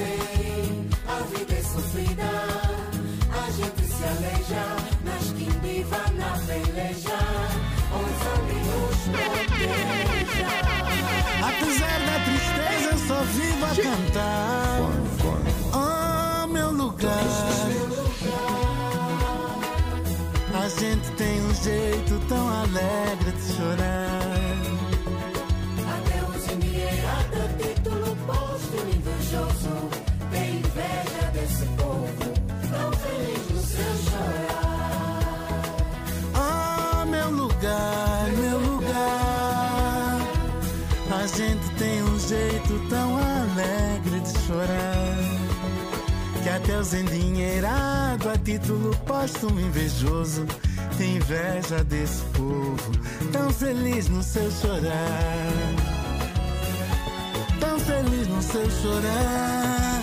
Sei, a vida é sofrida, a gente se aleja, mas quem viva na peleja, os olhos proteja. Apesar da tristeza, eu só vivo a cantar. Oh, meu lugar. A gente tem um jeito tão alegre de chorar. Adeus endinheirada, título posto invejoso, Os endinheirados a título póstumo invejoso tem inveja desse povo tão feliz no seu chorar. Tão feliz no seu chorar.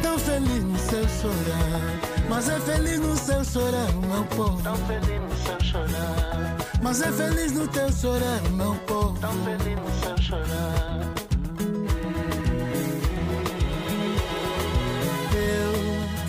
Tão feliz no seu chorar. Mas é feliz no seu chorar, meu povo. Tão feliz no seu chorar. Mas é feliz no teu chorar, meu povo. Tão feliz no seu chorar.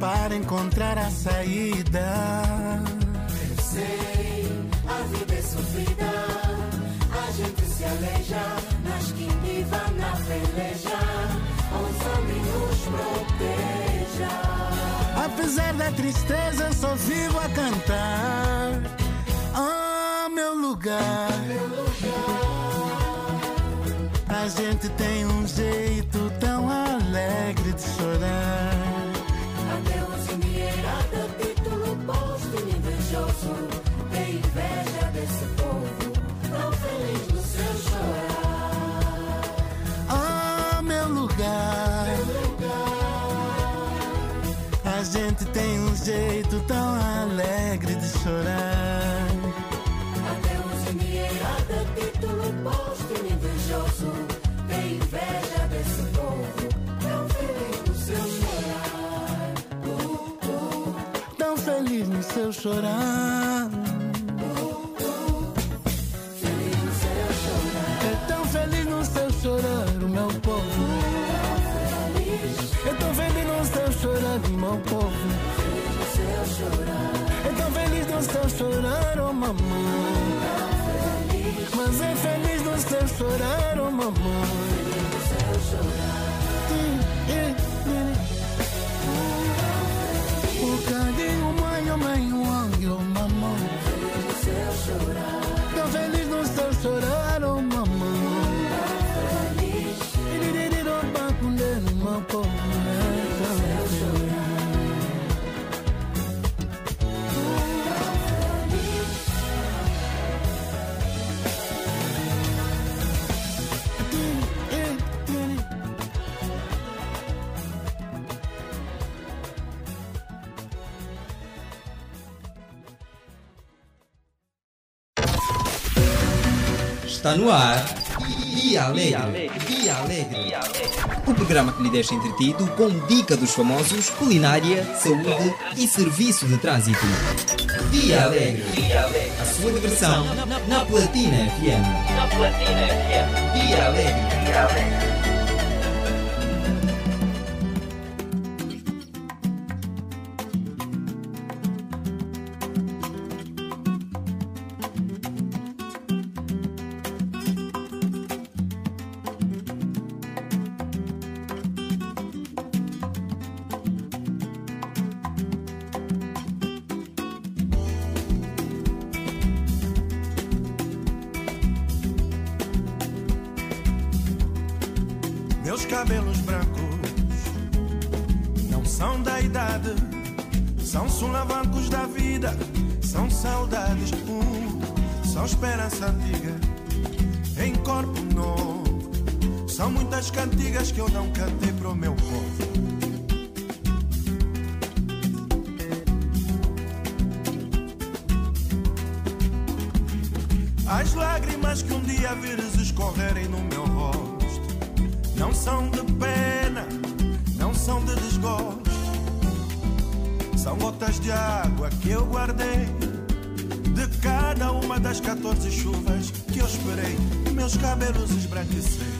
para encontrar a saída. Eu sei, a vida é sofrida, a gente se aleja, mas quem viva na peleja, os olhos proteja. Apesar da tristeza, eu só vivo a cantar. Oh, meu lugar. A gente tem um jeito tão alegre jeito tão alegre de chorar. Adeus endinheirada, título posto invejoso, tem inveja desse povo, tão feliz no seu chorar. Uh, uh, Tão feliz no seu chorar. feliz no seu chorar. É tão feliz no seu chorar, o meu povo. É tão feliz no seu chorar, o meu povo. Feliz chorar. É tão feliz no seu chorar, oh mamãe. Mas é feliz no seu chorar, oh mamãe. O Está no ar Dia Alegre. Dia Alegre. O programa que lhe deixa entretido com dica dos famosos, culinária, saúde e serviço de trânsito. Dia Alegre. A sua diversão na Platina FM. Dia Alegre. Meus cabelos brancos não são da idade, são sulavancos da vida, são saudades, uh, são esperança antiga em corpo novo. São muitas cantigas que eu não cantei pro meu povo. As lágrimas que um dia vires escorrerem no de água que eu guardei de cada uma das 14 chuvas que eu esperei meus cabelos esbranquecer.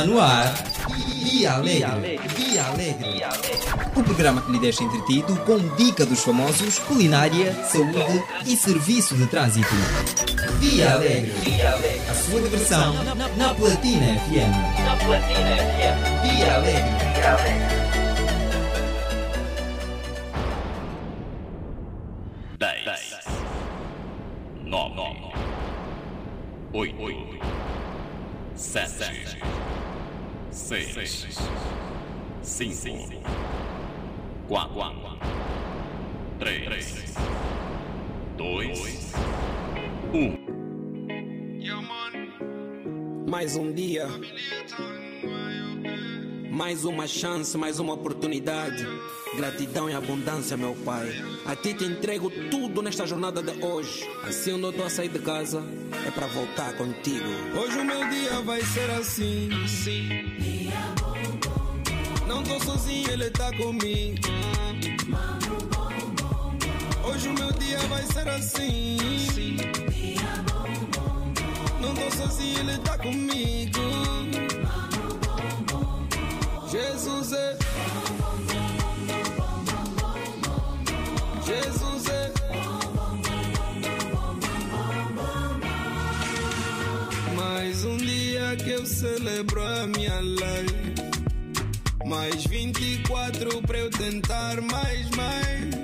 Está no ar Dia Alegre. Dia Alegre. O programa que lhe deixa entretido com dica dos famosos, culinária, saúde e serviço de trânsito. Dia Alegre. A sua diversão na Platina FM. Dia Alegre. Seis, cinco, quatro, três, dois, um. Mais um dia Mais uma chance, mais uma oportunidade. Gratidão e abundância, meu Pai. A ti te entrego tudo nesta jornada de hoje. Assim, onde eu estou a sair de casa, é para voltar contigo. Hoje o meu dia vai ser assim. Sim. Não tô sozinho, ele tá comigo. Hoje o meu dia vai ser assim. Sim. Não tô sozinho, ele tá comigo. Jesus é. Jesus é. Mais um dia que eu celebro a minha life. Mais 24 para eu tentar mais, mais.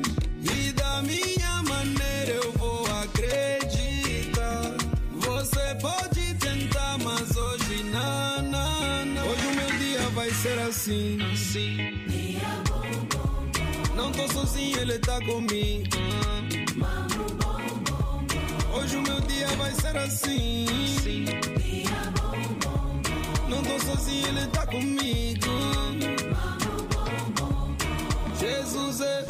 E da minha maneira eu vou acreditar. Você pode tentar, mas hoje não, assim, assim. Não tô sozinho, ele tá comigo. Hoje o meu dia vai ser assim. Sim. Não tô sozinho, ele tá comigo. Jesus é.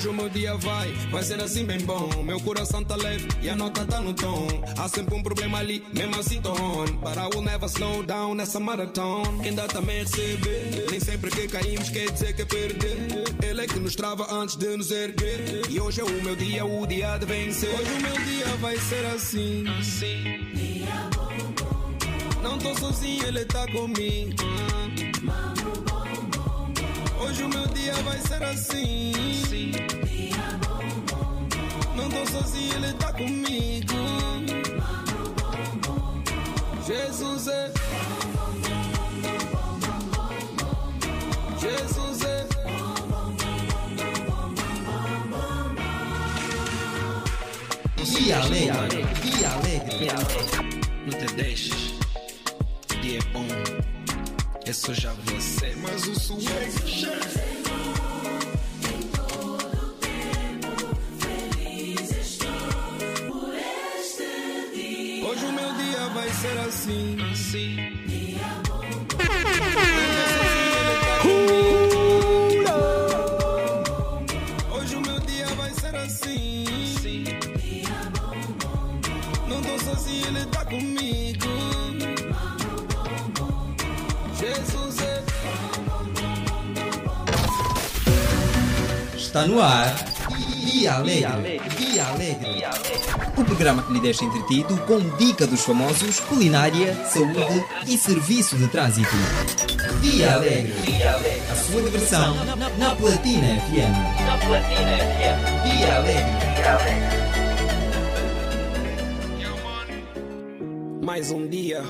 Hoje o meu dia vai, vai ser assim bem bom. Meu coração tá leve e a nota tá no tom. Há sempre um problema ali, mesmo assim tô on. But I will never slow down nessa maratona. Quem dá também recebe. Nem sempre que caímos quer dizer que é perder. Ele é que nos trava antes de nos erguer. E hoje é o meu dia, o dia de vencer. Hoje o meu dia vai ser assim. Sim. Não tô sozinho, ele tá comigo. Hoje o meu dia vai ser assim. Sim. Não tô sozinho, ele tá comigo. Jesus é. Jesus é. Dia Alegre. Dia Alegre. Não te deixes. Dia é. É já você, mas o swag Hoje o meu dia vai ser assim, assim. Está no ar. Dia Alegre. Dia Alegre. O programa que lhe deixa entretido com dica dos famosos, culinária, saúde e serviço de trânsito. Dia Alegre. A sua diversão na Platina FM. Dia Alegre. Mais um dia.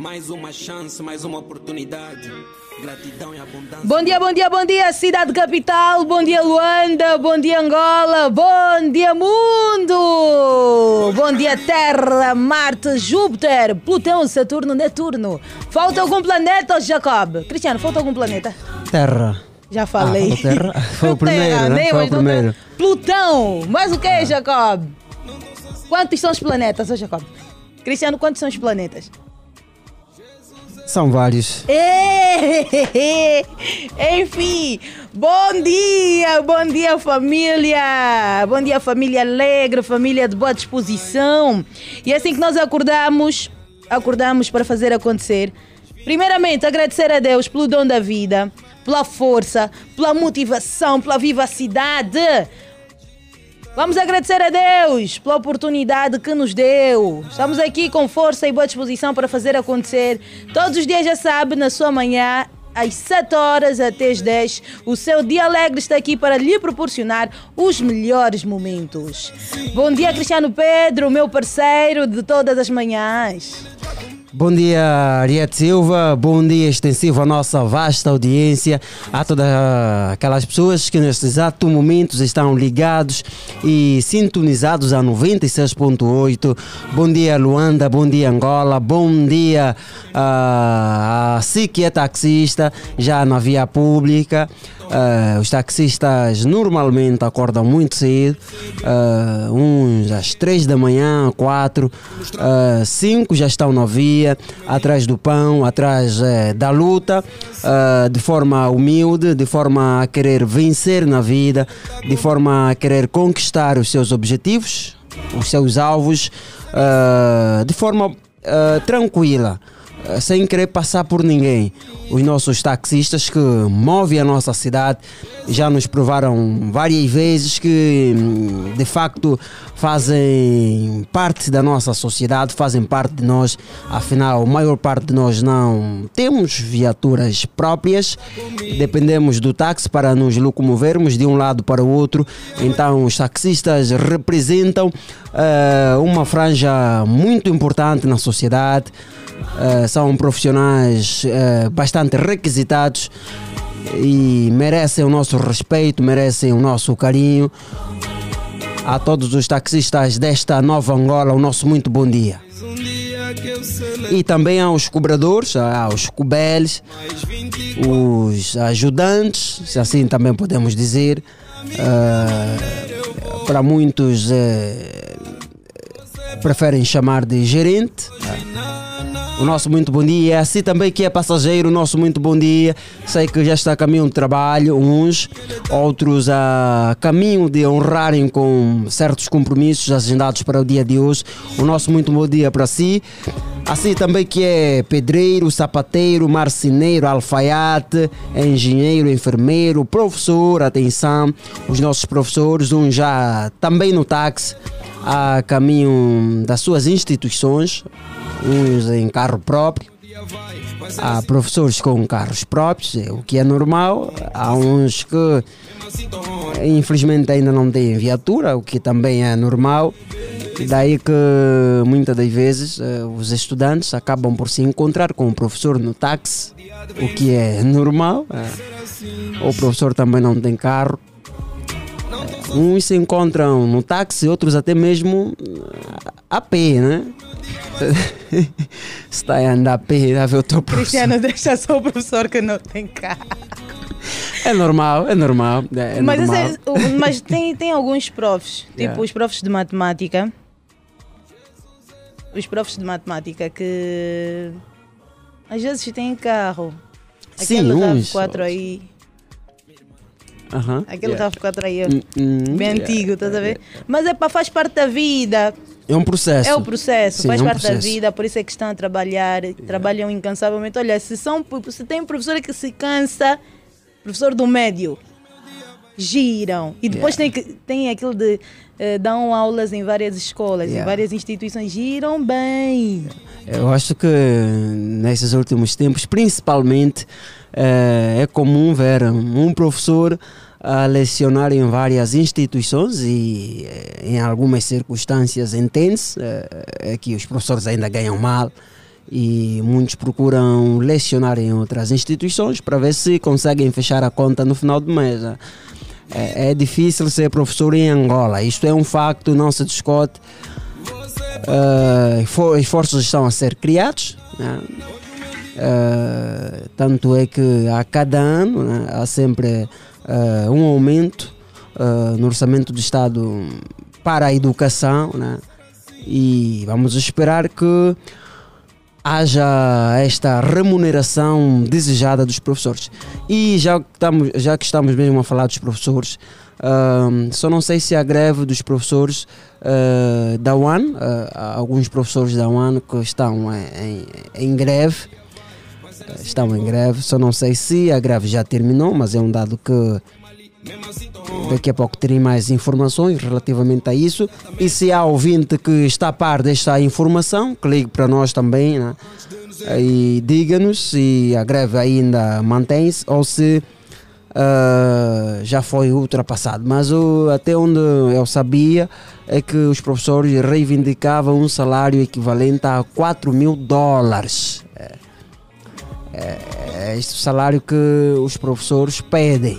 Mais uma chance, mais uma oportunidade. Gratidão e abundância. Bom dia, bom dia, bom dia, cidade capital, bom dia Luanda, bom dia Angola, bom dia mundo, bom dia Terra, Marte, Júpiter, Plutão, Saturno, Netuno. Falta algum planeta, Jacob? Cristiano, falta algum planeta? Terra. Já falei. Ah, Terra? Foi o primeiro, Terra, né? Foi o primeiro. Plutão, mais o que, Jacob? Quantos são os planetas, Jacob? Cristiano, quantos são os planetas? São vários. Enfim, bom dia, bom dia família, bom dia família alegre, família de boa disposição. E assim que nós acordamos, acordamos para fazer acontecer. Primeiramente, agradecer a Deus pelo dom da vida, pela força, pela motivação, pela vivacidade. Vamos agradecer a Deus pela oportunidade que nos deu. Estamos aqui com força e boa disposição para fazer acontecer. Todos os dias, já sabe, na sua manhã, às 7 horas até as 10, o seu dia alegre está aqui para lhe proporcionar os melhores momentos. Bom dia, Cristiano Pedro, meu parceiro de todas as manhãs. Bom dia, Ariete Silva. Bom dia extensivo à nossa vasta audiência, a todas aquelas pessoas que neste exato momento estão ligados e sintonizados a 96.8. Bom dia, Luanda. Bom dia, Angola. Bom dia ah, a Si que é taxista, já na via pública. Ah, os taxistas normalmente acordam muito cedo, ah, uns às 3 da manhã, 4, 5 já estão na via, atrás do pão, atrás eh, da luta, ah, de forma humilde, de forma a querer vencer na vida, de forma a querer conquistar os seus objetivos, os seus alvos, ah, de forma ah, tranquila sem querer passar por ninguém. Os nossos taxistas que movem a nossa cidade já nos provaram várias vezes que hum, de facto fazem parte da nossa sociedade, fazem parte de nós. Afinal, a maior parte de nós não temos viaturas próprias, dependemos do táxi para nos locomovermos de um lado para o outro. Então, os taxistas representam eh, uma franja muito importante na sociedade. Uh, são profissionais uh, bastante requisitados e merecem o nosso respeito, merecem o nosso carinho. A todos os taxistas desta nova Angola, o nosso muito bom dia. E também aos cobradores, aos cubeles, os ajudantes, se assim também podemos dizer. Uh, para muitos eh, preferem chamar de gerente. O nosso muito bom dia. Assim também que é passageiro, o nosso muito bom dia. Sei que já está a caminho de trabalho, uns, outros a caminho de honrarem com certos compromissos agendados para o dia de hoje. O nosso muito bom dia para si. Assim também que é pedreiro, sapateiro, marceneiro, alfaiate, engenheiro, enfermeiro, professor, atenção, os nossos professores, um já também no táxi, a caminho das suas instituições, uns em carro próprio. Há professores com carros próprios, é o que é normal. Há uns que infelizmente ainda não têm viatura, o que também é normal. Daí que muitas das vezes eh, os estudantes acabam por se encontrar com o professor no táxi, o que é normal. eh. O professor também não tem carro. Uns se encontram no táxi, outros até mesmo eh, a pé, né? Se está a andar a pé, a ver o teu professor. Cristiano, deixa só o professor que não tem carro. É normal, é normal. É, mas, normal. é- mas tem, tem alguns profs, tipo Yeah. os profs de matemática. Os profs de matemática que às vezes têm carro. Sim, Aquele uns. RAV4 aí. Aham, Aquele yeah. RAV4 aí, Hum, hum, bem yeah. antigo, estás a ver? Mas é para faz parte da vida. É um processo. É o processo, Sim, faz é um parte da processo. vida, por isso é que estão a trabalhar, trabalham incansavelmente. Olha, se, são, se tem um professor que se cansa, professor do médio, giram. E depois tem, que, tem aquilo de eh, dão aulas em várias escolas, em Yeah. várias instituições, giram bem. Eu acho que nesses últimos tempos, principalmente, eh, é comum ver um professor a lecionar em várias instituições e eh, em algumas circunstâncias entende-se eh, é que os professores ainda ganham mal e muitos procuram lecionar em outras instituições para ver se conseguem fechar a conta no final do mês. É, é difícil ser professor em Angola, isto é um facto, não se discute. Uh, esfor- esforços estão a ser criados. né? Uh, tanto é que a cada ano né, há sempre uh, um aumento uh, no orçamento do Estado para a educação né? e vamos esperar que haja esta remuneração desejada dos professores. E já que estamos, já que estamos mesmo a falar dos professores, só não sei se a greve dos professores ah, da UAN, há alguns professores da UAN que estão em, em- em greve, estão em greve, só não sei se a greve já terminou, mas é um dado que Daqui a pouco terei mais informações relativamente a isso. E se há ouvinte que está a par desta informação, que ligue para nós também né? e diga-nos se a greve ainda mantém-se ou se ah, já foi ultrapassado. Mas até onde eu sabia é que os professores reivindicavam um salário equivalente a 4 mil dólares. É, é, é este o salário que os professores pedem.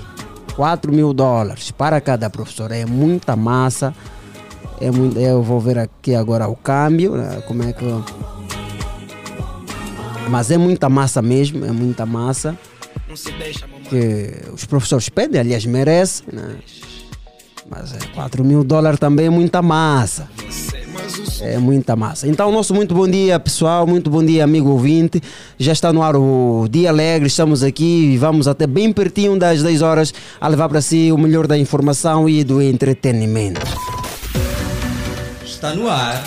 4 mil dólares para cada professor. É muita massa. É muito, eu vou ver aqui agora o câmbio, né, como é que. Mas é muita massa mesmo, é muita massa que os professores pedem, aliás, merecem, né? Mas é 4 mil dólares também é muita massa. É muita massa. Então, nosso muito bom dia, pessoal. Muito bom dia, amigo ouvinte. Já está no ar o Dia Alegre. Estamos aqui e vamos até bem pertinho das 10 horas a levar para si o melhor da informação e do entretenimento. Está no ar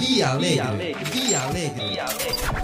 Dia Alegre. Dia Alegre.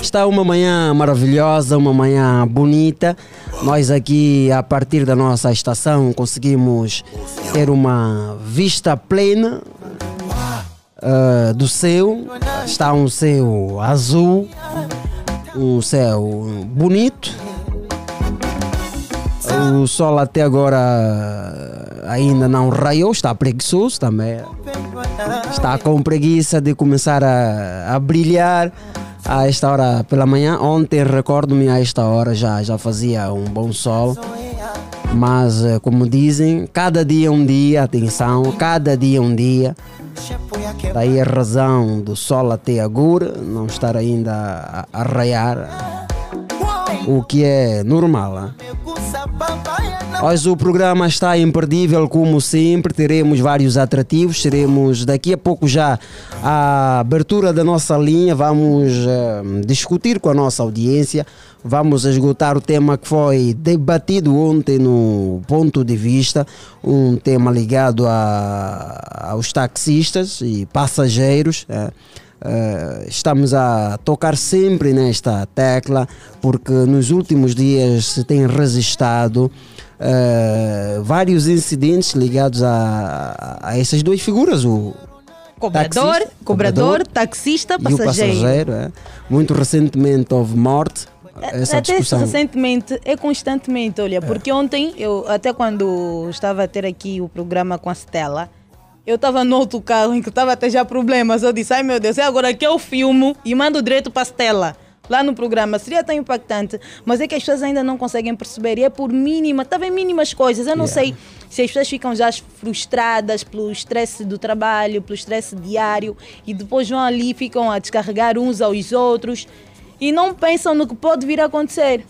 Está uma manhã maravilhosa, uma manhã bonita. Nós aqui, a partir da nossa estação, conseguimos ter uma vista plena ah, do céu. Está um céu azul, um céu bonito. O sol até agora ainda não raiou, está preguiçoso também. Está com preguiça de começar a, a brilhar a esta hora pela manhã. Ontem, recordo-me, a esta hora já, já fazia um bom sol. Mas, eh, como dizem, cada dia é um dia, atenção, cada dia é um dia. Daí a razão do sol até agora não estar ainda a, a raiar, o que é normal. Hoje o programa está imperdível, como sempre. Teremos vários atrativos. Teremos daqui a pouco já a abertura da nossa linha. Vamos eh, discutir com a nossa audiência. Vamos esgotar o tema que foi debatido ontem no ponto de vista. Um tema ligado a- aos taxistas e passageiros. eh. Eh, estamos a tocar sempre nesta tecla porque nos últimos dias se tem registrado eh, vários incidentes ligados a, a essas duas figuras, o Cobrador, Taxista, cobrador, cobrador taxista, passageiro. passageiro. é. Muito recentemente houve morte. Essa até discussão. recentemente, é constantemente, olha, porque ontem, eu até quando estava a ter aqui o programa com a Stella, eu estava no outro carro em que estava até já problemas. Eu disse, ai meu Deus, é agora que eu filmo e mando direto para a Stella. Lá no programa seria tão impactante, mas é que as pessoas ainda não conseguem perceber. E é por mínima, bem mínimas coisas. Eu não Yeah. sei se as pessoas ficam já frustradas pelo estresse do trabalho, pelo estresse diário, e depois vão ali e ficam a descarregar uns aos outros e não pensam no que pode vir a acontecer.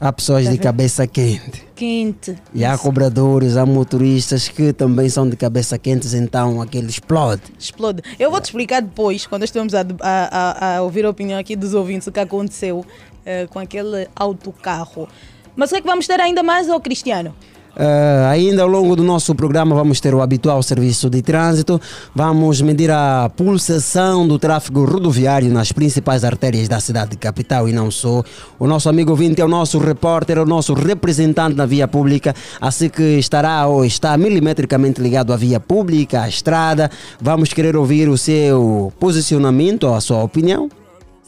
Há pessoas Tá de cabeça quente. Quente. E há cobradores, há motoristas que também são de cabeça quentes, então aquele explode. Explode. Eu vou te explicar depois, quando estamos a, a- a- ouvir a opinião aqui dos ouvintes, o que aconteceu eh, com aquele autocarro. Mas o que é que vamos ter ainda mais, ô Cristiano? Ah, ainda ao longo do nosso programa vamos ter o habitual serviço de trânsito, vamos medir a pulsação do tráfego rodoviário nas principais artérias da cidade capital e não só. O nosso amigo ouvinte é o nosso repórter, é o nosso representante na via pública, assim que estará ou está milimetricamente ligado à via pública, à estrada. Vamos querer ouvir o seu posicionamento, a sua opinião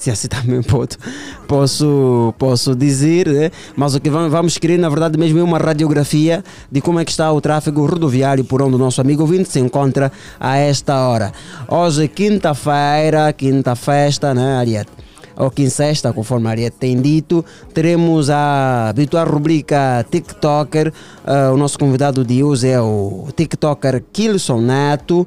se assim também pode, posso, posso dizer, né? mas o que vamos, querer na verdade mesmo é uma radiografia de como é que está o tráfego rodoviário por onde o nosso amigo ouvinte se encontra a esta hora. Hoje, quinta-feira, quinta festa, né, Ariete? Ou quinta-sexta, conforme a Ariete tem dito, teremos a habitual rubrica TikToker. Ah, o nosso convidado de hoje é o TikToker Kilson Neto.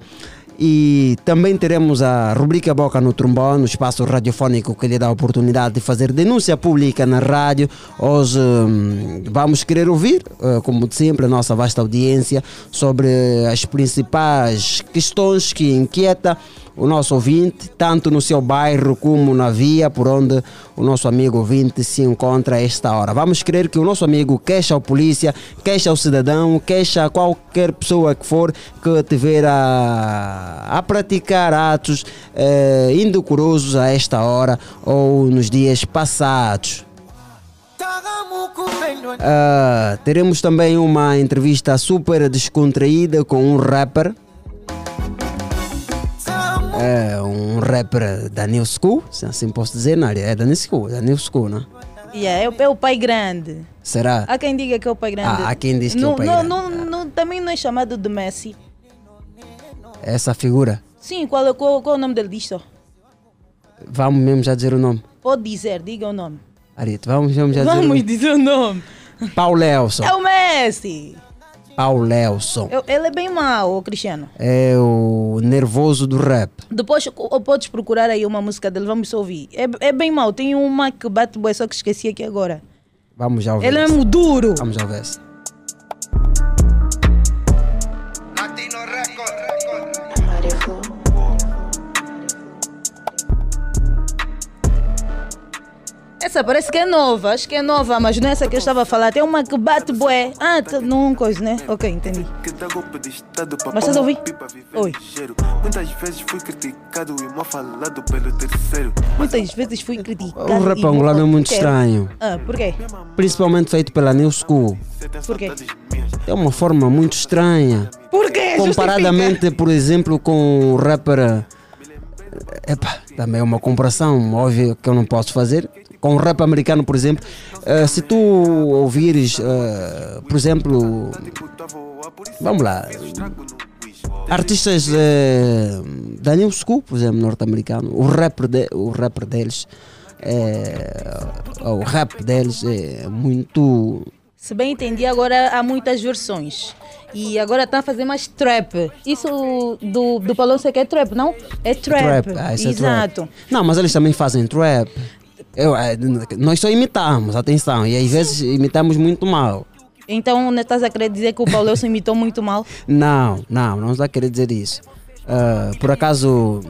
E também teremos a rubrica Boca no Trombone, no espaço radiofónico que lhe dá a oportunidade de fazer denúncia pública na rádio. Hoje hum, vamos querer ouvir, eh, como de sempre, a nossa vasta audiência sobre as principais questões que inquieta o nosso ouvinte, tanto no seu bairro como na via por onde o nosso amigo ouvinte se encontra a esta hora. Vamos crer que o nosso amigo queixa a polícia, queixa ao cidadão, queixa qualquer pessoa que for que tiver a, a praticar atos eh, indecorosos a esta hora ou nos dias passados. Ah, teremos também uma entrevista super descontraída com um rapper. É um rapper da New School, se assim posso dizer, na área é da New School, da New School, né? Yeah, é, o, é o pai grande. Será? Há quem diga que é o pai grande. Ah, há quem diz que é não, o pai não, grande. não- não- também não é chamado de Messi. Essa figura? Sim, qual, é- qual, qual é o nome dele disto? Vamos mesmo já dizer o nome. Pode dizer, diga o nome. Arito, vamos mesmo já Vamos dizer dizer o nome. o nome. Paulelson. É o Messi. Paulelson. Ele é bem mau, Cristiano. É o nervoso do rap. Depois ou podes procurar aí uma música dele, vamos ouvir. É, é bem mau. Tem uma que bate boa, só que esqueci aqui agora. Vamos já ouvir. Ele é mesmo duro. Vamos já ouvir. essa. Essa parece que é nova, acho que é nova, mas não é essa que eu estava a falar. Tem uma que bate bué. Ah, tá- não coisa, né? Ok, entendi. Mas estás a ouvir? Oi. Muitas vezes fui criticado e mal falado pelo terceiro. Muitas vezes fui criticado. O rap angolano é muito estranho. Ah, por quê? Principalmente feito pela New School. Por quê? É uma forma muito estranha. Por quê? Comparadamente, por exemplo, com o rapper. eh, Epá, também é uma comparação, óbvio que eu não posso fazer. Com o rap americano, por exemplo, eh, se tu ouvires, eh, por exemplo, vamos lá, artistas eh, da New School, por exemplo, norte-americano, o rapper, de, o rapper deles, é, o rap deles é muito Se bem entendi, agora há muitas versões. E agora está a fazer mais trap. Isso do, do Palão você quer trap, não? É trap. trap. Ah, isso é Exato. trap. Não, mas eles também fazem trap. Eu, eh, nós só imitamos, atenção, e às vezes imitamos muito mal. Então, não estás a querer dizer que o Paulo se imitou muito mal? Não, não, não está a querer dizer isso. Ah, por acaso,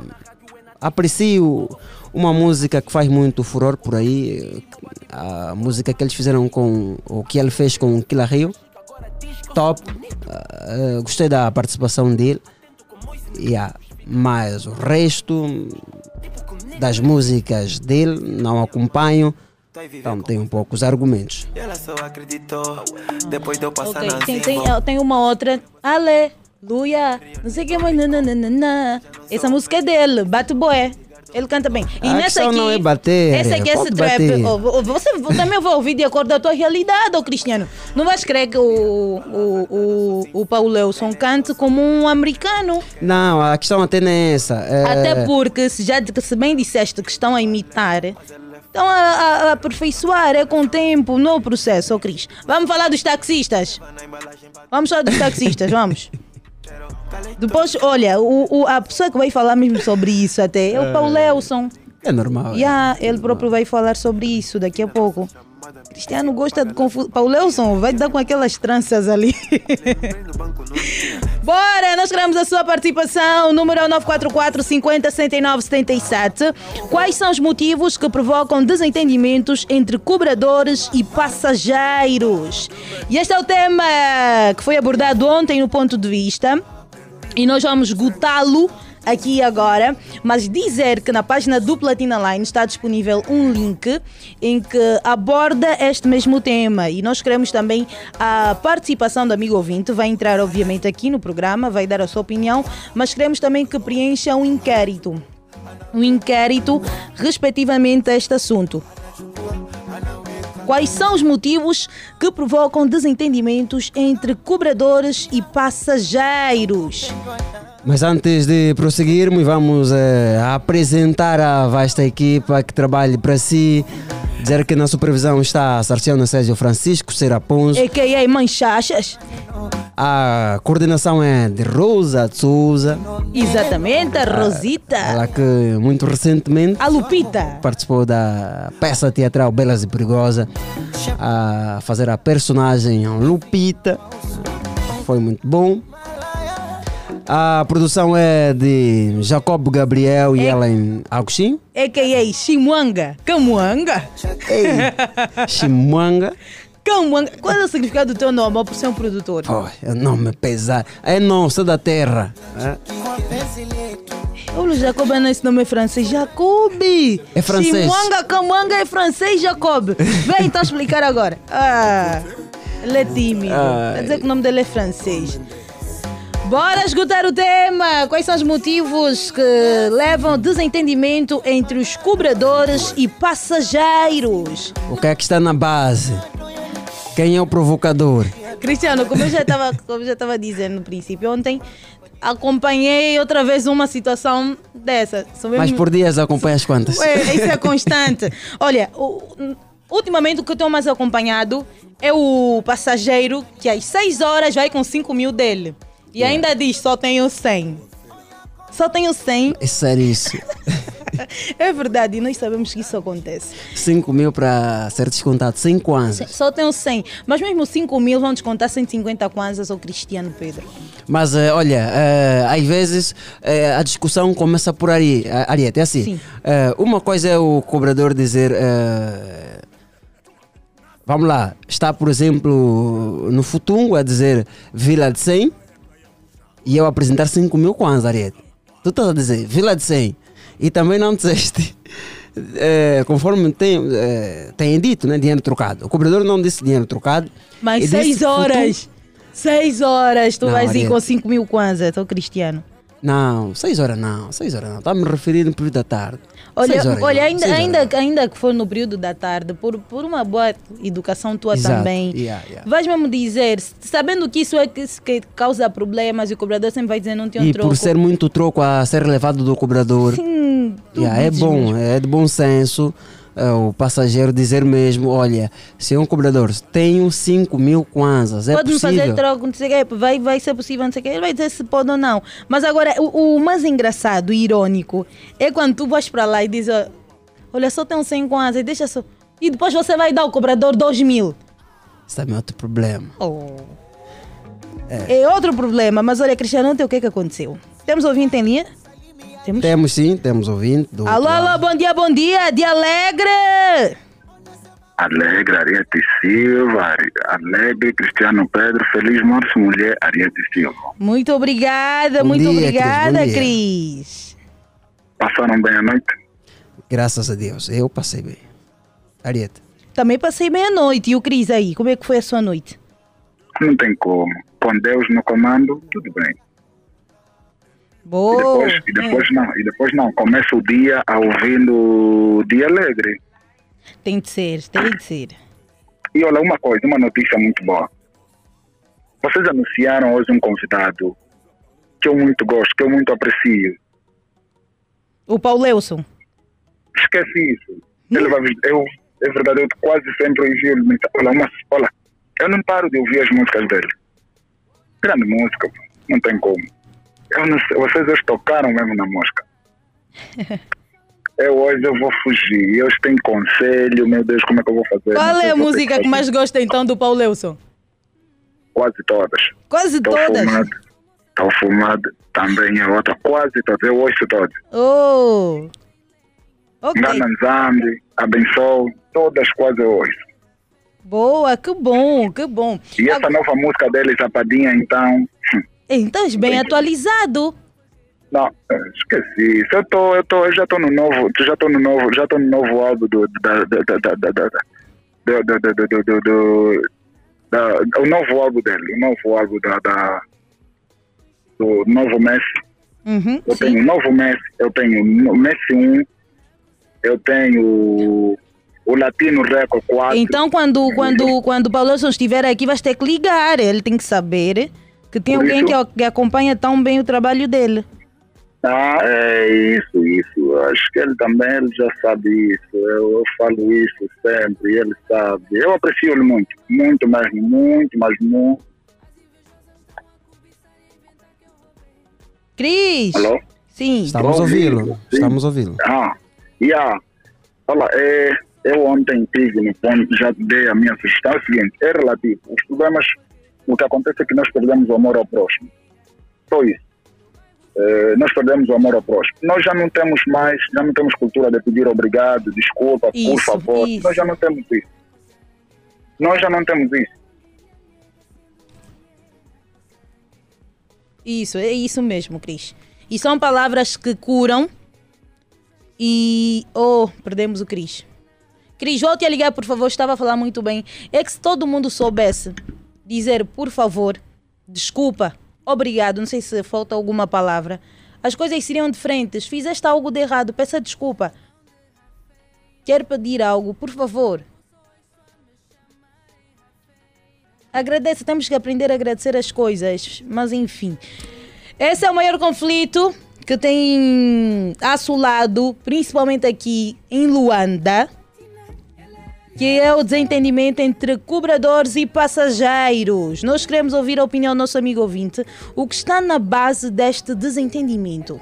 aprecio uma música que faz muito furor por aí, a música que eles fizeram com, o que ele fez com o Killa Rio. Top, Ah, gostei da participação dele. Yeah. Mas o resto das músicas dele não acompanho, então tenho poucos argumentos. E ela só acreditou depois de eu passar Ok, na tem, tem, tem uma outra. Aleluia. Não sei o que mais. nananana. Essa música é dele, Bate Boé. Ele canta bem. E A nessa questão aqui. não é bater, Essa aqui, esse trap. oh, vo- você também vai ouvir de acordo com a tua realidade, ô Cristiano. Não vais crer que o, o, o, o Paulo Leuson cante como um americano. Não, a questão até não é essa. é- Até porque, se, já, se bem disseste que estão a imitar, estão a, a- a aperfeiçoar, é com o tempo, no processo, ô Cris. Vamos falar dos taxistas. Vamos falar dos taxistas, vamos. Depois, olha, o, o- a pessoa que vai falar mesmo sobre isso até é o Paulo Leuson. É normal. é. Yeah, ele próprio vai falar sobre isso daqui a pouco. Cristiano gosta de confusão. Paulo Leuson vai dar com aquelas tranças ali. Bora, nós queremos a sua participação. O número é o 944 50 69 77. Quais são os motivos que provocam desentendimentos entre cobradores e passageiros? E este é o tema que foi abordado ontem no ponto de vista e nós vamos esgotá-lo aqui agora, mas dizer que na página do Platina Line está disponível um link em que aborda este mesmo tema e nós queremos também a participação do amigo ouvinte, vai entrar obviamente aqui no programa, vai dar a sua opinião, mas queremos também que preencha um inquérito, um inquérito respectivamente a este assunto. Quais são os motivos que provocam desentendimentos entre cobradores e passageiros? Mas antes de prosseguirmos, vamos eh, apresentar a vasta equipa que trabalha para si. Dizer que na supervisão está a Sarciana Sérgio Francisco Seraponzo. A.K.A. Manchachas. A coordenação é de Rosa de Souza. Exatamente, a Rosita. Ela que muito recentemente A Lupita. participou da peça teatral Belas e Perigosa a fazer a personagem Lupita. Foi muito bom. A produção é de Jacob Gabriel e É. Ellen Agostinho. A.K.A. Chimuanga. Camuanga? Ei, Chimuanga. Camuanga. Qual é o significado do teu nome, por ser um produtor? Oh, é nome pesado. É nosso da terra. É. Olha, Jacob, não, esse nome é francês. Jacob! É francês. Chimuanga, Camuanga é francês, Jacob. Vem então explicar agora. Ah, ele é tímido. Ai. Quer dizer que o nome dele é francês. Bora esgotar o tema! Quais são os motivos que levam ao desentendimento entre os cobradores e passageiros? O que é que está na base? Quem é o provocador? Cristiano, como eu já estava, como eu já estava dizendo no princípio, ontem acompanhei outra vez uma situação dessa. Sou Mas mesmo- por dias acompanhas quantas? Ué, isso é constante. Olha, ultimamente o que eu tenho mais acompanhado é o passageiro que às 6 horas vai com 5 mil dele. E ainda diz, só tenho 100. Só tenho 100. É sério isso. É verdade, e nós sabemos que isso acontece. 5 mil para ser descontado. 5 kwanzas. Só tenho 100. Mas mesmo 5 mil vão descontar 150 kwanzas ao Cristiano Pedro. Mas eh, olha, eh, às vezes eh, a discussão começa por aí. Ariete, é assim. Sim. Uma coisa é o cobrador dizer. vamos lá, está por exemplo no Futungo a dizer Vila de 100 e eu apresentar 5 mil kwanzas, Ariete. Tu estás a dizer Vila de 100 e também não disseste. eh, conforme tem, eh, tem dito, né, dinheiro trocado. O cobrador não disse dinheiro trocado. Mas e disse 6 horas. 6 horas tu Não, vais ir Ariete. com 5 mil kwanzas, ao Cristiano. Não, 6 horas não, 6 horas não. Está me referindo no período da tarde. Olha, olha ainda, ainda, ainda que for no período da tarde, por, por uma boa educação tua Exato, também, yeah, yeah. vais mesmo dizer, sabendo que isso é que, que causa problemas e o cobrador sempre vai dizer não tem um E troco. por ser muito troco a ser levado do cobrador, Sim, yeah, é bom, mesmo. é de bom senso o passageiro dizer mesmo, olha, se é um cobrador, tenho 5 mil kwanzas, é Pode-me possível. fazer troco, não sei o quê, vai, vai ser possível, não sei o quê. Ele vai dizer se pode ou não. Mas agora, o, o mais engraçado e irônico é quando tu vais para lá e dizes, olha, só um 100 kwanzas, deixa só. E depois você vai dar ao cobrador 2 mil. Isso também é outro problema. Oh. É. outro problema, mas olha, Cristiano, ontem o que é que aconteceu? Temos ouvinte em linha? Temos? Temos sim, temos ouvinte. do Alô, alô, bom dia, bom dia, de Alegre! Alegre, Ariete Silva, Alegre, Cristiano Pedro, Feliz Morte Mulher, Ariete Silva. Muito obrigada, Bom muito dia, Cris, obrigada, dia. Cris. Passaram bem a noite? Graças a Deus, eu passei bem. Ariete, Também passei meia-noite. E o Cris aí, como é que foi a sua noite? Não tem como. Com Deus no comando, tudo bem. E Boa! depois, e depois não, e depois não. Começa o dia a ouvindo o Dia Alegre. Tem de ser, tem de ser. E olha, uma coisa, uma notícia muito boa. Vocês anunciaram hoje um convidado que eu muito gosto, que eu muito aprecio. O Paulelson. Esquece isso. Ele vai, eu, é verdade, eu quase sempre envio ele. Olha, uma, olha, eu não paro de ouvir as músicas dele. Grande música, não tem como. Eu não sei, vocês hoje tocaram mesmo na música. Eu hoje eu vou fugir. Hoje tem conselho, meu Deus, como é que eu vou fazer? Qual é a música que mais gosta então do Paulelson? Quase todas. Quase Estou todas. fumado. Estou fumado. Também é outra. Quase todas. Eu ouço todas. Oh! Ok. Engana Nzambi, Abençoe. Todas quase eu ouço. Boa, que bom, que bom. E essa Agora- nova música dele, Zapadinha, então. Então, bem atualizado. Não, esqueci. Eu, tô, eu, tô, eu já estou no novo. Já estou no novo. Já estou no novo álbum do. Da, da, da, da, o novo álbum dele. O novo álbum da, da, do novo Messi. Uhum, Eu sim. tenho o novo Messi. Eu tenho o Messi 1. Eu tenho o, Latino Record 4. Então, quando, quando, quando o Paulelson estiver aqui, vais ter que ligar. Ele tem que saber que tem Por alguém isso- que, acompanha tão bem o trabalho dele. Ah, é isso, isso. Acho que ele também ele já sabe isso. Eu, eu falo isso sempre, e ele sabe. Eu aprecio ele muito, muito mesmo, muito, mas muito. Cris! Alô? Sim. estamos a ouvindo. Estamos a ouvi-lo. Ah, yeah. Olha, é, eu ontem tive no ponto, já dei a minha sugestão. É o seguinte: é relativo. Os problemas, o que acontece é que nós perdemos o amor ao próximo. Só isso. eh, nós perdemos o amor ao próximo. Nós já não temos mais, já não temos cultura de pedir obrigado, desculpa, por Isso, favor. isso. Nós já não temos isso. Nós já não temos isso. Isso, é isso mesmo, Cris. E são palavras que curam. E. Oh, perdemos o Cris. Cris, volte a ligar, por favor. Estava a falar muito bem. É que se todo mundo soubesse dizer, por favor, desculpa, obrigado, não sei se falta alguma palavra, as coisas seriam diferentes. Fizeste algo de errado, peça desculpa. Quer pedir algo, por favor. Agradeça, temos que aprender a agradecer as coisas, mas enfim. Esse é o maior conflito que tem assolado, principalmente aqui em Luanda, que é o desentendimento entre cobradores e passageiros. Nós queremos ouvir a opinião do nosso amigo ouvinte, o que está na base deste desentendimento.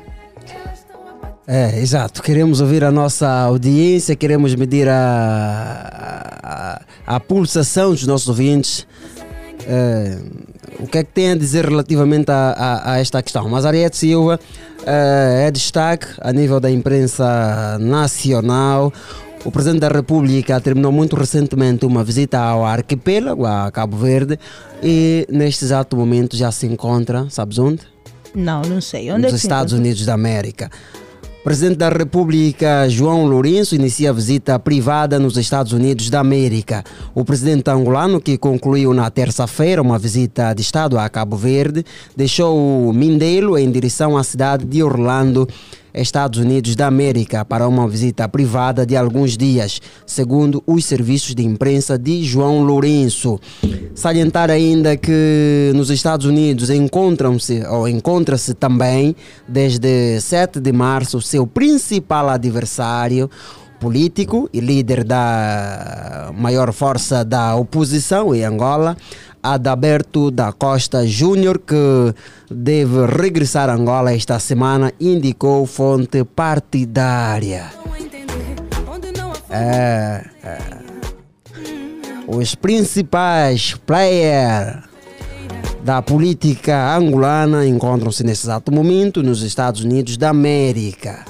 É, exato. Queremos ouvir a nossa audiência, queremos medir a, a, a pulsação dos nossos ouvintes. É, o que é que tem a dizer relativamente a, a, a esta questão? Mas Ariete Silva é, é destaque a nível da imprensa nacional. O Presidente da República terminou muito recentemente uma visita ao arquipélago, a Cabo Verde, e neste exato momento já se encontra, sabes onde? Não, não sei. Onde é nos se Estados encontra? Unidos da América. O Presidente da República, João Lourenço, inicia a visita privada nos Estados Unidos da América. O presidente angolano, que concluiu na terça-feira uma visita de Estado a Cabo Verde, deixou o Mindelo em direção à cidade de Orlando, Estados Unidos da América, para uma visita privada de alguns dias, segundo os serviços de imprensa de João Lourenço. Salientar ainda que nos Estados Unidos encontram-se ou encontra-se também desde 7 de março seu principal adversário político e líder da maior força da oposição em Angola, Adalberto da Costa Júnior, que deve regressar a Angola esta semana, indicou fonte partidária. É, é. Os principais players da política angolana encontram-se nesse exato momento nos Estados Unidos da América.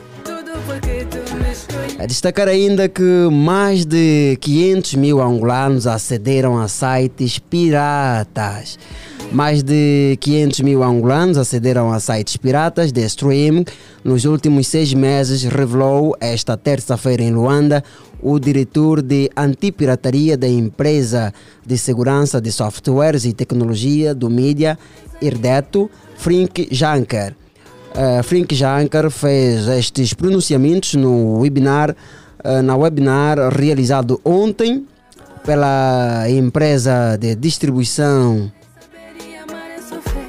É destacar ainda que mais de 500 mil angolanos acederam a sites piratas. Mais de 500 mil angolanos acederam a sites piratas de streaming nos últimos seis meses, revelou esta terça-feira em Luanda o diretor de antipirataria da empresa de segurança de softwares e tecnologia do mídia Irdeto, Frink Janker. Uh, Frink Janker fez estes pronunciamentos no webinar, uh, na webinar realizado ontem pela empresa de distribuição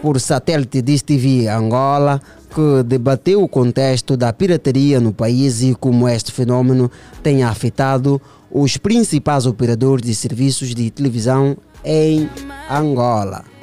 por satélite Diz TV Angola, que debateu o contexto da pirataria no país e como este fenômeno tem afetado os principais operadores de serviços de televisão em Angola.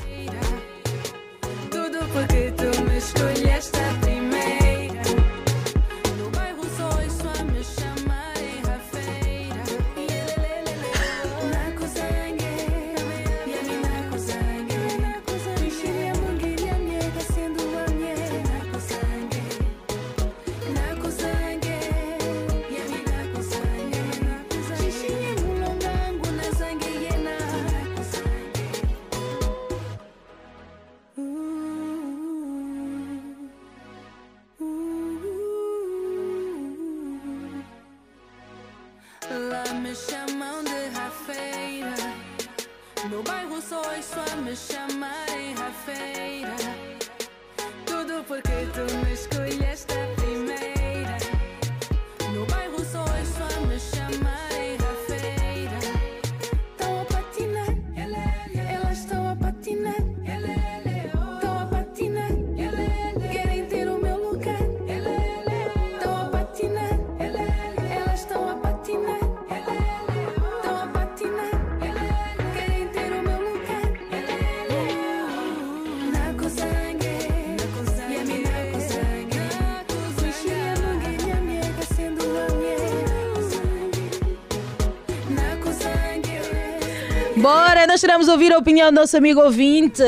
Bora, nós queremos ouvir a opinião do nosso amigo ouvinte.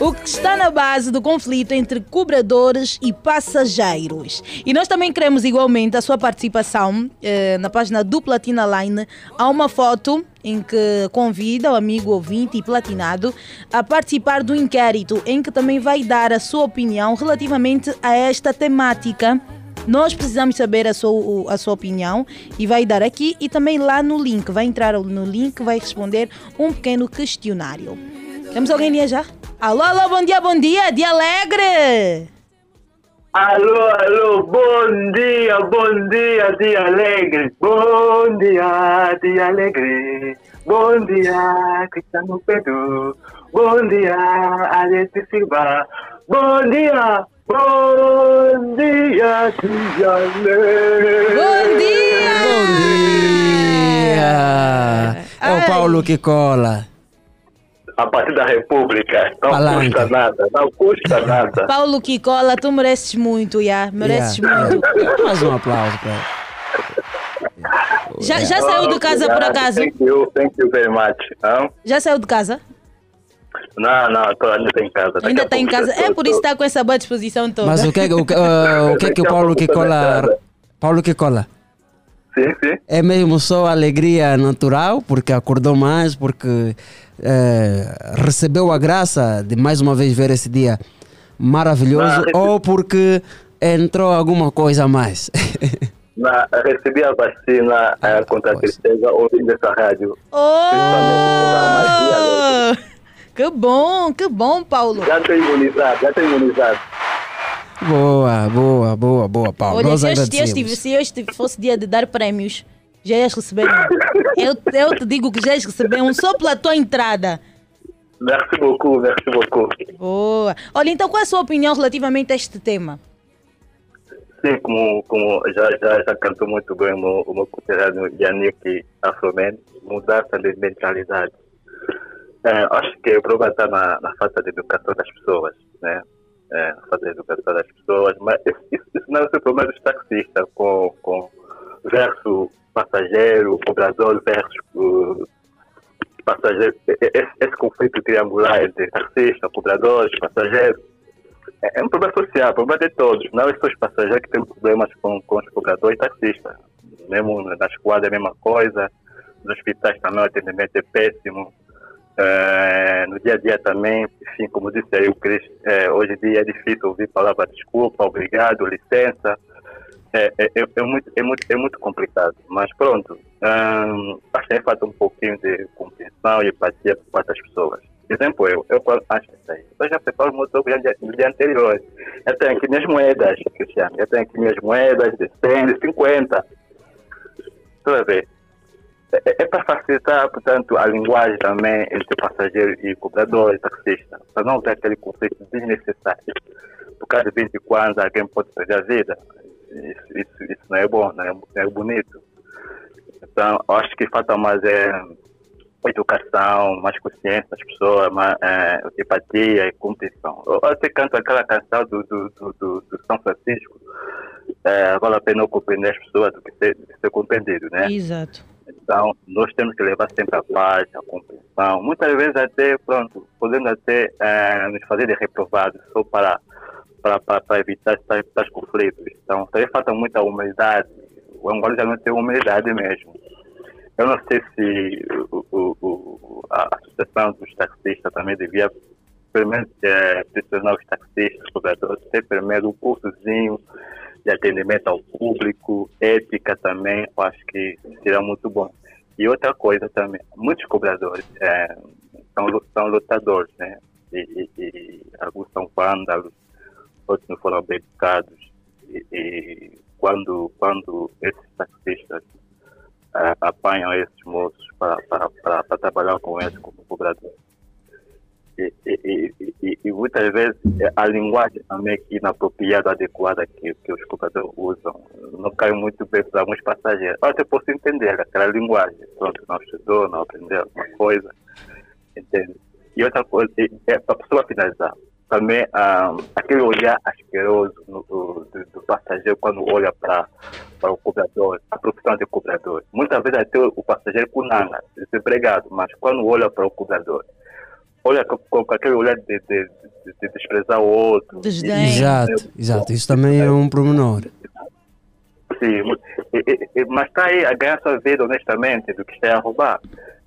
o que está na base do conflito entre cobradores e passageiros. E nós também queremos igualmente a sua participação eh, na página do Platina Line. Há uma foto em que convida o amigo ouvinte e platinado a participar do inquérito, em que também vai dar a sua opinião relativamente a esta temática. Nós precisamos saber a sua, a sua opinião e vai dar aqui e também lá no link. Vai entrar no link, vai responder um pequeno questionário. Temos alguém linha já? Alô, alô, bom dia, bom dia, dia alegre! Alô, alô, bom dia, bom dia, dia alegre. Bom dia, dia alegre. Bom dia, Cristiano Pedro. Bom dia, Alex Silva. Bom dia, bom dia, dia alegre. Bom dia! Bom dia! É o Paulo que cola. A partir da República, não Palanque. custa nada, não custa nada. Paulo Kikola, tu mereces muito, já. Mereces Yeah. muito. Mais um aplauso para. Já, já saiu de casa por acaso? Thank you, thank you very much. Já saiu de casa? Não, não, tô, ainda estou em casa. Daqui Ainda está em casa. É por isso que está com essa boa disposição toda. Mas o que, é que- o, que- ah, o que é que o Paulo que cola. Paulo que cola? Sim, sim. É mesmo só alegria natural, porque acordou mais, porque eh, recebeu a graça de mais uma vez ver esse dia maravilhoso, Não, ou porque entrou alguma coisa a mais. Na, recebi a vacina eh, contra a tristeza ouvindo essa rádio. Oh! Que bom, que bom, Paulo. Já estou imunizado, já estou imunizado. boa, boa, boa, boa, Paulo. Olha, Nós se hoje, se, hoje, agradecemos. tive- se hoje tive- fosse dia de dar prémios, já ias receber um. Eu, eu te digo que já ias receber um só pela tua entrada. Merci beaucoup, merci beaucoup. Boa. Olha, então qual é a sua opinião relativamente a este tema? Sim, como, como já, já, já cantou muito bem o meu, o meu conterrâneo Yannick Afroman, mudança de mentalidade. É, acho que o problema está na, na falta de educação das pessoas, né? É, na falta de educação das pessoas, mas isso, isso, não é o problema dos taxistas, com, com versus passageiro, cobrador versus uh, passageiro. Esse, esse conflito triangular entre taxistas, cobradores, passageiros, é é um problema social, é problema de todos. Não é só os passageiros que têm problemas com, com os cobradores e taxistas. Mesmo na esquadra é a mesma coisa, nos hospitais também o atendimento é péssimo. Eh, no dia a dia também, enfim, como disse aí o Cris, eh, hoje em dia é difícil ouvir palavra desculpa, obrigado, licença. É, é, é, é muito, é, muito, é muito complicado. Mas pronto, hum, acho que falta um pouquinho de compreensão e empatia por parte das pessoas. Exemplo, eu, eu acho isso aí. Eu já preparo o jogo no dia, anterior. Eu tenho aqui minhas moedas, Cristiano. Eu tenho aqui minhas moedas de 100, de 50. Tu vai ver. É, é para facilitar, portanto, a linguagem também entre passageiro e cobrador e taxista. Para não ter aquele conflito desnecessário. Por causa de 20 anos, alguém pode perder a vida. Isso, isso, isso não é bom, não é, não é bonito. Então, acho que falta mais é, educação, mais consciência das pessoas, mais é, empatia e compreensão. Eu até canto aquela canção do, do, do, do, São Francisco, é, vale a pena compreender as pessoas do que ser, do que ser compreendido, né? Exato. Então, nós temos que levar sempre a paz, a compreensão. Muitas vezes até, pronto, podemos até eh, nos fazer de reprovados só para, para, para, para evitar tais, tais conflitos. Então, também falta muita humildade. O Angola já não tem humildade mesmo. Eu não sei se o, o, a associação dos taxistas também devia, pelo eh, pressionar os taxistas, cobradores, ter menos um cursozinho de atendimento ao público, ética também, eu acho que será muito bom. E outra coisa também, muitos cobradores eh, são, são lutadores, né? E, e, e alguns são vândalos, outros não foram bem educados. E, e quando, quando esses taxistas eh, apanham esses moços para, trabalhar com eles como cobradores, e, e, e, e, muitas vezes é a linguagem também que inapropriada, adequada que, que os cobradores usam, não cai muito bem para alguns passageiros. Eu até posso entender aquela linguagem, pronto, não estudou, não aprendeu alguma coisa, entende? E outra coisa, é para a pessoa finalizar, também ah, aquele olhar asqueroso no, do, do- passageiro quando olha para para o cobrador, a profissão de cobrador. Muitas vezes até o passageiro cunanga, desempregado, mas quando olha para o cobrador, olha com, com aquele olhar de, de, de, de desprezar o outro. Desdém. Exato, exato. Isso também é um pormenor. Sim, mas está aí a ganhar sua vida honestamente do que está a roubar.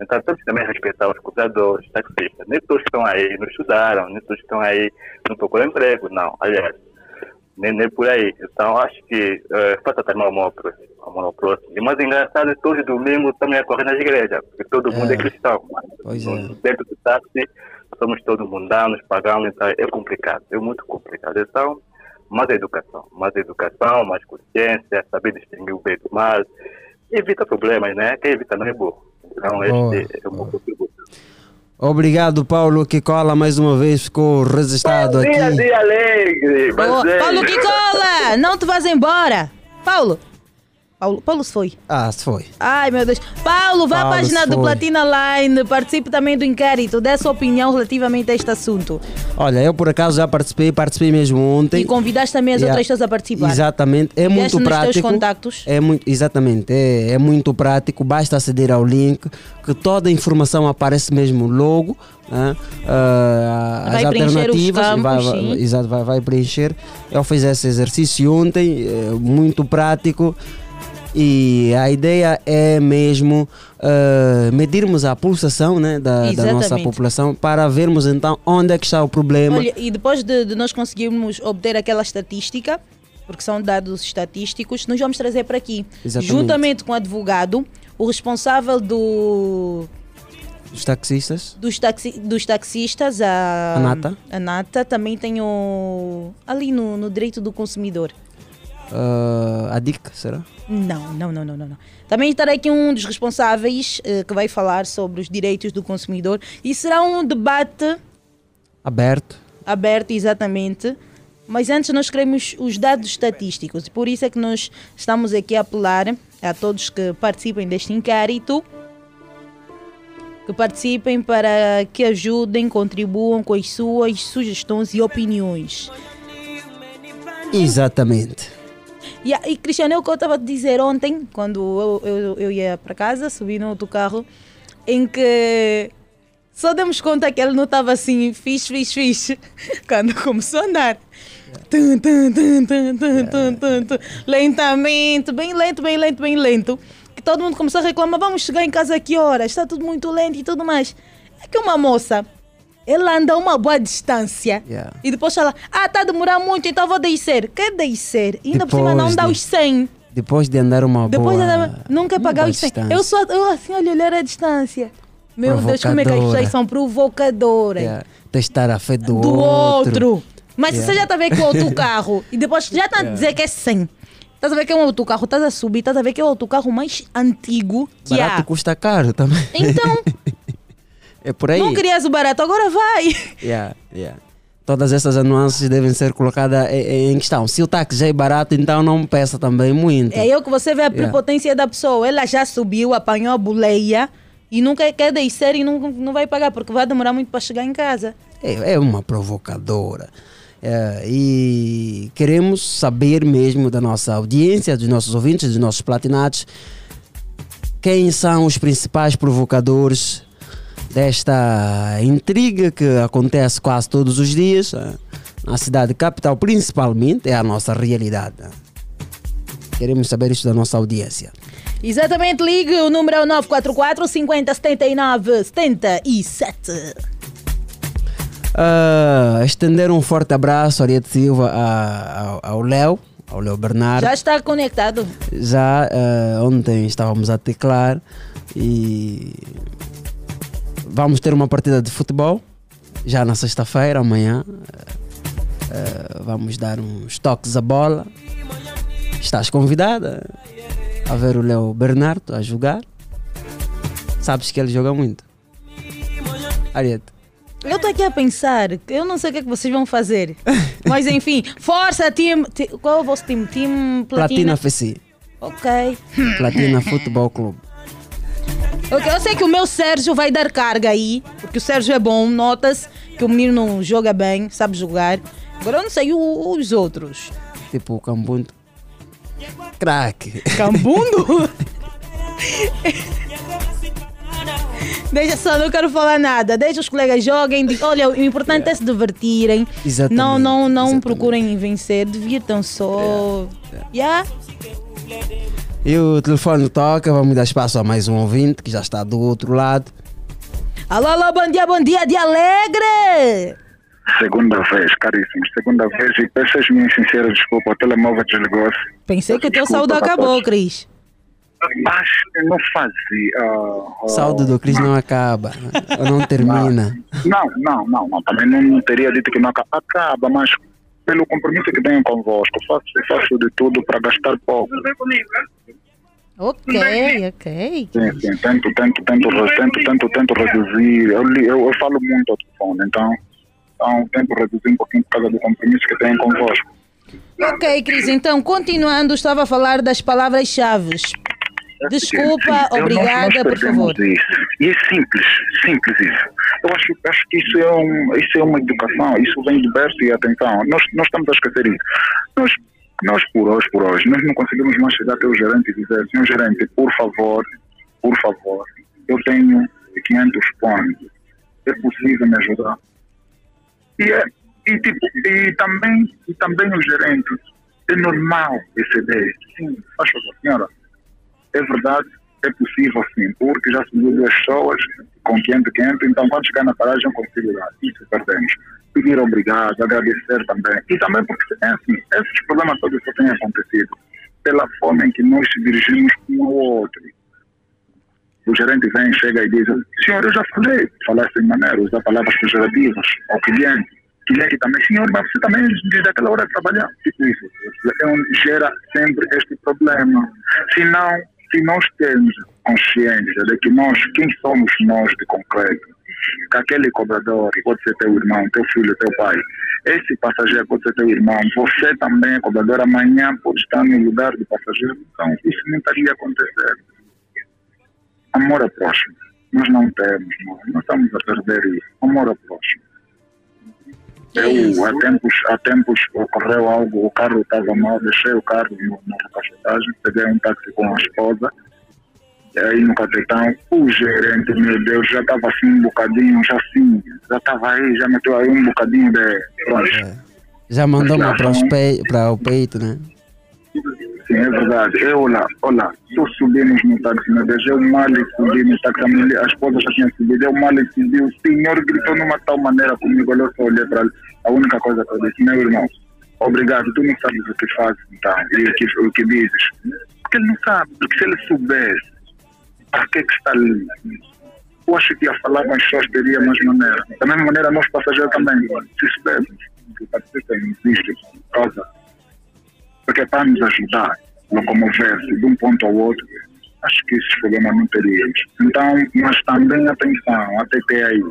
Então temos que também respeitar os cobradores, os taxistas. Nem todos que estão aí não estudaram, nem todos que estão aí não procuram emprego, não. Aliás, nem, nem por aí. Então acho que uh, faça também próximo. Amor ao próximo. E mais engraçado é que todos domingos também a correr nas igrejas, porque todo mundo é, É. cristão. Pois No- é. Dentro do táxi, somos todos mundanos, pagamos, então é complicado, é muito complicado. Então, mais educação, mais educação, mais consciência, saber distinguir o bem do mal, evita problemas, né? Quem evita não é burro. Então, Boa, este é o meu contributo. Obrigado, Paulo Kikola, mais uma vez ficou registrado aqui. dia alegre! Paulo Kikola, não te vás embora. Paulo. Paulo, Paulo se foi. Ah, se foi. Ai, meu Deus. Paulo, vá à página do. Platina Line, participe também do inquérito, dê sua opinião relativamente a este assunto. Olha, eu por acaso já participei, participei mesmo ontem. E convidaste também as Yeah. outras pessoas a participar. Exatamente, é Deste muito nos teus prático. contactos. É muito, exatamente, é, é muito prático. Basta aceder ao link, que toda a informação aparece mesmo logo. né? Ah, Vai as alternativas, campos, vai, vai- vai, vai preencher. Eu fiz esse exercício ontem, é muito prático. E a ideia é mesmo ah, medirmos a pulsação né, da, da nossa população para vermos então onde é que está o problema. Olha, e depois de, de nós conseguirmos obter aquela estatística, porque são dados estatísticos, nós vamos trazer para aqui. Exatamente. Juntamente com o advogado, o responsável do, Os taxistas. dos, taxi, dos taxistas, a, A Nata. a Nata, também tem o. ali no, no direito do consumidor. Ah, a DIC, será? Não, não, não, não, não. Também estará aqui um dos responsáveis eh, que vai falar sobre os direitos do consumidor e será um debate Aberto. aberto exatamente. Mas antes nós queremos os dados estatísticos e por isso é que nós estamos aqui a apelar a todos que participem deste inquérito que participem para que ajudem, contribuam com as suas sugestões e opiniões. Exatamente. E, Cristiano, é o que eu estava a dizer ontem, quando eu, eu, eu ia para casa, subi no outro carro, em que só demos conta que ele não estava assim, fixe, fixe, fixe, quando começou a andar. Tum, tum, tum. Lentamente, bem lento, bem lento, bem lento. Que todo mundo começou a reclamar, vamos chegar em casa a que horas? Está tudo muito lento e tudo mais. É que uma moça, ela anda uma boa distância. Yeah. E depois fala, ah, está a demorar muito, então vou descer. Quer descer? E ainda por cima Depois não dá de- os 100. Depois de andar uma Depois boa... quer uma pagar os 100. distância. Eu só, eu assim, olha, olhar a distância. Meu Deus, como é que as pessoas são provocadoras. Yeah. Testar a fé do, Do outro. Mas se Yeah. você já está a ver que é outro carro e depois já está a dizer que é 100. Estás a ver que é um outro carro, estás a subir, estás a ver que é o outro carro mais antigo que Barato há. custa caro também. Então, é por aí. não querias o barato, agora vai. Yeah, yeah. Todas essas nuances devem ser colocadas em, questão. Se o táxi já é barato, então não peça também muito. É eu que você vê a Yeah. prepotência da pessoa. Ela já subiu, apanhou a boleia e nunca quer descer e não, não vai pagar porque vai demorar muito para chegar em casa. É, é uma provocadora. É, e queremos saber mesmo da nossa audiência, dos nossos ouvintes, dos nossos platinados, quem são os principais provocadores desta intriga que acontece quase todos os dias eh, na cidade capital, principalmente, é a nossa realidade. Queremos saber isso da nossa audiência. Exatamente, ligue. O número é o 944 50 79 77. Ah, estender um forte abraço, Ariete Silva, a- ao- ao Léo, ao Léo Bernardo. Já está conectado. Já eh, ontem estávamos a teclar e vamos ter uma partida de futebol já na sexta-feira, amanhã. Eh, vamos dar uns toques à bola. Estás convidada a ver o Léo Bernardo a jogar. Sabes que ele joga muito. Ariete. Eu estou aqui a pensar, eu não sei o que é que vocês vão fazer. Mas enfim, força, time. ti- Qual é o vosso time? Time Platina Platina? FC. Ok. Platina Futebol Clube. Ok, eu sei que o meu Sérgio vai dar carga aí, porque o Sérgio é bom, notas que o menino joga bem, sabe jogar. Agora eu não sei o- os outros. Tipo o Cambundo. Craque. Cambundo? Deixa só, não quero falar nada. Deixa os colegas joguem. Olha, o importante é se divertirem. Exatamente, Não, não, não exatamente. procurem vencer. Divirtam só. Yeah. E o telefone toca, vamos dar espaço a mais um ouvinte que já está do outro lado. Alô, alô, bom dia, bom dia de Alegre. Segunda vez, caríssimos. Segunda vez e peço as minhas sinceras desculpas. O telemóvel desligou-se. Pensei que o teu saúde acabou, Cris. Mas eu não fazia. ah, ah, Saúde do Cris não acaba, ou não termina. Não, não, não, não. Também não, não teria dito que não aca- acaba, mas pelo compromisso que tenho convosco, faço, faço de tudo para gastar pouco. Ok, ok. Sim, sim, tento, tento, tento, tento, tento, tento reduzir. Eu, li- eu, eu falo muito ao telefone, então, então tento reduzir um pouquinho por causa do compromisso que tenho convosco. Ok, Cris, então, continuando, estava a falar das palavras-chave. Desculpa, eu- obrigada, por favor. Isso. E é simples, simples isso. Eu acho, acho que isso é, um, isso é uma educação, isso vem de berço e atenção. Nós, nós estamos a esquecer isso. Nós, nós por hoje, por hoje, nós não conseguimos mais chegar até o gerente e dizer, senhor gerente, por favor, por favor, eu tenho 500 pontos, é possível me ajudar? E, é, e, tipo, e, também, e também o gerente, é normal exceder. Sim, faz favor, senhora, é verdade, é possível sim, porque já subiu duas pessoas com quente quente, então quando chegar na paragem eu consigo dar. Isso perdemos. Pedir obrigado, agradecer também. E também porque é assim, esses problemas todos só têm acontecido pela forma em que nós se dirigimos um ao outro. O gerente vem, chega e diz, senhor, eu já falei, falar sem maneira, usar palavras pejorativas ao cliente. Cliente também, senhor, mas você também desde aquela hora de trabalhar. Tipo isso. É gera sempre este problema. Se não, se nós temos consciência de que nós, quem somos nós de concreto, que aquele cobrador pode ser teu irmão, teu filho, teu pai, esse passageiro pode ser teu irmão, você também é cobrador, amanhã pode estar no lugar do passageiro, então isso não estaria acontecendo amor ao próximo. Nós não temos, nós, estamos a perder isso. Amor ao próximo. Eu, há tempos, há tempos ocorreu algo, o carro estava mal, deixei o carro no- na recapitagem, peguei um táxi com a esposa, aí no capitão, o gerente, meu Deus, já estava assim um bocadinho, já assim, já estava aí, já meteu aí um bocadinho de. Pronto. Já mandou uma para, para o peito, né? Sim, é verdade. Eu, olá, olá, tu subimos no táxi, meu Deus, eu mal subi no táxi, a, mulher, a esposa já tinha subido, eu mal subi, o senhor gritou numa tal maneira comigo, eu só olhei para ele, a única coisa que eu disse, meu irmão, obrigado, tu não sabes o que fazes, então, e o que, o que dizes. Porque ele não sabe, porque se ele soubesse, para que que está ali? Eu acho que ia falar mais só teria mais maneira. Da mesma maneira, nós passageiros também, se soubéssemos que o taxista existe por causa porque é para nos ajudar, locomover-se de um ponto ao outro, acho que esses problemas não teríamos. Então, mas também atenção, até que aí.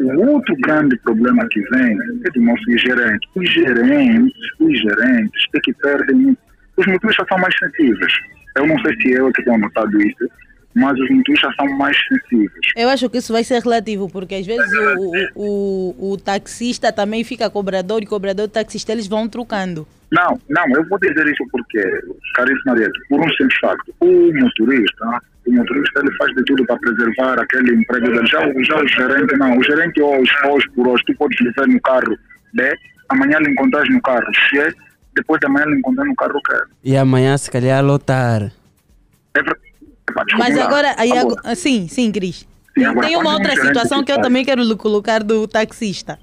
O outro grande problema que vem é do nosso gerente. Os gerentes, os gerentes é que perdem. Os motoristas são mais sensíveis. Eu não sei se eu é que tenho notado isso, mas os motoristas são mais sensíveis. Eu acho que isso vai ser relativo, porque às vezes o, o, o, o taxista também fica cobrador e cobrador e taxista, eles vão trocando. Não, não, eu vou dizer isso porque, caríssimo Marieta, por um simples facto, o motorista, o motorista ele faz de tudo para preservar aquele emprego dele. Já, o- já o gerente não, o gerente hoje, hoje por hoje, tu podes ver no carro B, amanhã lhe encontras no carro C, depois de amanhã lhe encontrar no carro Q. E amanhã, se calhar, lotar. É Mas agora, aí, Agora, agora- sim, sim, Cris. Sim, Tem, agora, tem uma um outra situação que eu também quero colocar do taxista.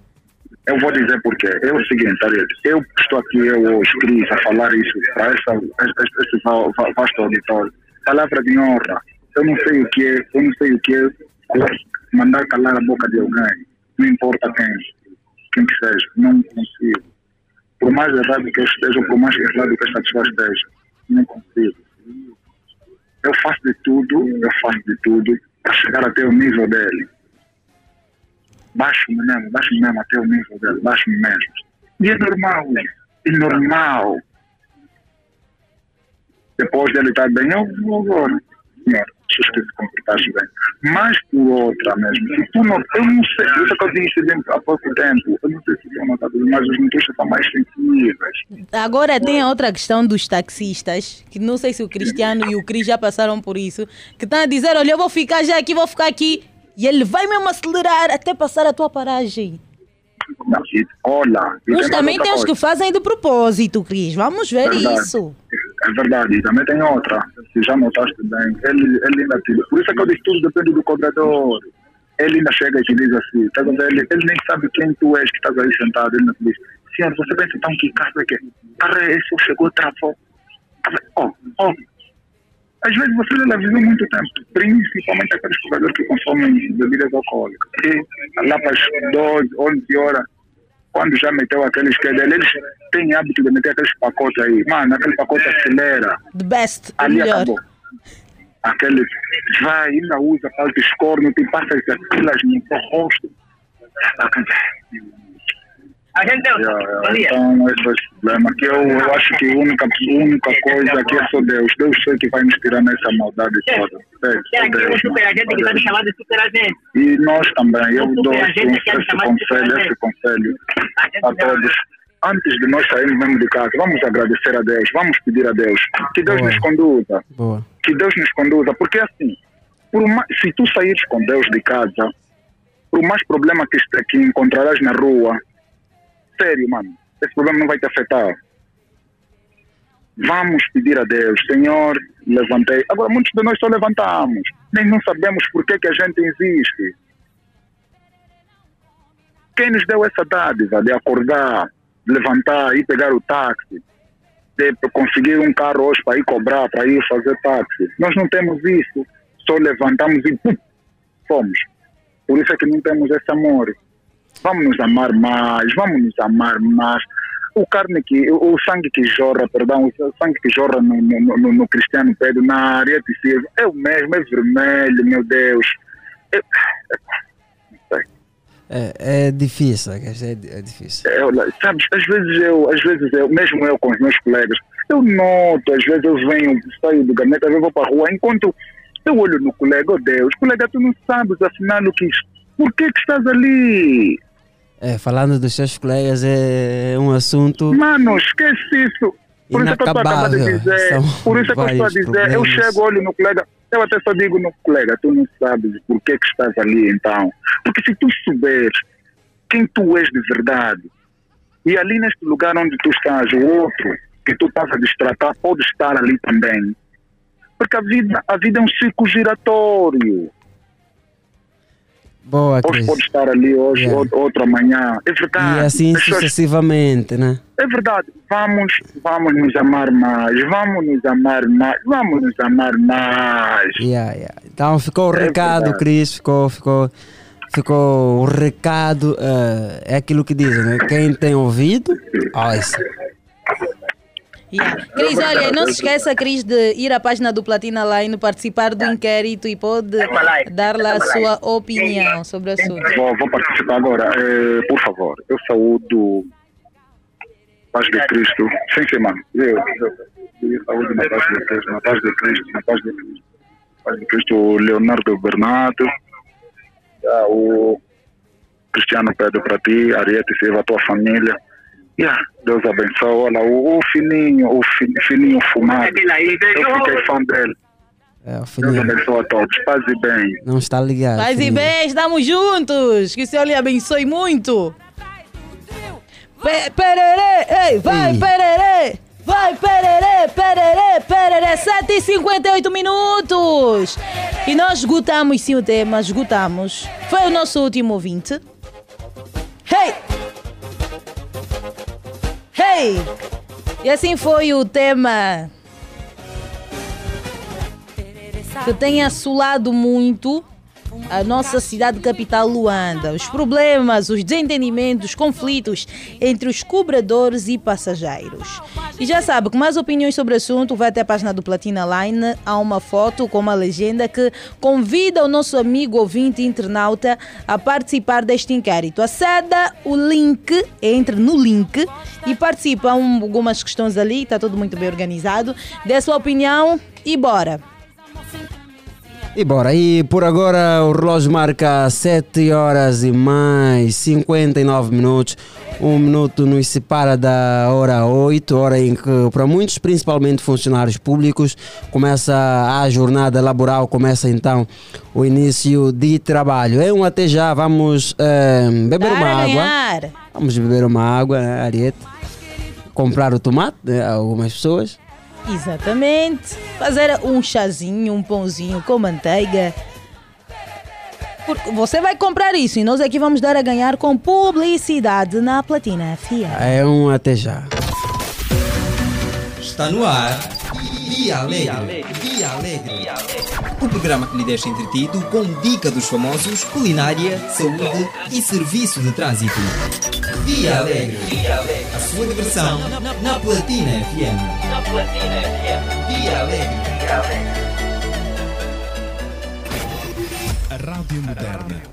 Eu vou dizer porque é o seguinte, eu estou aqui, eu hoje, Cris, a falar isso para essa, esse, vasto auditório. Palavra de honra. Eu não sei o que é, eu não sei o que é mandar calar a boca de alguém. Não importa quem, quem que seja, não consigo. Por mais errado que eu esteja, ou por mais errado que esta pessoa esteja, não consigo. Eu faço de tudo, eu faço de tudo para chegar até o nível dele baixo-me mesmo, baixo-me mesmo até o nível dele, baixo-me mesmo. E é normal, é normal. Depois dele estar bem, eu vou agora. Senhor, que se comportasse bem. Mas por outra mesmo, se tu não, eu não sei, eu disse dentro, há pouco tempo, eu não sei se tu notado, mas os motoristas são mais sensíveis. Agora tem a outra questão dos taxistas, que não sei se o Cristiano e o Cris já passaram por isso, que estão a dizer, olha, eu vou ficar já aqui, vou ficar aqui, E ele vai mesmo acelerar até passar a tua paragem. Não, olha. tem também tem os que fazem de propósito, Cris. Vamos ver Verdade. isso. É verdade, também tem outra. Se já notaste bem, ele, ele ainda. Por isso é que eu disse tudo depende do cobrador. Ele ainda chega e te diz assim, tá ele, ele nem sabe quem tu és que estás aí sentado. Ele não te diz, senhor, você pensa então que carro é que é? Carro é esse, chegou, travou. Ó, ó. Às vezes você leva visão muito tempo, principalmente aqueles cobradores que consomem bebidas alcoólicas. E lá para as 12, 11 horas, quando já meteu aquele esquerdo, eles têm hábito de meter aqueles pacotes aí. Mano, aquele pacote acelera. The best, Ali melhor. acabou. Aquele vai, ainda usa falta escorno, tem passa aquelas no teu rosto. A gente deu. Yeah, yeah. Então, esse é o problema. Que eu, eu acho que a única, única coisa aqui é só Deus. Deus sei que vai nos tirar nessa maldade toda. Só aqui Deus, super agente que está me chamando de super agente. E nós também, eu dou esse, que é esse conselho, esse conselho A todos. Antes de nós sairmos mesmo de casa, vamos agradecer a Deus, vamos pedir a Deus que Deus Boa. nos conduza, Boa. que Deus nos conduza, porque assim, por mais, se tu saíres com Deus de casa, por mais problema que, este- que encontrarás na rua, sério, mano, esse problema não vai te afetar. Vamos pedir a Deus, Senhor, levantei. Agora, muitos de nós só levantamos, nem não sabemos por que, que a gente existe. Quem nos deu essa dádiva de acordar, levantar e pegar o táxi, de conseguir um carro hoje para ir cobrar, para ir fazer táxi? Nós não temos isso. Só levantamos e pum, fomos. Por isso é que não temos esse amor. Vamos nos amar mais, vamos nos amar mais. O carne que, o sangue que jorra, perdão, o sangue que jorra no, no, no, no Cristiano Pedro, na Ariete Silva, é o mesmo, é vermelho, meu Deus. É. É, é difícil, é, é difícil. É, sabes, às vezes eu, às vezes eu, mesmo eu com os meus colegas, eu noto, às vezes eu venho, saio do gabinete, às vezes eu vou para a rua, enquanto eu olho no colega, oh Deus, colega, tu não sabes afinal o que, por que que estás ali? É, falando dos seus colegas é um assunto. Mano, esquece isso. Por isso é que eu estou de dizer, São por isso é que eu estou a dizer, eu problemas. chego, olho no colega, eu até só digo no colega, tu não sabes por que que estás ali então. Porque se tu souberes quem tu és de verdade, e ali neste lugar onde tu estás, o outro que tu estás a distratar pode estar ali também. Porque a vida, a vida é um ciclo giratório. Boa, Hoje Cris. pode estar ali, hoje, Yeah. outro amanhã. É verdade. E assim As pessoas- sucessivamente, né? é verdade, vamos, vamos nos amar mais, vamos nos amar mais, vamos nos amar mais. Yeah, yeah. Então ficou o É recado, verdade. Cris, ficou, ficou, ficou o recado, eh, é aquilo que dizem, né? Quem tem ouvido, ouça. Yeah. Cris, olha, não se esqueça, Cris, de ir à página do Platina Line, participar do inquérito e pode dar lá a sua opinião sobre o assunto. Vou, vou participar agora. Eh, por favor, eu saúdo paz de Cristo. Sim, sim, mano. Eu, eu, eu saúdo na paz de Cristo, na paz de Cristo, na paz de Cristo. Paz de Cristo, o Leonardo Bernardo, ah, o Cristiano Pedro para ti, Ariete Silva, a tua família. Yeah, Deus abençoe. Olha, o, o fininho, o fi- fininho fumado. Eu fiquei fã dele. É, o Deus filhinho abençoe a todos. Paz e bem. não está ligado. Paz e filhinho. bem, estamos juntos. Que o Senhor lhe abençoe muito. Pe pererê, ei, vai Ei. pererê. Vai pererê, pererê, pererê. 7 e 58 minutos. E nós esgotamos sim o tema, esgotamos. Foi o nosso último ouvinte. Hey! Hey! E assim foi o tema que tem assolado muito a nossa cidade capital Luanda. Os problemas, os desentendimentos, os conflitos entre os cobradores e passageiros. E já sabe, com mais opiniões sobre o assunto, vai até a página do Platina Line. Há uma foto com uma legenda que convida o nosso amigo ouvinte internauta a participar deste inquérito. Aceda o link, entre no link e participa. Há um- algumas questões ali, está tudo muito bem organizado. Dê a sua opinião e bora! E bora, e por agora o relógio marca 7 horas e mais 59 minutos. Um minuto nos separa da hora 8, hora em que, para muitos, principalmente funcionários públicos, começa a jornada laboral, começa então o início de trabalho. É um até já, vamos eh, beber Dar uma água. Vamos beber uma água, né, Ariete? Comprar o tomate, né, algumas pessoas. Exatamente. Fazer um chazinho, um pãozinho com manteiga. Porque você vai comprar isso e nós aqui vamos dar a ganhar com publicidade na Platina FM. É um até já. Está no ar. Dia Alegre. Dia Alegre. O programa que lhe deixa entretido com dica dos famosos, culinária, saúde e serviço de trânsito. Dia Alegre. A sua diversão na Platina FM. Dia Alegre. A Rádio Moderna.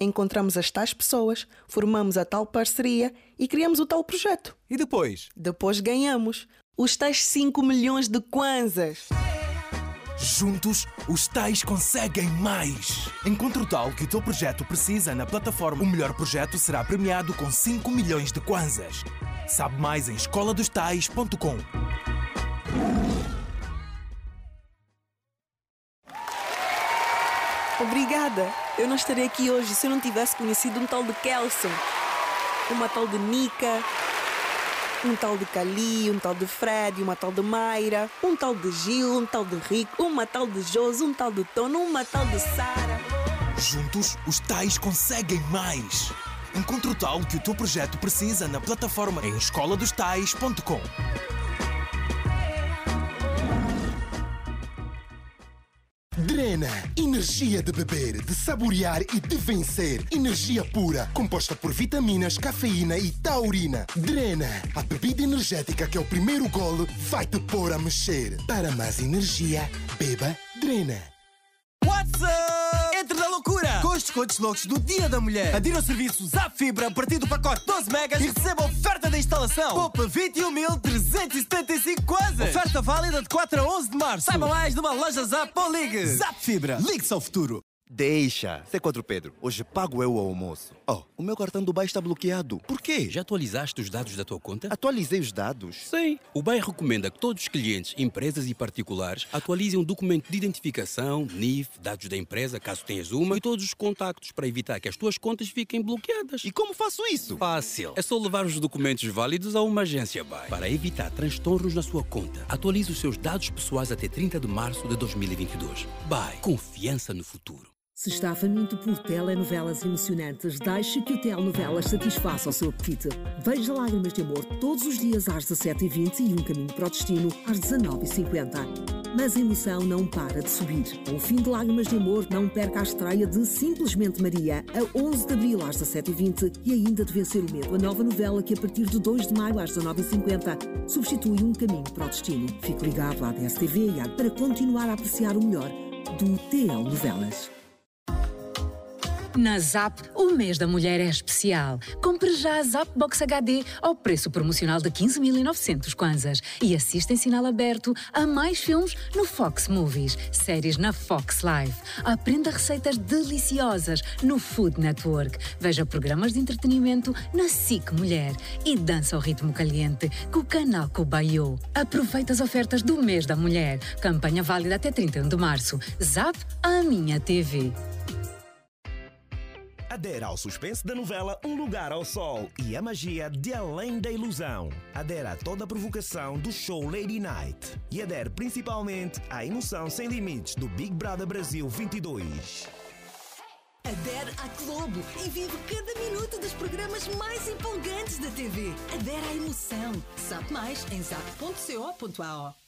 encontramos as tais pessoas, formamos a tal parceria e criamos o tal projeto. E depois? Depois ganhamos os tais 5 milhões de kwanzas. Juntos, os tais conseguem mais. Encontre o tal que o teu projeto precisa na plataforma. O melhor projeto será premiado com 5 milhões de kwanzas. Sabe mais em escoladostais.com. Obrigada. Eu não estaria aqui hoje se eu não tivesse conhecido um tal de Kelson, uma tal de Nika, um tal de Cali, um tal de Fred, uma tal de Mayra, um tal de Gil, um tal de Rico, uma tal de Josi, um tal de Tono, uma tal de Sara. Juntos, os tais conseguem mais. Encontre o tal que o teu projeto precisa na plataforma em escoladostais.com. Drena, energia de beber, de saborear e de vencer. Energia pura, composta por vitaminas, cafeína e taurina. Drena, a bebida energética que é o primeiro golo vai te pôr a mexer. Para mais energia, beba Drena. What's up? Entre na loucura! Descontos loucos do Dia da Mulher. Adira ao serviço Zap Fibra a partir do pacote 12 megas e receba oferta da instalação. Poupa 21.375 quase. Oferta válida de 4 a 11 de março. Saiba mais numa loja Zap ou ligue. Zap Fibra. Ligue-se ao futuro. Deixa. Ser contra o Pedro. Hoje pago eu o almoço. Oh, o meu cartão do Dubai está bloqueado. Por quê? Já atualizaste os dados da tua conta? Atualizei os dados. Sim. O BAE recomenda que todos os clientes, empresas e particulares atualizem um documento de identificação, NIF, dados da empresa, caso tenhas uma, e todos os contactos para evitar que as tuas contas fiquem bloqueadas. E como faço isso? Fácil. É só levar os documentos válidos a uma agência BAE. Para evitar transtornos na sua conta, atualize os seus dados pessoais até 30 de março de 2022. BAE. Confiança no futuro. Se está faminto por telenovelas emocionantes, deixe que o Telenovelas satisfaça o seu apetite. Veja Lágrimas de Amor todos os dias às 17h20 e Um Caminho para o Destino às 19h50. Mas a emoção não para de subir. O fim de Lágrimas de Amor, não perca a estreia de Simplesmente Maria, a 11 de abril às 17h20 e ainda de Vencer o Medo, a nova novela que a partir de 2 de maio às 19h50 substitui Um Caminho para o Destino. Fique ligado à DSTV e à para continuar a apreciar o melhor do TL Novelas. Na Zap, o mês da mulher é especial. Compre já a Zap Box HD ao preço promocional de 15.900 kwanzas e assista em sinal aberto a mais filmes no Fox Movies, séries na Fox Live. Aprenda receitas deliciosas no Food Network. Veja programas de entretenimento na SIC Mulher e dança ao ritmo caliente com o canal Kubayo. Aproveite as ofertas do mês da mulher. Campanha válida até 31 de março. Zap, a minha TV. Adera ao suspense da novela Um Lugar ao Sol e a magia de Além da Ilusão. Adera a toda a provocação do show Lady Night. E adere principalmente à emoção sem limites do Big Brother Brasil 22. Adere à Globo e vive cada minuto dos programas mais empolgantes da TV. Adere à emoção. Sabe mais em zap.co.ao.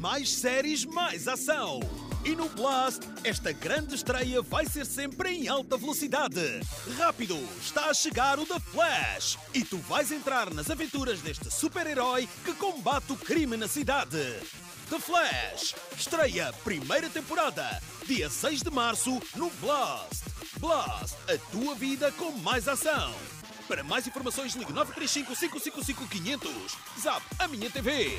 Mais séries, mais ação. E no Blast, esta grande estreia vai ser sempre em alta velocidade. Rápido, está a chegar o The Flash. E tu vais entrar nas aventuras deste super-herói que combate o crime na cidade. The Flash, estreia primeira temporada, dia 6 de março, no Blast. Blast, a tua vida com mais ação. Para mais informações, ligue 935 555 500. Zap, a minha TV.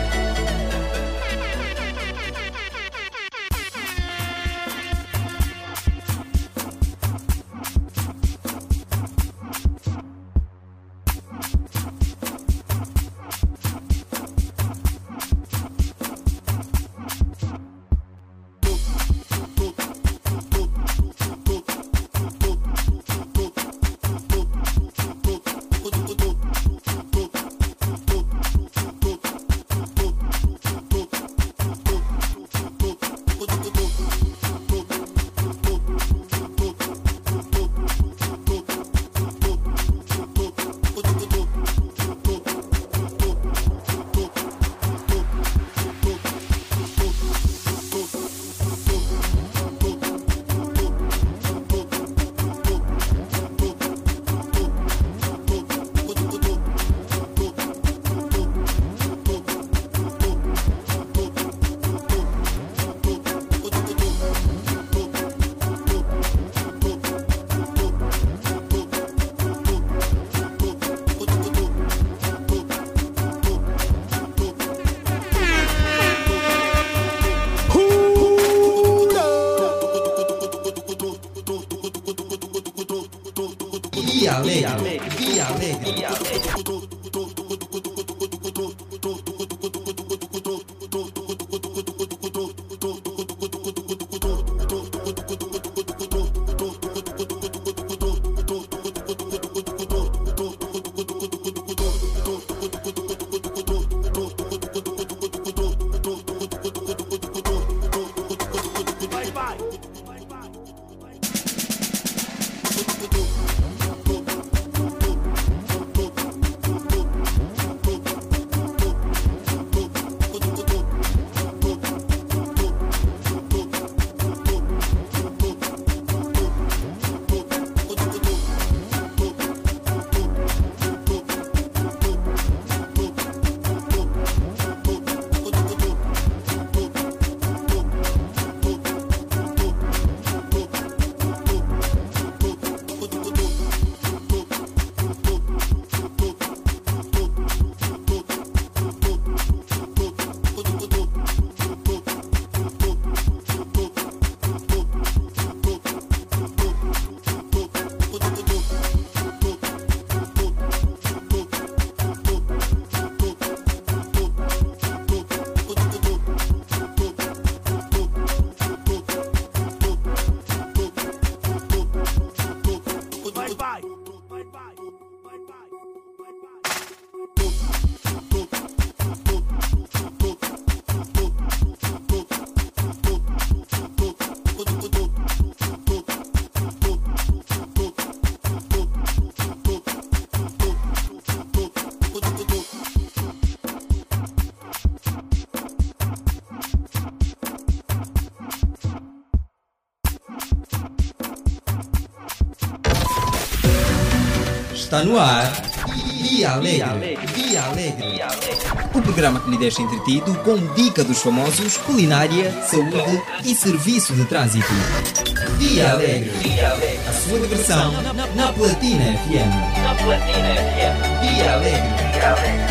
Está no ar. Via Alegre. Via Alegre. O programa que lhe deixa entretido com dica dos famosos, culinária, saúde e serviço de trânsito. Via Alegre. A sua diversão na Platina FM. Na Platina FM. Via Alegre. Via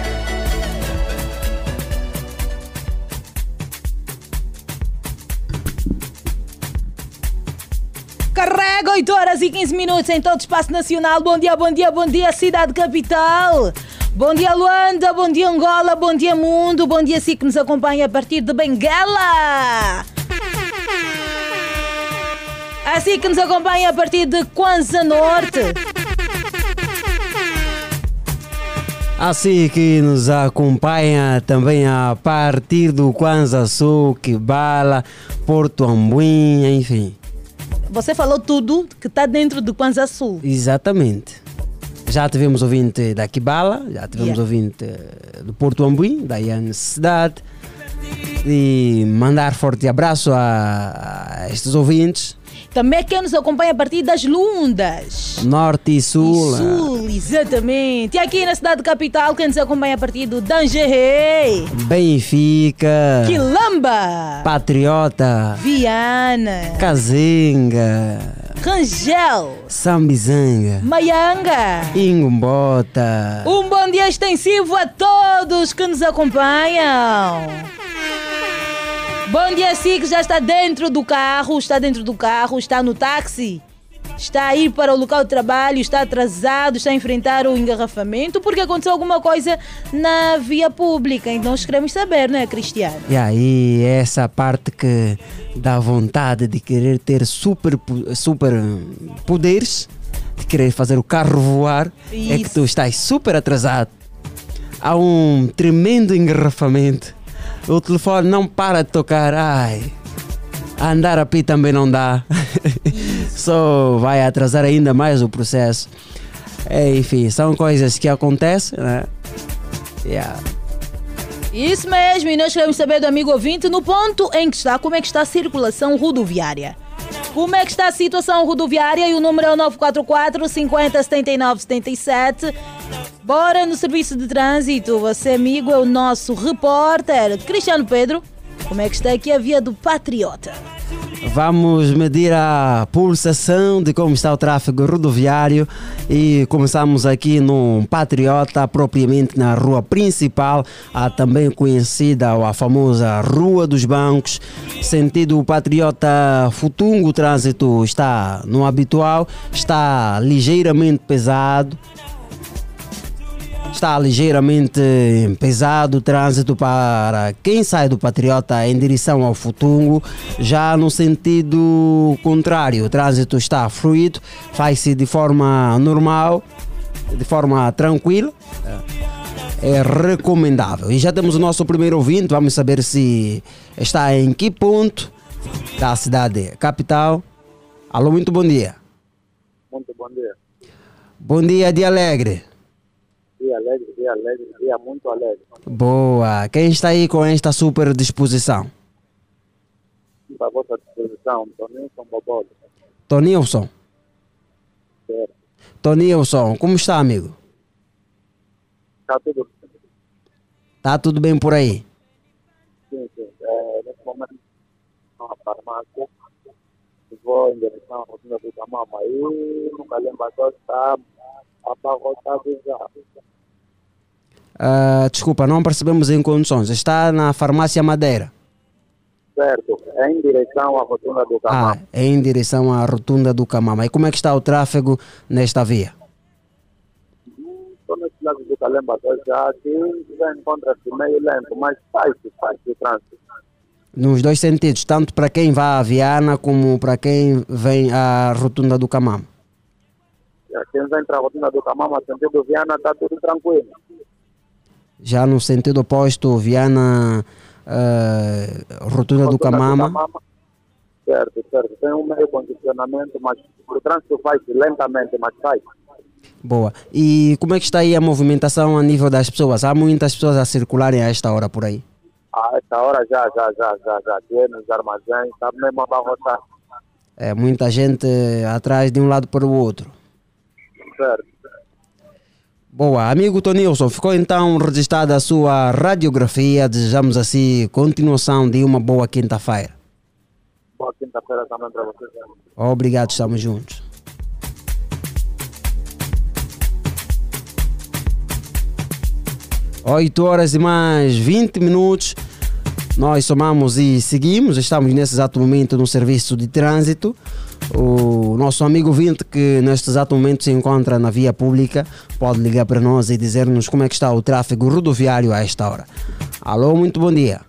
Horas e 15 minutos em todo o espaço nacional. Bom dia, bom dia, bom dia, cidade capital. Bom dia, Luanda. Bom dia, Angola. Bom dia, mundo. Bom dia, si que nos acompanha a partir de Benguela. Assim que nos acompanha a partir de Kwanza Norte. Assim que nos acompanha também a partir do Kwanza Sul, Kibala, Porto Ambuim, enfim. Você falou tudo que está dentro do Kwanza Sul. Exatamente. Já tivemos ouvinte da Kibala, já tivemos Yeah. ouvinte eh, do Porto Ambuim, da IAN Cidade. E mandar forte abraço a, a estes ouvintes, Também quem nos acompanha a partir das Lundas. Norte e Sul. Sul, exatamente. E aqui na cidade capital, quem nos acompanha a partir do Dangeré, Benfica, Quilamba, Patriota, Viana, Cazenga, Rangel, Sambizanga, Maianga. Ingumbota. Um bom dia extensivo a todos que nos acompanham. Bom dia, si que já está dentro do carro, está dentro do carro, está no táxi, está a ir para o local de trabalho, está atrasado, está a enfrentar o engarrafamento porque aconteceu alguma coisa na via pública. Então nós queremos saber, não é, Cristiano? E aí, essa parte que dá vontade de querer ter super, super poderes, de querer fazer o carro voar, é que Isso. tu estás super atrasado. Há um tremendo engarrafamento. O telefone não para de tocar. Ai, andar a pé também não dá. Só vai atrasar ainda mais o processo. É, enfim, são coisas que acontecem, né? Yeah. Isso mesmo, e nós queremos saber do amigo ouvinte no ponto em que está, como é que está a circulação rodoviária. Como é que está a situação rodoviária? E o número é o 944 50 79 77. Bora no serviço de trânsito. Você, amigo, é o nosso repórter, Cristiano Pedro. Como é que está aqui a via do Patriota? Vamos medir a pulsação de como está o tráfego rodoviário e começamos aqui no Patriota, propriamente na rua principal, a também conhecida ou a famosa Rua dos Bancos. Sentido Patriota Futungo, o trânsito está no habitual, está ligeiramente pesado. Está ligeiramente pesado o trânsito para quem sai do Patriota em direção ao Futungo. Já no sentido contrário, o trânsito está fluido, faz-se de forma normal, de forma tranquila. É recomendável. E já temos o nosso primeiro ouvinte, vamos saber se está em que ponto da cidade capital. Alô, muito bom dia. Muito bom dia. Bom dia de Alegre. Dia alegre, dia alegre, dia muito alegre. Boa. Quem está aí com esta super disposição? Para a vossa disposição, Toninho São Bobolo. Tonilson. Tonilson, como está, amigo? Está tudo Tá tudo bem por aí? sim, sim. É, nesse momento, estou na farmácia. Vou em direção à rotina do Tamama. E nunca lembro só está abarrotado já. Ah, desculpa, não percebemos em condições. Está na farmácia Madeira. Certo. É em direção à rotina do Ah, Tamama. é em direção à rotunda do Camama. E como é que está o tráfego nesta via? Estou nesse lado do Calemba já aqui já encontra-se meio lento, mas faz-se, faz-se o trânsito. Nos dois sentidos, tanto para quem vai a Viana como para quem vem à rotunda do Camama. Quem vem para a rotina do Tamama, sentido Viana, está tudo tranquilo. Já no sentido oposto, Viana, ah, rotunda do Camama. Certo, certo. Tem um meio condicionamento, mas o trânsito faz lentamente, mas faz. Boa. E como é que está aí a movimentação a nível das pessoas? Há muitas pessoas a circularem a esta hora por aí? A essa hora já, já, já, já, já. Aqui nos armazéns, está mesmo abarrotado. É, muita gente atrás de um lado para o outro. Certo. Boa, amigo Tonilson, ficou então registrada a sua radiografia. Desejamos assim continuação de uma boa quinta-feira. Boa quinta-feira também para vocês. Obrigado, estamos juntos. Oito horas e mais 20 minutos. Nós somamos e seguimos. Estamos nesse exato momento no serviço de trânsito. O nosso amigo Vinte, que neste exato momento se encontra na via pública, pode ligar para nós e dizer-nos como é que está o tráfego rodoviário a esta hora. Alô, muito bom dia.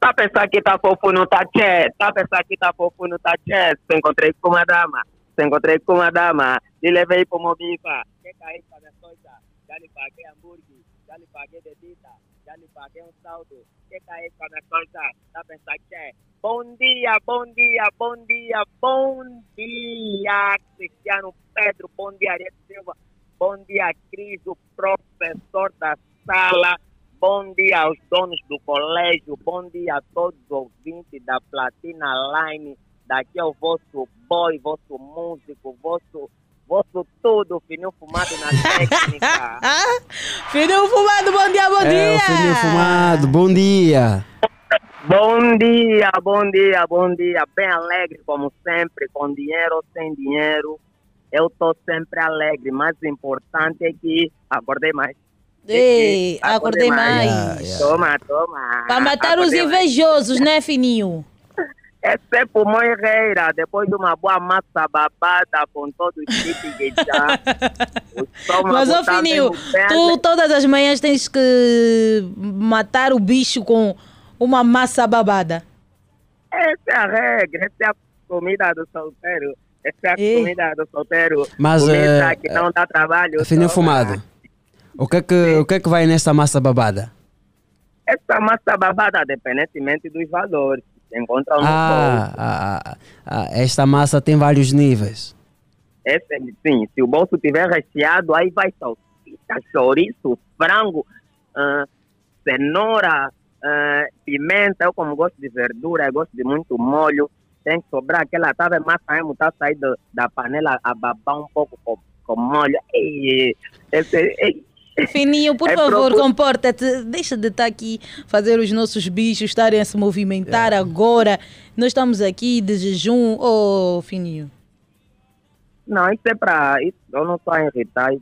Tá pensar que tá fofo no tachê? Tá pensar que tá fofo no tachê? Se encontrei com uma dama, se encontrei com uma dama, e levei para uma. Que caí para coisa, já lhe paguei hambúrguer, já lhe paguei bebida, já lhe paguei um saldo. Que caí para coisa, tá que? Bom dia, bom dia, bom dia, bom dia, Cristiano Pedro, bom dia, Ariel Silva, bom dia, Cris, o professor da sala, bom dia aos donos do colégio, bom dia a todos os ouvintes da Platina Line, daqui é o vosso boy, vosso músico, vosso, vosso tudo, fininho fumado na técnica. Fininho fumado, bom dia, bom É, dia! Fininho Fumado, bom dia. Bom dia, bom dia, bom dia. Bem alegre, como sempre, com dinheiro ou sem dinheiro. Eu estou sempre alegre. Mas o importante é que acordei mais. Ei, acordei mais. Toma, toma. Para matar os Acordei mais. invejosos, né, Fininho? Esse é pulmão Herrera, depois de uma boa massa babada com todo o chique que já. Mas, ô tá Fininho, tu todas as manhãs tens que matar o bicho com uma massa babada. Essa é a regra, essa é a comida do solteiro. Essa é a Ei. comida do solteiro. Mas, comida eh, que não dá trabalho. Fininho toma. Fumado, o que, é que, o que é que vai nessa massa babada? Essa massa babada, independentemente dos valores, se encontra no Ah, ah, ah, ah, esta massa tem vários níveis. Esse, sim, se o bolso tiver recheado, aí vai salsicha, chouriço, frango, ah, cenoura, ah, pimenta. Eu, como gosto de verdura, eu gosto de muito molho. Tem que sobrar aquela tava massa mesmo, tá sair do- da panela a babar um pouco com, com molho. Ei, esse, ei. Fininho, por É favor, procu- comporta-te. Deixa de estar aqui fazer os nossos bichos estarem a se movimentar agora. Nós estamos aqui de jejum. Ô, Fininho. Não, isso é para. Eu não estou a irritar.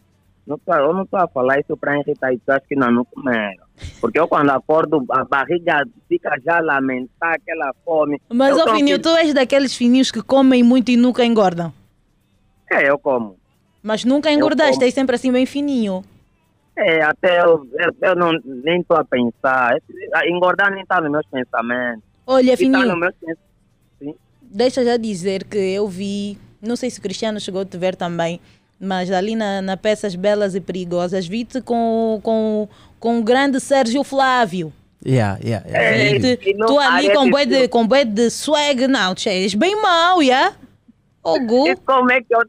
Não tô, eu não estou a falar isso para irritar. Isso acho que não, não comeram. Porque eu, quando acordo, a barriga fica já a lamentar aquela fome. Mas, ô, tô Fininho, tu és daqueles fininhos que comem muito e nunca engordam. É, eu como. Mas nunca engordaste, és sempre assim bem fininho. É, até eu, eu, eu não, nem estou a pensar. Engordar nem está nos meus pensamentos. Olha, E tá Fininho. nos meus pensamentos. Deixa já dizer que eu vi, não sei se o Cristiano chegou a te ver também, mas ali na, na Peças Belas e Perigosas, vi-te com, com, com o grande Sérgio Flávio. Yeah, yeah, yeah. É, e tu ali com bué de, com bué de swag, não, tchê, és bem mau, já? Ô, Gu. E como é que eu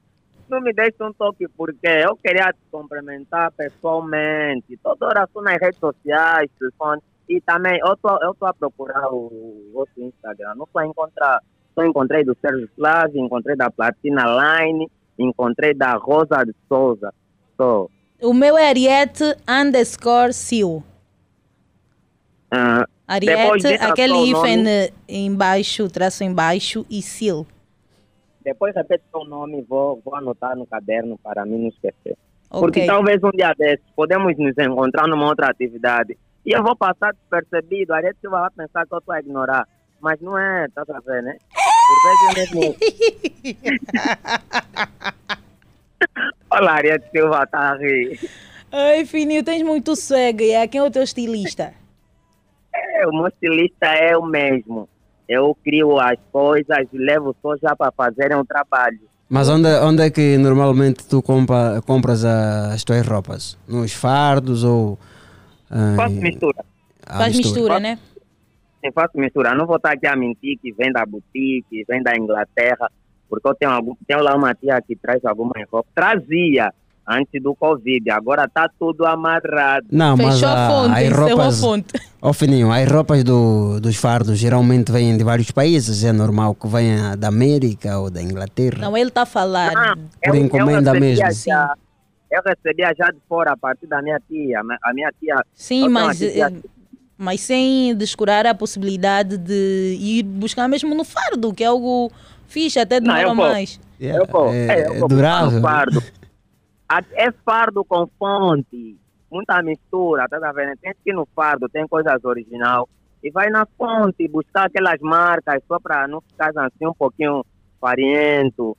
não me deixa um toque? Porque eu queria te cumprimentar pessoalmente. Toda hora estou nas redes sociais, telefone. E também eu tô, eu tô a procurar o vosso Instagram. Não estou a encontrar. Só encontrei do Sérgio Flávio, encontrei da Platina Line, encontrei da Rosa de Souza. Só. O meu é Ariete underscore Sil. depois Ariete, aquele hífen nome. embaixo, traço embaixo e Sil. Depois repete seu nome, vou, vou anotar no caderno para mim não esquecer. Ok. Porque talvez um dia desses podemos nos encontrar numa outra atividade. E eu vou passar despercebido. A gente vai pensar que eu estou a ignorar. Mas não é, tá a ver, né? Por vezes mesmo. Olha, a Ariete Silva está a rir. Ai, Fininho, tens muito swag, é? Quem é o teu estilista? É, o meu estilista é o mesmo. Eu crio as coisas e levo só já para fazerem o trabalho. Mas onde, onde é que normalmente tu compra, compras as tuas roupas? Nos fardos ou. ah, Faço mistura. Faz mistura, né? Eu faço mistura. Eu não vou estar aqui a mentir que vem da boutique, vem da Inglaterra, porque eu tenho, algum, tenho lá uma tia que traz algumas roupas. Trazia antes do Covid, agora está tudo amarrado. Não, mas Fechou a fonte, as encerrou a roupas, fonte. Ó Fininho, as roupas do, dos fardos geralmente vêm de vários países, é normal que venha da América ou da Inglaterra. Não, ele está a falar. Por encomenda recebia mesmo. Já, eu recebia já de fora a partir da minha tia. A minha tia. Sim, eu mas, tia- eh, mas sem descurar a possibilidade de ir buscar mesmo no fardo, que é algo fixe, até Não, demora mais. Eu vou. É- É, eu é vou durável. buscar no fardo. É fardo com fonte. Muita mistura, tá vendo? Tem que ir no fardo, tem coisas original. E vai na fonte buscar aquelas marcas só para não ficar assim um pouquinho farinhento.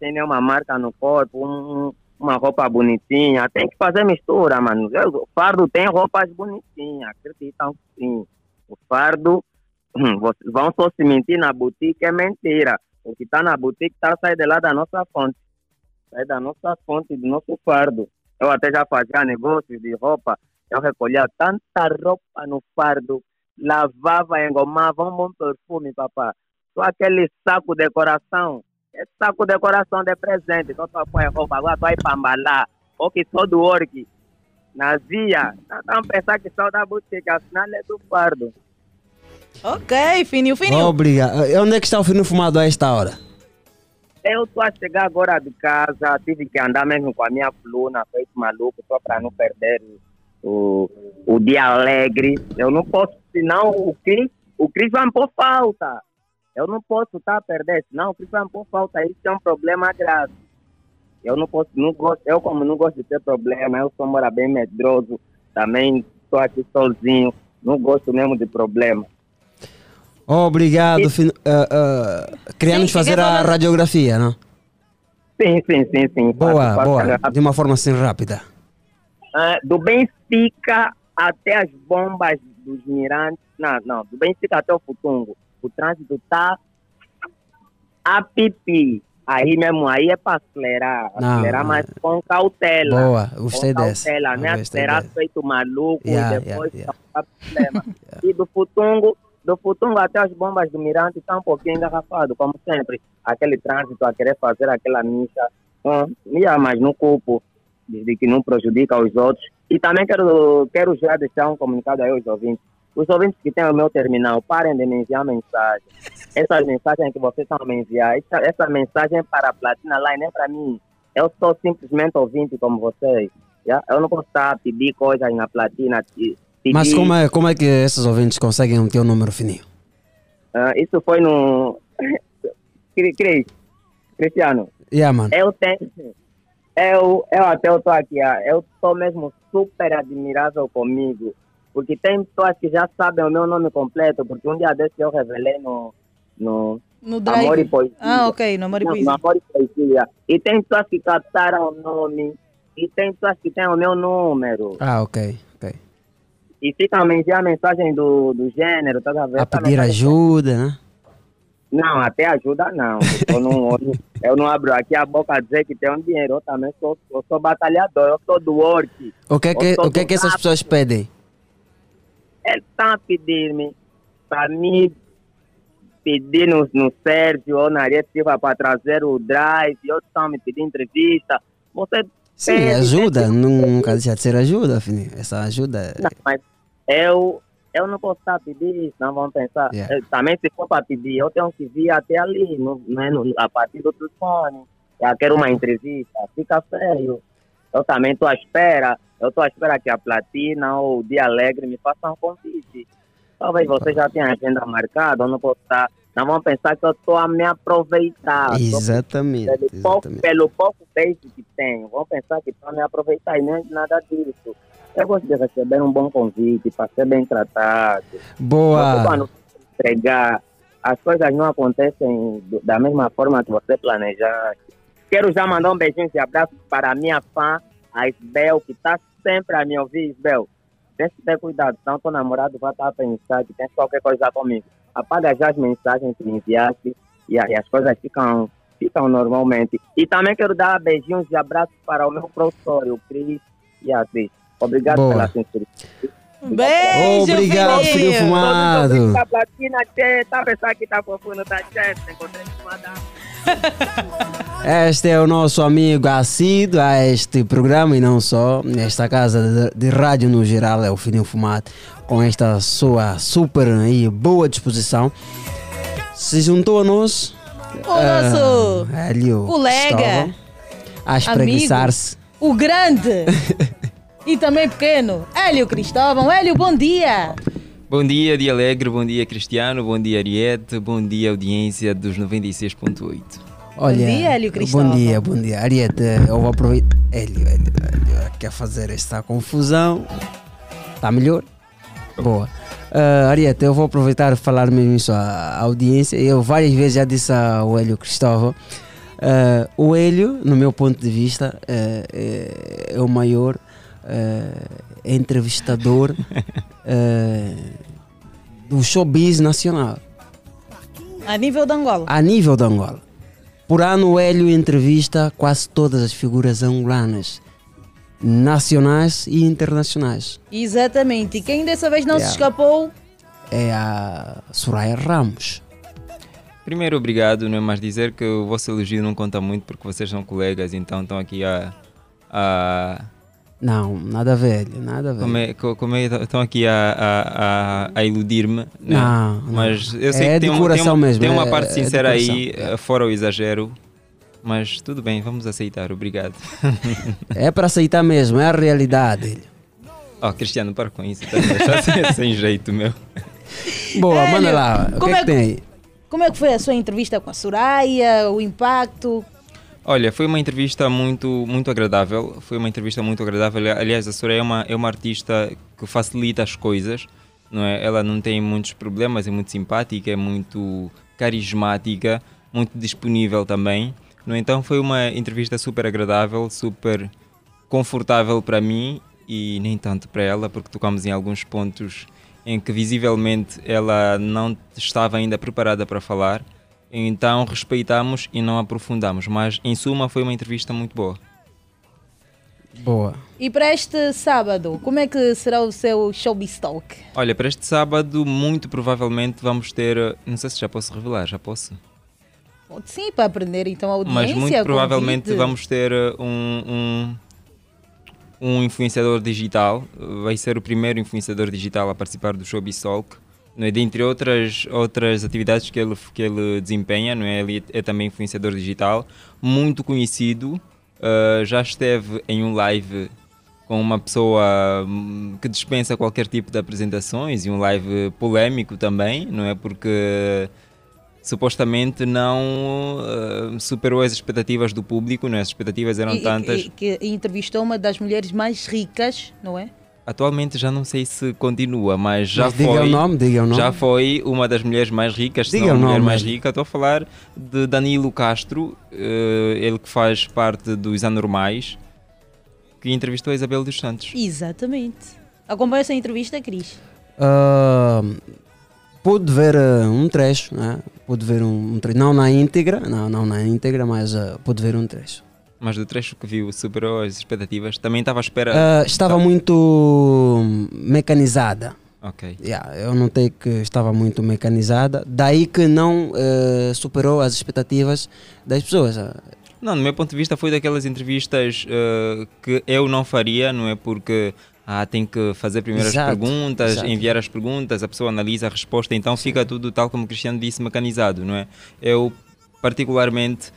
Sem nenhuma marca no corpo, um- uma roupa bonitinha. Tem que fazer mistura, mano. O fardo tem roupas bonitinhas, acreditam que sim. O fardo, hum, vão só se mentir na boutique, é mentira. O que está na boutique tá sai de lá da nossa fonte. Sai da nossa fonte, do nosso fardo. Eu até já fazia negócios de roupa. Eu recolhia tanta roupa no fardo, lavava, engomava um bom perfume, papá. Só aquele saco de decoração. Esse saco de decoração de presente. Só tu põe roupa, agora tu vai para embalar. Ou que só do orque. Nazia. Não pensar que só da boutique, afinal é do fardo. Ok, Fininho, Fininho. Obrigado. E Onde é que está o Fininho fumado a esta hora? Eu estou a chegar agora de casa, tive que andar mesmo com a minha coluna, feito maluco, só para não perder o, o dia alegre. Eu não posso, senão o Cris, o Cris vai me pôr falta. Eu não posso estar a perder, senão me pôr falta. Isso é um problema grave. Eu não posso, não gosto, eu como não gosto de ter problema, eu sou mora bem medroso, também estou aqui sozinho, não gosto mesmo de problema. Obrigado, Fin... ah, Queria-nos Sim, fazer a radiografia, não? Sim, sim, sim, sim. Boa, Faço, faço boa. rápido. De uma forma assim rápida. Ah, do Benfica até as bombas dos mirantes. Não, não, do Benfica até o Futungo. O trânsito está a pipi. Aí mesmo, aí é para acelerar. Não, acelerar, mas com cautela. Boa, gostei com dessa. cautela, né? Acelerar dessa. feito maluco Yeah, e depois yeah, causar problema. E do Futungo, do Futungo até as bombas do Mirante está um pouquinho engarrafado, como sempre. Aquele trânsito a querer fazer aquela missa. Hum, yeah, mas no culpo, desde que não prejudica os outros. E também quero, quero já deixar um comunicado aí aos ouvintes. Os ouvintes que têm o meu terminal, parem de me enviar mensagem. Essas mensagens que vocês estão a me enviar, essa, essa mensagem é para a Platina Line, nem para mim. Eu sou simplesmente ouvinte como vocês. yeah? Eu não posso estar a pedir coisas na Platina. Pedir, Mas como é, como é que esses ouvintes conseguem o teu número fininho? Ah, isso foi no. Cri- Cris, Cristiano. Yeah, mano. Eu tenho. Eu, eu até estou aqui, ah, eu estou mesmo super admirável comigo. Porque tem pessoas que já sabem o meu nome completo, porque um dia desse eu revelei no. no No drive. Amor e Poesia. Ah, ok, no Amor e Não, Poesia. no Amor e Poesia. E tem pessoas que captaram o nome, e tem pessoas que têm o meu número. Ah, ok, ok. E ficam a mensagem do, do gênero, tá vendo? A pedir ajuda, né? Não, até ajuda não. Eu não, eu não, eu não abro aqui a boca a dizer que tem um dinheiro. Eu também sou, eu sou batalhador, eu sou do work. O que é que, o que, é que essas pessoas pedem? Eles estão a pedir-me para mim pedir no, no Sérgio ou na Aria Silva para trazer o drive. Outros estão me pedindo entrevista. Você Sim, pede, ajuda. Nunca deixa de ser ajuda, fininho. Essa ajuda é... Não, mas eu, eu não posso estar a pedir isso, não vão pensar. Yeah. Eu também, se for para pedir, eu tenho que vir até ali, no, né, no, a partir do telefone. Já quero uma entrevista, fica feio. Eu também estou à espera, eu estou à espera que a Platina ou o Dia Alegre me façam um convite. Talvez você já tenha agenda marcada, eu não posso estar. Não vão pensar que eu estou a me aproveitar. Exatamente. pelo pouco, pelo pouco beijo que tenho, vão pensar que estão a me aproveitar e é nada disso. Eu gosto de receber um bom convite para ser bem tratado. Boa. Quando entregar, as coisas não acontecem da mesma forma que você planejaste. Quero já mandar um beijinho e abraço para a minha fã, a Isbel, que está sempre a me ouvir, Isbel. Tem que ter cuidado, senão teu namorado vai estar a pensar que tem qualquer coisa comigo. Apaga já as mensagens que me enviaste e, a- e as coisas ficam, ficam normalmente. E também quero dar beijinhos e abraços para o meu professor, o Cris e a Cris. Obrigado Boa. pela sinceridade. Beijo, Obrigado, filho fumado. Tá platina, tá pensando que tá fofuno, tá tchê, encontrei madame. Este é o nosso amigo assíduo a este programa e não só, nesta casa de, de rádio no geral, é o Fininho Fumado. com esta sua super e boa disposição, se juntou a nós. O nosso ah, Hélio colega, Cristóvão, a espreguiçar-se. o grande e também pequeno, Hélio Cristóvão. Hélio, bom dia. Bom dia, Dia Alegre, bom dia, Cristiano, bom dia, Ariete, bom dia, audiência dos 96.8. Olha, dia, Hélio Cristóvão. Bom dia, bom dia. Ariete, eu vou aproveitar. Hélio, Hélio, Hélio, quer fazer esta confusão? Está melhor? Boa. Uh, Ariete, eu vou aproveitar e falar mesmo isso à audiência. Eu várias vezes já disse ao Hélio Cristóvão. Uh, o Hélio, no meu ponto de vista, uh, é, é o maior uh, entrevistador do showbiz nacional. A nível de Angola. A nível de Angola. Por ano, o Hélio entrevista quase todas as figuras angolanas, nacionais e internacionais. Exatamente. E quem dessa vez não Yeah. se escapou? É a Soraya Ramos. Primeiro, obrigado, não é mais dizer que o vosso elogio não conta muito porque vocês são colegas, então estão aqui a. a Não, nada velho, nada velho. como é, co- como é, estão aqui a, a, a, a iludir-me, né? Não, não. mas eu sei É que tem, de um- tem, coração um- mesmo, tem uma é- parte é sincera coração, aí, eh, fora o exagero, mas tudo bem, vamos aceitar, obrigado. É para aceitar mesmo, é a realidade. oh, Cristiano, para com isso, tá sem, sem jeito, meu. Boa, manda lá. O que como é é que tem? Como é que foi a sua entrevista com a Soraya? O impacto? Olha, foi uma entrevista muito, muito agradável. Foi uma entrevista muito agradável. Aliás, a Soraya é uma, é uma artista que facilita as coisas. Não é? Ela não tem muitos problemas, é muito simpática, é muito carismática, muito disponível também. No então, foi uma entrevista super agradável, super confortável para mim e nem tanto para ela, porque tocamos em alguns pontos em que visivelmente ela não estava ainda preparada para falar. Então respeitamos e não aprofundamos, mas em suma foi uma entrevista muito boa. Boa. E para este sábado, como é que será o seu showbiz talk? Olha, para este sábado, muito provavelmente vamos ter. eh, Não sei se já posso revelar, já posso. Sim, para aprender então a audiência. Mas muito provavelmente convite. vamos ter eh, um, um, um influenciador digital. Vai ser o primeiro influenciador digital a participar do Showbiz Talk. É? Dentre outras, outras atividades que ele, que ele desempenha, não é? ele é também influenciador digital, muito conhecido. eh, já esteve em um live com uma pessoa hum, que dispensa qualquer tipo de apresentações e um live polémico também, não é? Porque supostamente não eh, superou as expectativas do público, não é? As expectativas eram e- tantas. e- que entrevistou uma das mulheres mais ricas, não é? Atualmente já não sei se continua, mas já Mas foi. diga o nome, diga o nome. Já foi uma das mulheres mais ricas, se Diga não a o mulher nome, mais rica. Estou a falar de Danilo Castro, eh, ele que faz parte dos Anormais, que entrevistou a Isabel dos Santos. Exatamente. Acompanha essa entrevista, Cris? Ah, pude ver ah, um trecho, né? pude ver um, um trecho, não na íntegra, não, não na íntegra, mas ah, pude ver um trecho. Mas do trecho que viu superou as expectativas. Também estava à espera. Ah, estava muito mecanizada. Ok. Yeah, eu notei que estava muito mecanizada, daí que não eh, superou as expectativas das pessoas. Não, no meu ponto de vista foi daquelas entrevistas eh, que eu não faria, não é porque ah, tem que fazer primeiro Exato, as perguntas, exato. enviar as perguntas, a pessoa analisa a resposta, então fica tudo tal como o Cristiano disse, mecanizado, não é? Eu particularmente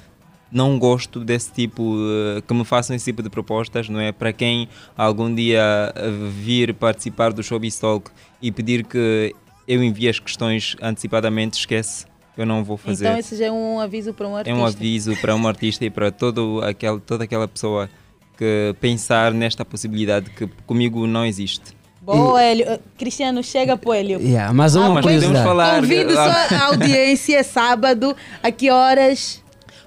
não gosto desse tipo, eh, que me façam esse tipo de propostas, não é? Para quem algum dia eh, vir participar do Showbiz Talk e pedir que eu envie as questões antecipadamente, esquece, eu não vou fazer. Então esse já é um aviso para um É artista. um aviso para um artista e para todo aquele, toda aquela pessoa que pensar nesta possibilidade que comigo não existe. Boa, Hélio. Uh, Cristiano, chega pro Hélio. Yeah, mas uma mas podemos curiosidade. falar. Convido só a audiência sábado. A que horas?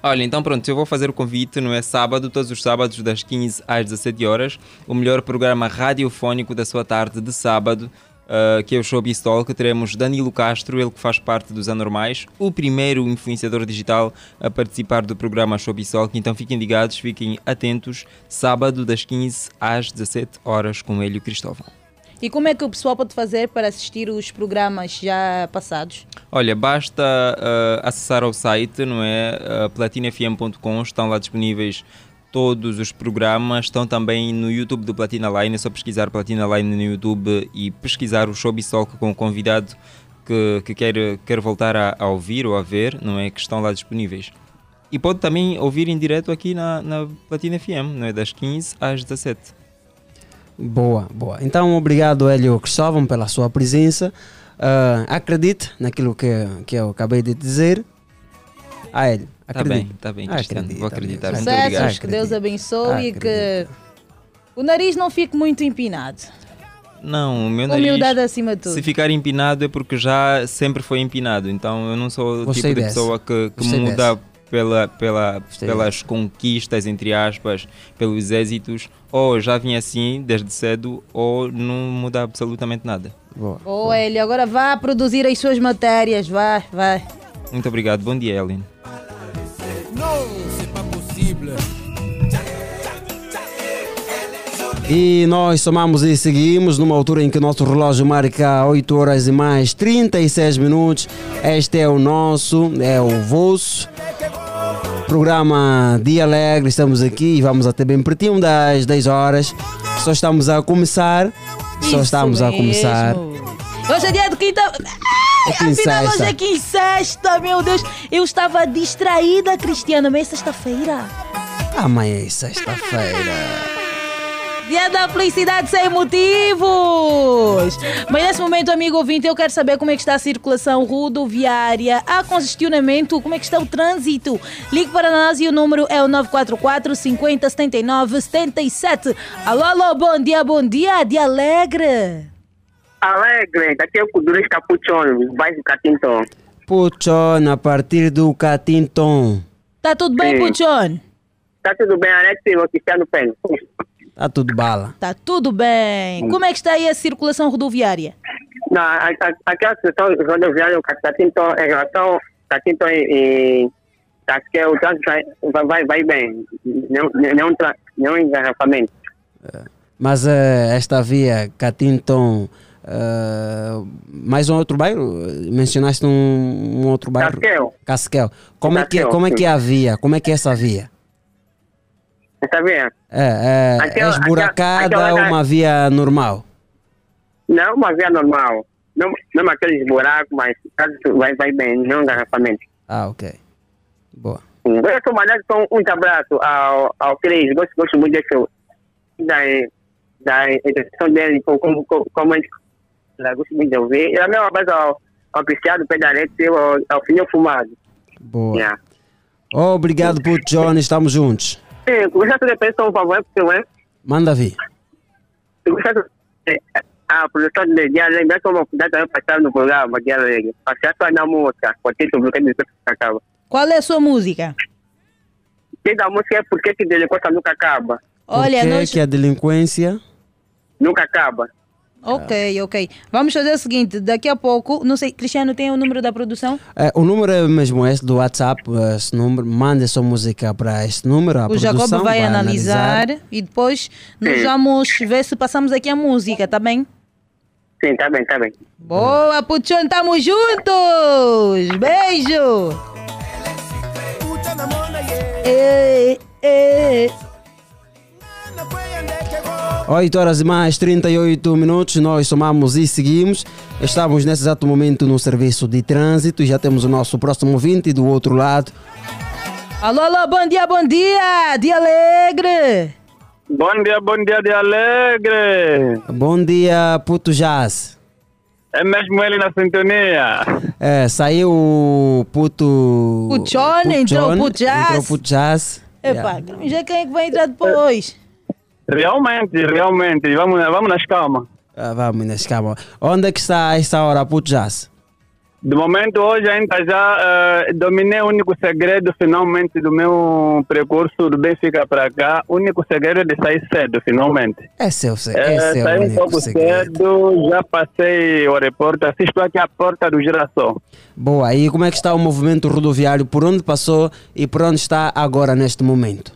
Olha, então pronto, eu vou fazer o convite, não é sábado, todos os sábados das 15 às 17 horas, o melhor programa radiofónico da sua tarde de sábado, ah, que é o Showbiz Talk, teremos Danilo Castro, ele que faz parte dos Anormais, o primeiro influenciador digital a participar do programa Showbiz Talk, então fiquem ligados, fiquem atentos, sábado das 15 às 17 horas com Hélio Cristóvão. E como é que o pessoal pode fazer para assistir os programas já passados? Olha, basta ah, acessar ao site, não é? Uh, platinafm.com, estão lá disponíveis todos os programas estão também no YouTube do Platina Line. É só pesquisar Platina Line no YouTube e pesquisar o Show Bissoca com o convidado que, que quer, quer voltar a, a ouvir ou a ver, não é? Que estão lá disponíveis. E pode também ouvir em direto aqui na, na Platina FM, não é? Das 15 às 17. Boa, boa. Então, obrigado, Hélio Cristóvão, pela sua presença. Uh, acredite naquilo que, que eu acabei de dizer. Ah, Hélio, Tá acredite. bem, tá bem, Cristiano. Vou acreditar. Muito Sucessos, que Deus abençoe e que o nariz não fique muito empinado. Não, o meu nariz. Humildade acima de tudo. Se ficar empinado é porque já sempre foi empinado. Então eu não sou o tipo de dessa. pessoa que, que muda pela, pela, pelas conquistas, entre aspas, pelos êxitos. Ou já vim assim desde cedo, ou não muda absolutamente nada. Boa. Boa, Hélio. Agora vá produzir as suas matérias. Vai, vai. Muito obrigado. Bom dia, Ellen. E nós somamos e seguimos numa altura em que o nosso relógio marca 8 horas e mais 36 minutos. Este é o nosso, é o vosso programa Dia Alegre. Estamos aqui e vamos até bem pertinho das 10 horas. Só estamos a começar. Só Isso estamos a começar. mesmo. Hoje é dia de quinta. Ai, É afinal, hoje quinzesta. é quinzesta, meu Deus. Eu estava distraída, Cristiano, mas é sexta-feira. Amanhã é sexta-feira. Dia da felicidade sem motivos! Mas nesse momento, amigo ouvinte, eu quero saber como é que está a circulação rodoviária, há congestionamento, como é que está o trânsito. Ligue para nós e o número é o 944 50 79 77. Alô, alô, bom dia, bom dia, dia alegre. Alegre, daqui é o Kuduris Capuchon, bairro Catinton. Puchon, a partir do Catinton. Tá tudo bem, Sim. Puchon? Tá tudo bem, Alex? O Cristiano Pen. Tá tudo bala. Tá tudo bem. Como é que está aí a circulação rodoviária? Não, a- a- aquela questão rodoviária, o Catinton, em relação Catinton e, Casquel, o trânsito vai, vai, vai bem. Nenhum, nenhum, nenhum engarrafamento. Mas eh, esta via Catinton, eh, mais um outro bairro? Mencionaste um, um outro bairro? Casquel. Casquel. Como é que Casquel, como é que é a via? Como é que é essa via? Está vendo? É, é, Aquela- é esburacada aquela- aquela- uma via normal? Não, uma via normal. Não, não aqueles buracos, mas vai, vai bem, nenhum engarrafamento. Ah, ok. Boa. Sim. Eu sou mandado com um abraço ao, ao Cris, gosto, gosto muito desse, da, da educação dele, como, como, como, ele- gosto muito de ouvir. E a mesma coisa ao, ao Cristiano Pedalete ao, ao Finho Fumado. Boa. Yeah. Obrigado por Johnny, estamos juntos. Sim, gostaria de pedir um favor, por favor. Manda vir. Eu gostaria de a produção de Dia Alegre, uma oportunidade também para estar no programa Dia Alegre. Passar só na música, por título do que diz que acaba. Qual é a sua música? Quem da música é porque que delinquência nunca acaba. Olha, Por que, nós... que a delinquência Nunca acaba. Ok, ok. Vamos fazer o seguinte, daqui a pouco, não sei, Cristiano tem o número da produção? É, o número é mesmo este do WhatsApp, esse número, mande sua música para este número. A o Jacob produção vai, analisar, analisar. e depois nós vamos ver se passamos aqui a música, tá bem? Sim, tá bem, tá bem. Boa, Puchon, tamo juntos! Beijo! Ei, ei. 8 horas e mais 38 minutos, nós somamos e seguimos. Estamos nesse exato momento no serviço de trânsito e já temos o nosso próximo ouvinte do outro lado. Alô, alô, bom dia, bom dia! Dia alegre! Bom dia, bom dia de alegre. Bom dia, Puto Jazz. É mesmo ele na sintonia. É, saiu o Puto. Puchon, entrou o Puto Jazz. Entrou o Puto Jazz. Epa, já quem é que vai entrar depois? Realmente, realmente. Vamos, vamos nas calmas. Ah, vamos, nas calma. Onde é que está a esta hora, Puto Jazz? De momento, hoje ainda já eh, dominei o único segredo, finalmente, do meu percurso do Benfica para cá. O único segredo é de sair cedo, finalmente. Esse é o, se- Eh, é o saí um pouco segredo. cedo, já passei o aeroporto, assisto aqui à porta do Girassol. Boa, e como é que está o movimento rodoviário? Por onde passou e por onde está agora neste momento?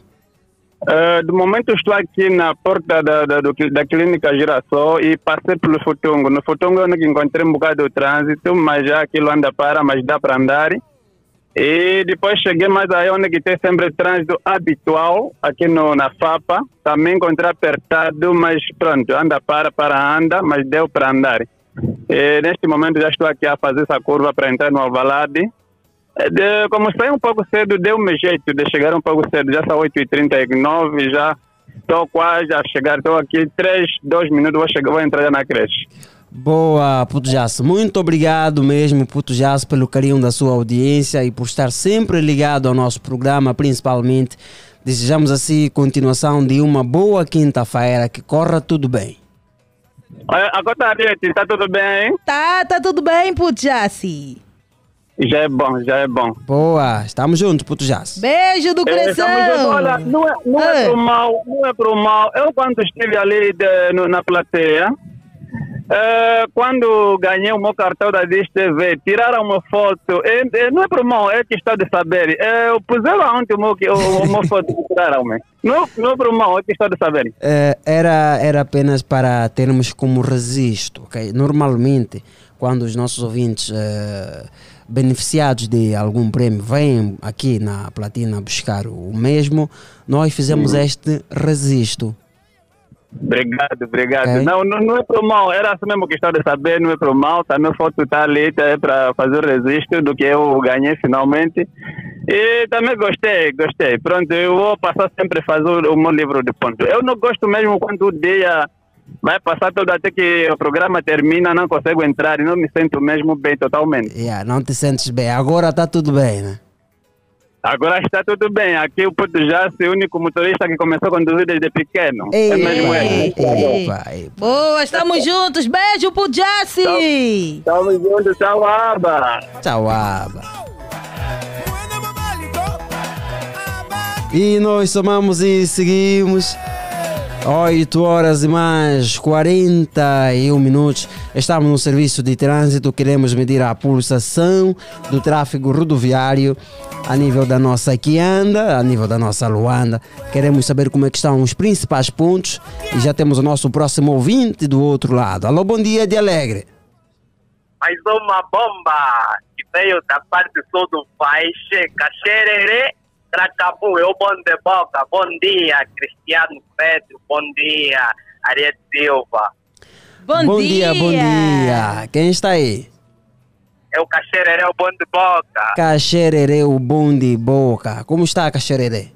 Eh, de momento estou aqui na porta da, da, da clínica Girassol e passei pelo Futungo. No Futungo eu não encontrei um bocado de trânsito, mas já aquilo anda para, mas dá para andar. E depois cheguei mais aí onde que tem sempre trânsito habitual, aqui no, na FAPA. Também encontrei apertado, mas pronto, anda para, para anda, mas deu para andar. E neste momento já estou aqui a fazer essa curva para entrar no Alvalade. É, de- como saí um pouco cedo, deu-me jeito de chegar um pouco cedo. Já são 8h39, já estou quase a chegar. Estou aqui 3, 2 minutos, vou, chegar, vou entrar na creche. Boa, Puto Jasso. Muito obrigado mesmo, Puto Jasso, pelo carinho da sua audiência e por estar sempre ligado ao nosso programa, principalmente. Desejamos assim continuação de uma boa quinta-feira, que corra tudo bem. Agora, está tudo bem? Tá, tá tudo bem, Pujassi. Já é bom, já é bom. Boa, estamos juntos, Puto Jasso. Beijo do É, coração. estamos juntos. Olha, não é, não é pro mal, não é pro mal. Eu quando estive ali de- no- na plateia, eh, quando ganhei o meu cartão da Dish TV, tiraram uma foto. É, é, não é pro mal, é questão de saber. É, puseram ontem o meu, o, o meu foto que tiraram, me. Não, não é pro mal, é questão de saber. Eh, era, era apenas para termos como registro, ok? Normalmente, quando os nossos ouvintes eh, beneficiados de algum prêmio vêm aqui na Platina buscar o mesmo, nós fizemos Uhum. este registro. Obrigado, obrigado. Ok. Não, não, não é pro mal, era assim mesmo questão de saber, não é pro mal, tá, minha foto está ali, tá, é para fazer o registro do que eu ganhei finalmente. E também gostei, gostei. Pronto, eu vou passar sempre a fazer o, o meu livro de ponto. Eu não gosto mesmo quando o dia vai passar todo até que o programa termina, não consigo entrar e não me sinto mesmo bem totalmente. Yeah, não te sentes bem. Agora está tudo bem, né? Agora está tudo bem. Aqui o Puto Jace, o único motorista que começou a conduzir desde pequeno. Ei, é mesmo ei, ele. Epa. Boa, estamos juntos. Beijo, Pujassi. Estamos juntos, tchau, Aba. Tchau, Aba. E nós somamos e seguimos. 8 horas e mais 41 minutos. Estamos no serviço de trânsito. Queremos medir a pulsação do tráfego rodoviário a nível da nossa Quianda, a nível da nossa Luanda. Queremos saber como é que estão os principais pontos. E já temos o nosso próximo ouvinte do outro lado. Alô, bom dia de Alegre. Mais uma bomba que veio da parte sul do país, Caxerere, Cracabu, eu bom de boca, bom dia, Cristiano Pedro, bom dia, Ariete Silva. Bom, bom dia, bom dia. Quem está aí? É o Caxerere, o bom de boca. Caxerere, o bom de boca. Como está, Caxerere?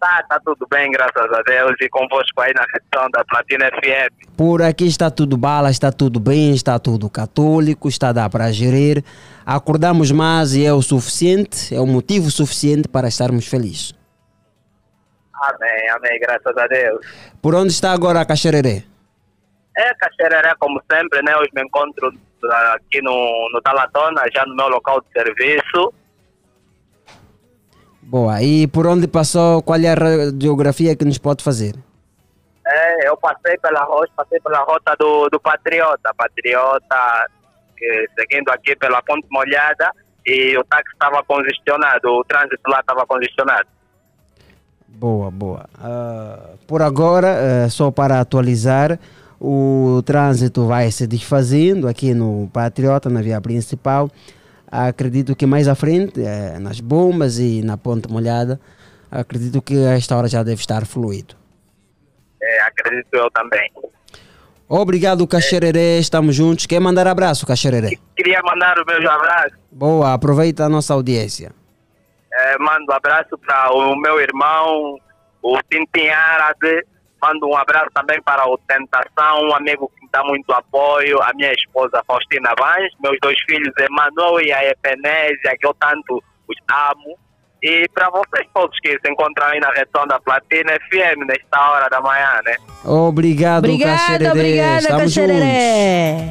Tá, tá tudo bem, graças a Deus, e convosco aí na redação da Platina FM. Por aqui está tudo bala, está tudo bem, está tudo católico, está dar para gerir. Acordamos mais e é o suficiente, é o motivo suficiente para estarmos felizes. Amém, amém, graças a Deus. Por onde está agora a Caxerere? É, Caxerere, como sempre, né? Hoje me encontro ah, aqui no, no Talatona, já no meu local de serviço. Boa, e por onde passou, qual é a radiografia que nos pode fazer? É, eu passei pela rota, passei pela rota do, do Patriota, Patriota, que, seguindo aqui pela Ponte Molhada, e o táxi estava congestionado, o trânsito lá estava congestionado. Boa, boa. Ah, por agora, eh, só para atualizar, o trânsito vai se desfazendo aqui no Patriota, na via principal. Acredito que mais à frente, eh, nas bombas e na ponte molhada, acredito que a esta hora já deve estar fluido. É, acredito eu também. Obrigado, Caxererê. Estamos juntos. Quer mandar abraço, Caxererê? Queria mandar os meus abraços. Boa, aproveita a nossa audiência. É, mando um abraço para o meu irmão, o Tintin Árabe. Mando um abraço também para o Tentação, um amigo que me dá muito apoio, a minha esposa Faustina Vaz, meus dois filhos Emanuel e a Epenésia, que eu tanto os amo. E para vocês todos que se encontram aí na redação da Platina FM nesta hora da manhã, né? Obrigado, Obrigada, Caxererê. obrigada, Estamos juntos. Caxererê.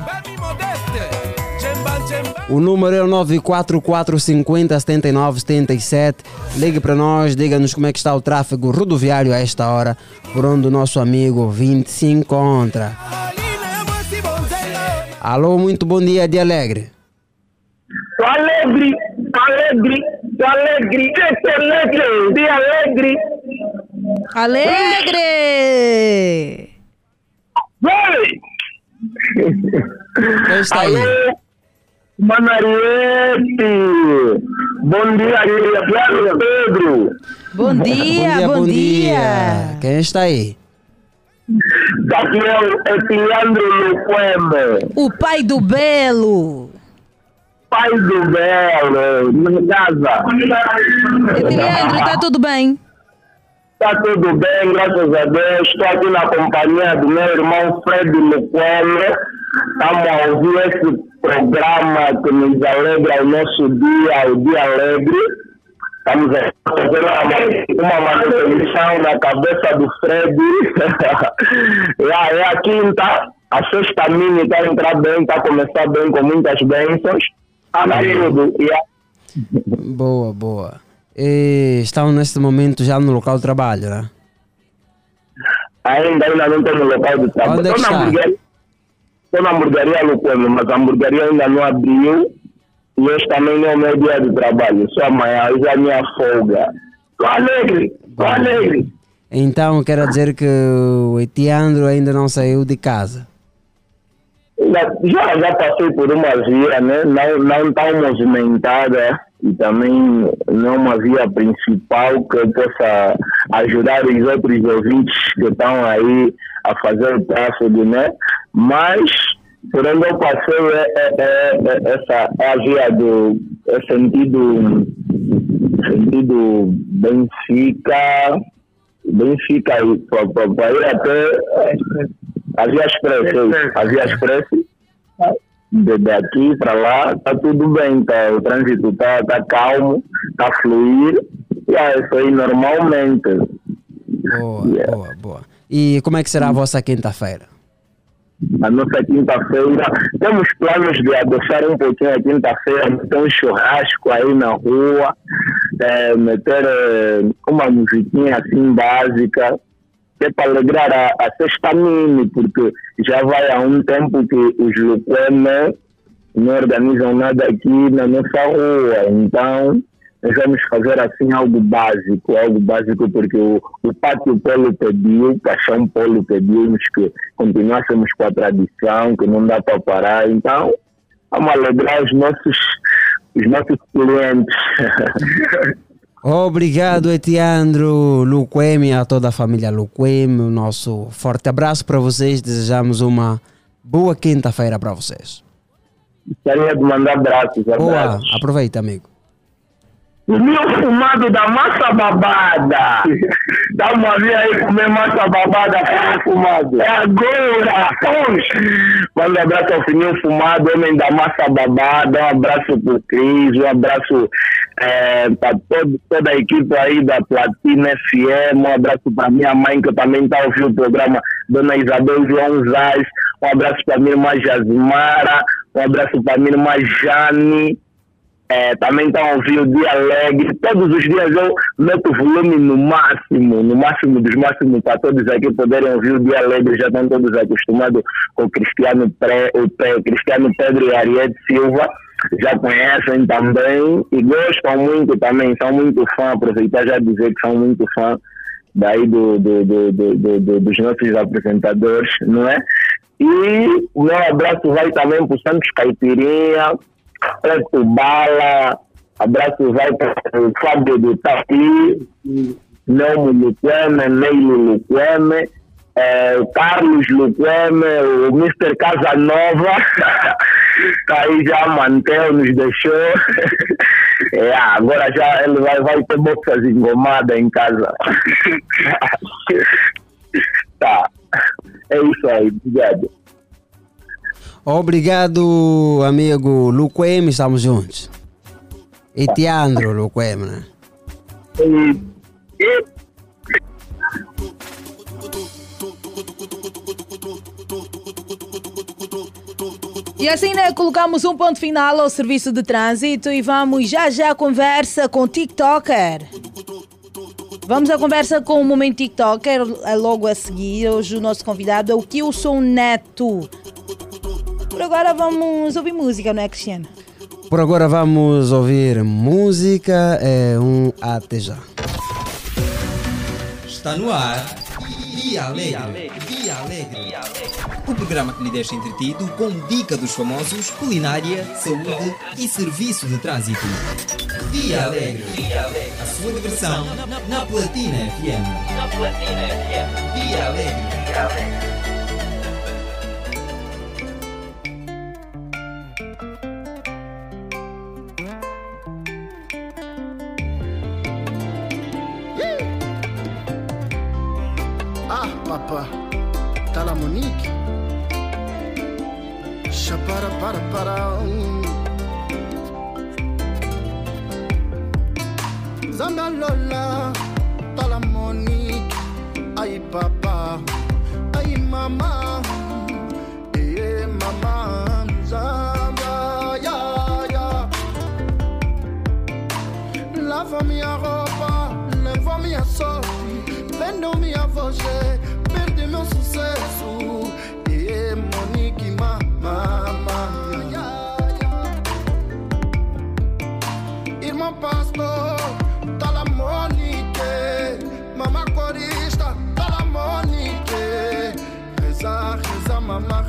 O número é o 944 50 79 77. Ligue para nós, diga-nos como é que está o tráfego rodoviário a esta hora, por onde o nosso amigo 20 se encontra. Alô, muito bom dia de Alegre. Tô alegre, tô alegre, tô alegre, tô alegre, de alegre. Alegre! Quem está aí? Alô? Manariete! Bom dia, Guilherme Pedro! Bom dia, bom, dia. Quem está aí? Daqui é o Etiandro Luquembe, O pai do Belo. Pai do Belo, em casa. Leandro, está tudo bem? Está tudo bem, graças a Deus. Estou aqui na companhia do meu irmão Fred Luquembe. Estamos a ouvir esse programa que nos alegra o nosso dia, o dia alegre. Estamos a fazer uma, manutenção na cabeça do Fred. é, a- é a quinta, a sexta mini está a entrar bem, está a começar bem com muitas bênçãos. Está tudo. E a- Boa, boa. E estão neste momento já no local de trabalho, né? ainda, ainda não estou no local de trabalho. Onde é que Estou na hamburgueria- Estou na hamburgueria Luqueme, mas a hamburgueria ainda não abriu. E hoje também não é o meu dia de trabalho. Só amanhã, hoje é a minha folga. Estou alegre, estou alegre. Então quer dizer que o Etiandro ainda não saiu de casa. Já, já, passei por uma via, né? Não, não tão movimentada e também não uma via principal que possa ajudar os outros ouvintes que estão aí a fazer o tráfego, né? Mas por onde eu passei é, é, é- é- essa é a via do é sentido sentido Benfica Benfica aí para ir até a Via Express, a Via Express, de daqui para lá, está tudo bem, tá, o trânsito está tá calmo, está a fluir, e é isso aí normalmente. Boa, boa, boa. E como é que será a vossa quinta-feira? A nossa quinta-feira, temos planos de adoçar um pouquinho a quinta-feira, meter um churrasco aí na rua, eh, meter eh, uma musiquinha assim básica, é para alegrar a, a sexta mini, porque já vai há um tempo que os Luqueme não organizam nada aqui na nossa rua, então nós vamos fazer assim algo básico, algo básico porque o, o Pátio Polo pediu, o Paixão Polo pediu-nos que continuássemos com a tradição, que não dá para parar, então vamos alegrar os nossos, os nossos clientes. Obrigado, Etiandro Luquemi, a toda a família Luquemi. O nosso forte abraço para vocês. Desejamos uma boa quinta-feira para vocês. Gostaria de mandar abraços, Boa, abraços. aproveita, amigo. O meu fumado da massa babada. Dá uma vez aí comer massa babada é fumado. É agora! Manda um abraço ao Fininho Fumado, homem da massa babada. Um abraço pro Cris, um abraço eh, para toda a equipe aí da Platina FM. Um abraço para minha mãe, que também está ouvindo o programa, Dona Isabel João Zaz. Um abraço para minha irmã Jasmara. Um abraço para minha irmã Jane. É, também estão a ouvir o Dia Alegre. Todos os dias eu meto o volume no máximo, no máximo dos máximos, para todos aqui poderem ouvir o Dia Alegre. Já estão todos acostumados com o Cristiano, Pre, o Pre, Cristiano Pedro e Ariete Silva. Já conhecem também e gostam muito também. São muito fã, aproveitar já dizer que são muito fã daí do, do, do- do- dos nossos apresentadores, não é? E o meu abraço vai também para o Santos Caipirinha, Preto Bala, abraço vai para o Fábio do Tapi, Nelmo Luqueme, Neilo Luqueme, o Carlos Luqueme, o Mr. Casanova, tá aí já Mantel nos deixou. É, agora já ele vai, vai ter boxas engomadas em casa. tá. É isso aí, obrigado. Obrigado, amigo Luquemi, estamos juntos. Etiandro Luquemi, né? E assim, né, colocamos um ponto final ao serviço de trânsito e vamos já já à conversa com o TikToker. Vamos à conversa com o Momento TikToker logo a seguir. Hoje o nosso convidado é o Kilson Neto. Por agora vamos ouvir música, não é, Cristiano? Por agora vamos ouvir música, é um até já. Está no ar Via Alegre. Via Alegre. O programa que lhe deixa entretido com dica dos famosos, culinária, saúde e serviço de trânsito. Via Alegre. A sua diversão na Platina FM. Na Platina FM. Via Alegre. Ah, papa, tá lá Monique? Chapara para para um. Zamba Lola, tá lá Monique. Aí papa, aí mama, eh mama, Zamba ya ya. Lava minha roupa, leva minha sorte. Vendo minha voz, perde meu sucesso. E Monique, mama, Irmã pastor, tá Monique. Mama corista, tá lá Monique. Reza, reza, mama,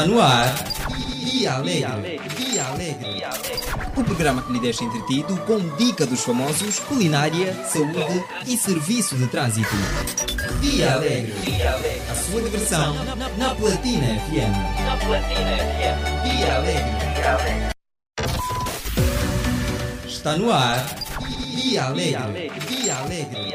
Está no ar. Via Alegre. Via Alegre. O programa que lhe deixa entretido com dica dos famosos, culinária, saúde e serviço de trânsito. Via Alegre. A sua diversão na Platina FM. Na Platina FM. Via Alegre. Está no ar. Via Alegre. Via Alegre.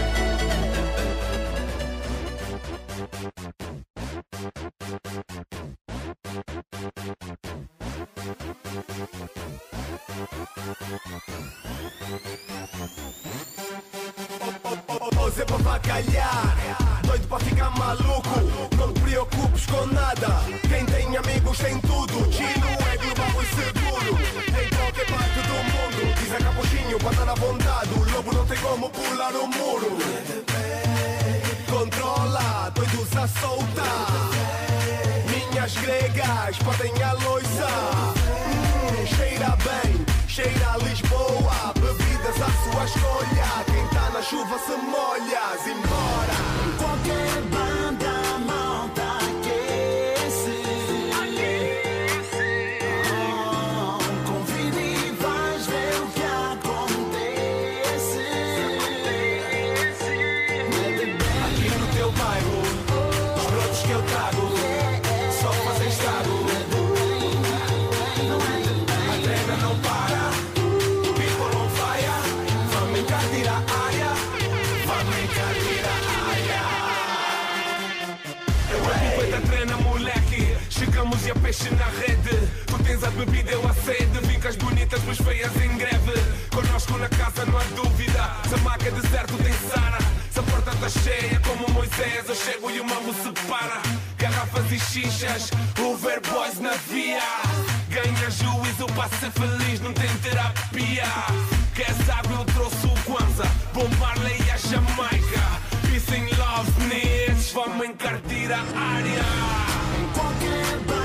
Maluco, não te preocupes com nada. Quem tem amigos tem tudo. Chino é global e seguro. Em qualquer parte do mundo, diz a capuchinho estar à vontade. O lobo não tem como pular o muro. Controla, doidos a soltar. Minhas gregas podem a loiça. Hum, cheira bem, cheira a Lisboa. Bebidas à sua escolha. Quem tá na chuva se molha. Embora. Qualquer a bebida, eu a sede. Vicas bonitas, mas feias em greve. Conosco na casa, não há dúvida. Se a maca é deserto, tem Sara. Se a porta tá cheia, como Moisés, eu chego e o mambo se para. Garrafas e xixas, Uber Boys na via. Ganha juízo para ser feliz, não tem terapia. Quer sabe, eu trouxe o Kwanzaa, Bob Marley e a Jamaica. Peace and love, niggas, vamos encardir a área. Qualquer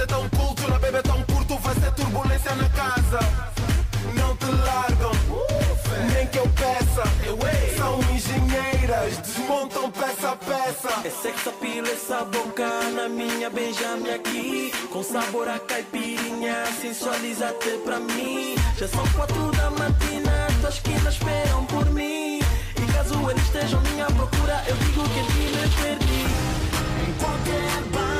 é tão culto, na bebê é tão curto, vai ser turbulência na casa. Não te largam, nem que eu peça. São engenheiras, desmontam peça a peça. É sex appeal essa boca na minha Benjamin aqui Com sabor a caipirinha, sensualiza-te pra mim Já são quatro da matina, tuas esquinas esperam por mim E caso eles estejam minha procura, eu digo que aqui me perdi Qualquer banda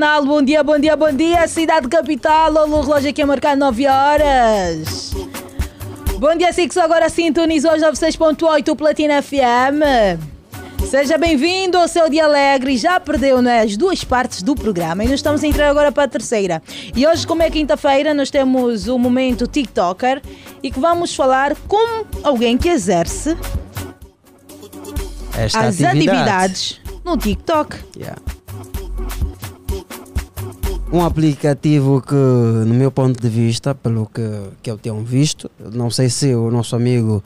Bom dia, bom dia, bom dia. Cidade capital, o relógio aqui a marcar 9 horas. Bom dia, Six. Agora sintonizou os 96.8 Platina FM. Seja bem-vindo ao seu dia alegre. Já perdeu né, as duas partes do programa e nós estamos a entrar agora para a terceira. E hoje, como é quinta-feira, nós temos o momento TikToker e que vamos falar com alguém que exerce Esta as atividade. atividades no TikTok. Yeah. Um aplicativo que, no meu ponto de vista, pelo que, que eu tenho visto, não sei se o nosso amigo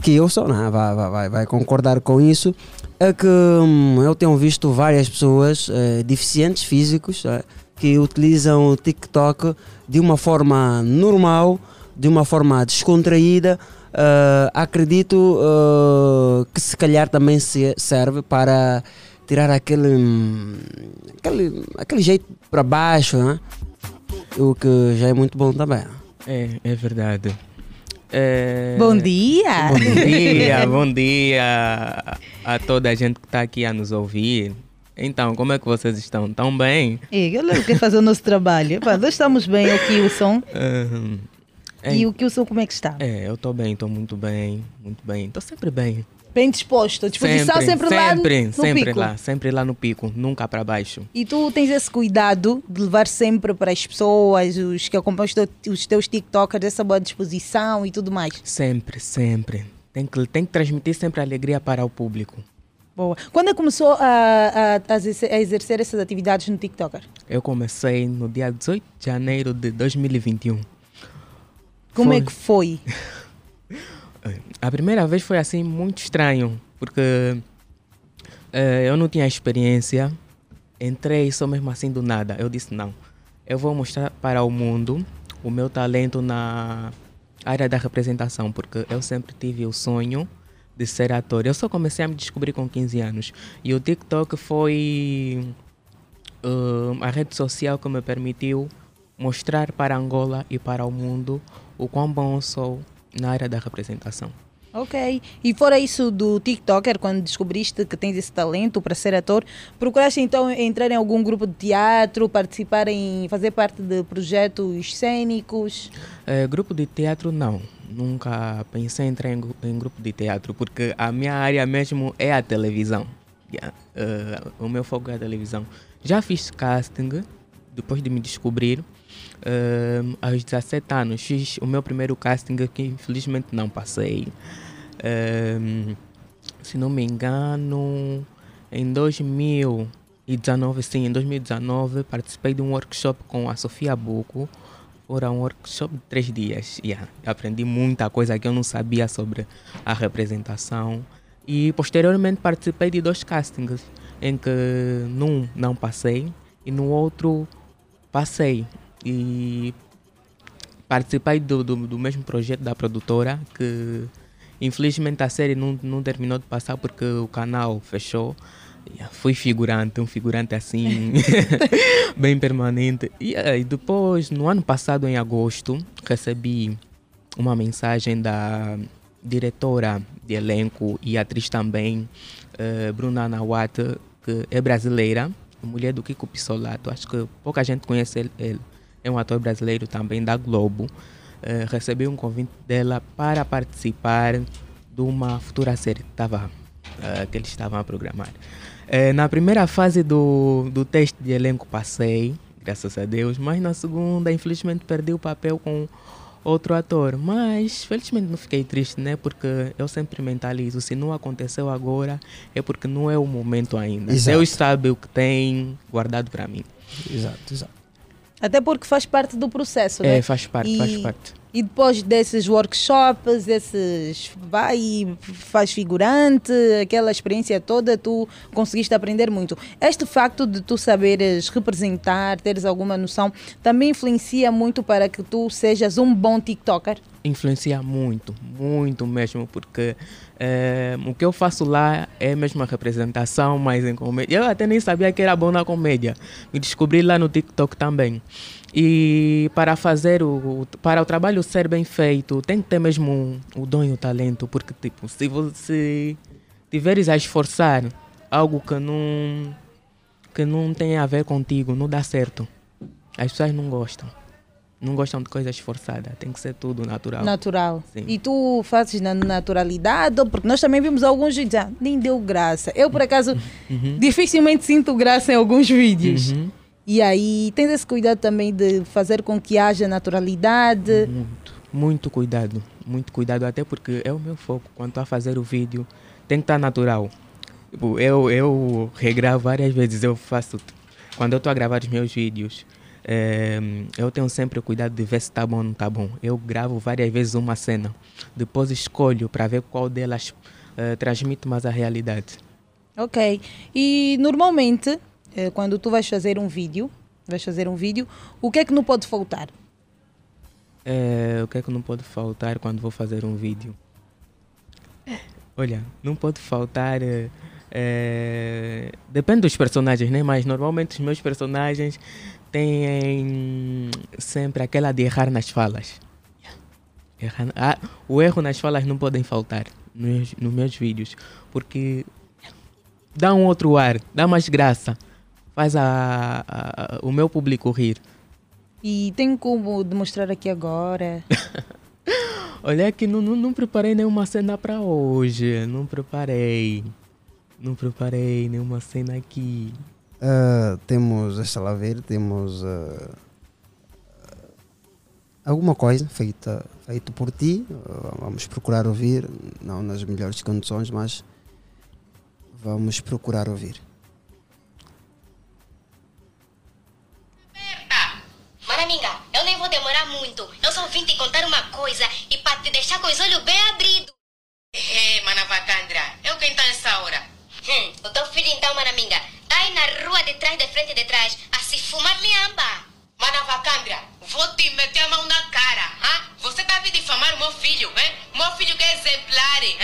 que eu sou, não, vai, vai, vai- concordar com isso, é que hum, eu tenho visto várias pessoas eh, deficientes físicos eh, que utilizam o TikTok de uma forma normal, de uma forma descontraída. eh, acredito eh, que se calhar também se serve para tirar aquele, hum, aquele, aquele jeito para baixo, né? o que já é muito bom também. É, é verdade. É, Bom dia! Bom dia, bom dia a toda a gente que está aqui a nos ouvir. Então, como é que vocês estão? Tão bem? E galera quer fazer o nosso trabalho. Nós estamos bem aqui, o som. Aham. É, E o Kilson, como é que está? é, eu estou bem, estou muito bem, muito bem. Estou sempre bem. Bem disposto. A disposição sempre, lá no, sempre, no sempre pico. lá, sempre lá no pico, nunca para baixo. E tu tens esse cuidado de levar sempre para as pessoas, os que acompanham os, teu- os teus TikTokers, essa boa disposição e tudo mais. Sempre, sempre. Tem que, tem que transmitir sempre alegria para o público. Boa. Quando é começou a, a- a exercer, a exercer essas atividades no TikToker? Eu comecei no dia 18 de janeiro de 2021. Como Foi. é que foi? A primeira vez foi assim muito estranho, porque eh, eu não tinha experiência. Entrei só mesmo assim do nada. Eu disse: não, eu vou mostrar para o mundo o meu talento na área da representação, porque eu sempre tive o sonho de ser ator. Eu só comecei a me descobrir com 15 anos. E o TikTok foi eh, a rede social que me permitiu mostrar para Angola e para o mundo o quão bom eu sou na área da representação. Ok. E fora isso do TikToker, quando descobriste que tens esse talento para ser ator, procuraste então entrar em algum grupo de teatro, participar em fazer parte de projetos cênicos? Eh, grupo de teatro, não. Nunca pensei em entrar em, em grupo de teatro, porque a minha área mesmo é a televisão. Yeah. Eh, o meu foco é a televisão. Já fiz casting, depois de me descobrir. Eh, aos 17 anos, fiz o meu primeiro casting que infelizmente não passei. Eh, se não me engano, em 2019, sim, em 2019 participei de um workshop com a Sofia Buco. Era um workshop de três dias. Yeah. Aprendi muita coisa que eu não sabia sobre a representação. E posteriormente participei de dois castings, em que num não passei e no outro passei. E participei do, do, do mesmo projeto da produtora, que infelizmente a série não, não terminou de passar porque o canal fechou. Yeah, Fui figurante, um figurante assim, bem permanente. E aí, depois, no ano passado, em agosto, recebi uma mensagem da diretora de elenco e atriz também, eh, Bruna Nawat, que é brasileira, mulher do Kiko Pissolato. Acho que pouca gente conhece ele. É um ator brasileiro também da Globo. Eh, recebi um convite dela para participar de uma futura série que, tava, eh, que eles estavam a programar. Eh, na primeira fase do, do teste de elenco passei, graças a Deus, mas na segunda, infelizmente, perdi o papel com outro ator. Mas, felizmente, não fiquei triste, né? Porque eu sempre mentalizo: se não aconteceu agora, é porque não é o momento ainda. Exato. Deus sabe o que tem guardado para mim. Exato, exato. Até porque faz parte do processo, né? É, faz parte, E- faz parte. E depois desses workshops, desses vai e faz figurante, aquela experiência toda, tu conseguiste aprender muito. Este facto de tu saberes representar, teres alguma noção, também influencia muito para que tu sejas um bom TikToker. influencia muito, muito mesmo, porque eh, o que eu faço lá é mesmo a representação, mas em comédia. Eu até nem sabia que era bom na comédia. Me descobri lá no TikTok também. E para fazer o- para o trabalho ser bem feito, tem que ter mesmo o dom e o talento, porque tipo, se você tiveres a esforçar algo que não que não tem a ver contigo, não dá certo. As pessoas não gostam. Não gostam de coisas forçadas, tem que ser tudo natural. Natural. Sim. E tu fazes na naturalidade? Porque nós também vimos alguns vídeos, ah, nem deu graça. Eu, por acaso, Uhum. dificilmente sinto graça em alguns vídeos. Uhum. E aí, tens esse cuidado também de fazer com que haja naturalidade. Muito, muito cuidado, muito cuidado, até porque é o meu foco. Quando estou a fazer o vídeo, tem que estar natural. Tipo, eu, eu regravo várias vezes, eu faço. Quando eu estou a gravar os meus vídeos, eh, eu tenho sempre o cuidado de ver se está bom ou não está bom. Eu gravo várias vezes uma cena, depois escolho para ver qual delas eh, transmite mais a realidade. Ok. E normalmente, eh, quando tu vais fazer um vídeo, vais fazer um vídeo, o que é que não pode faltar? É, o que é que não pode faltar quando vou fazer um vídeo? Olha, não pode faltar. é, é, depende dos personagens, né? Mas normalmente os meus personagens têm sempre aquela de errar nas falas. Errar- ah, o erro nas falas não podem faltar nos, nos meus vídeos, porque dá um outro ar, dá mais graça, faz a- a- o meu público rir. E tem como demonstrar aqui agora? Olha que não, não, não preparei nenhuma cena para hoje. Não preparei. Não preparei nenhuma cena aqui. Ah, temos, lá ver, temos ah, alguma coisa feita feito por ti. Ah, vamos procurar ouvir, não nas melhores condições, mas vamos procurar ouvir. Maraminga, eu nem vou demorar muito. Eu só vim te contar uma coisa e para te deixar com os olhos bem abridos. É, Manavacandra, eu quem tá nessa hora? Hum, o teu filho então, Maraminga, aí na rua de trás, de frente e de trás, a se fumar liamba. Manavacandra, vou te meter a mão na cara, hã? Você tá vindo difamar o meu filho, hein? Meu filho que é exemplar, hein?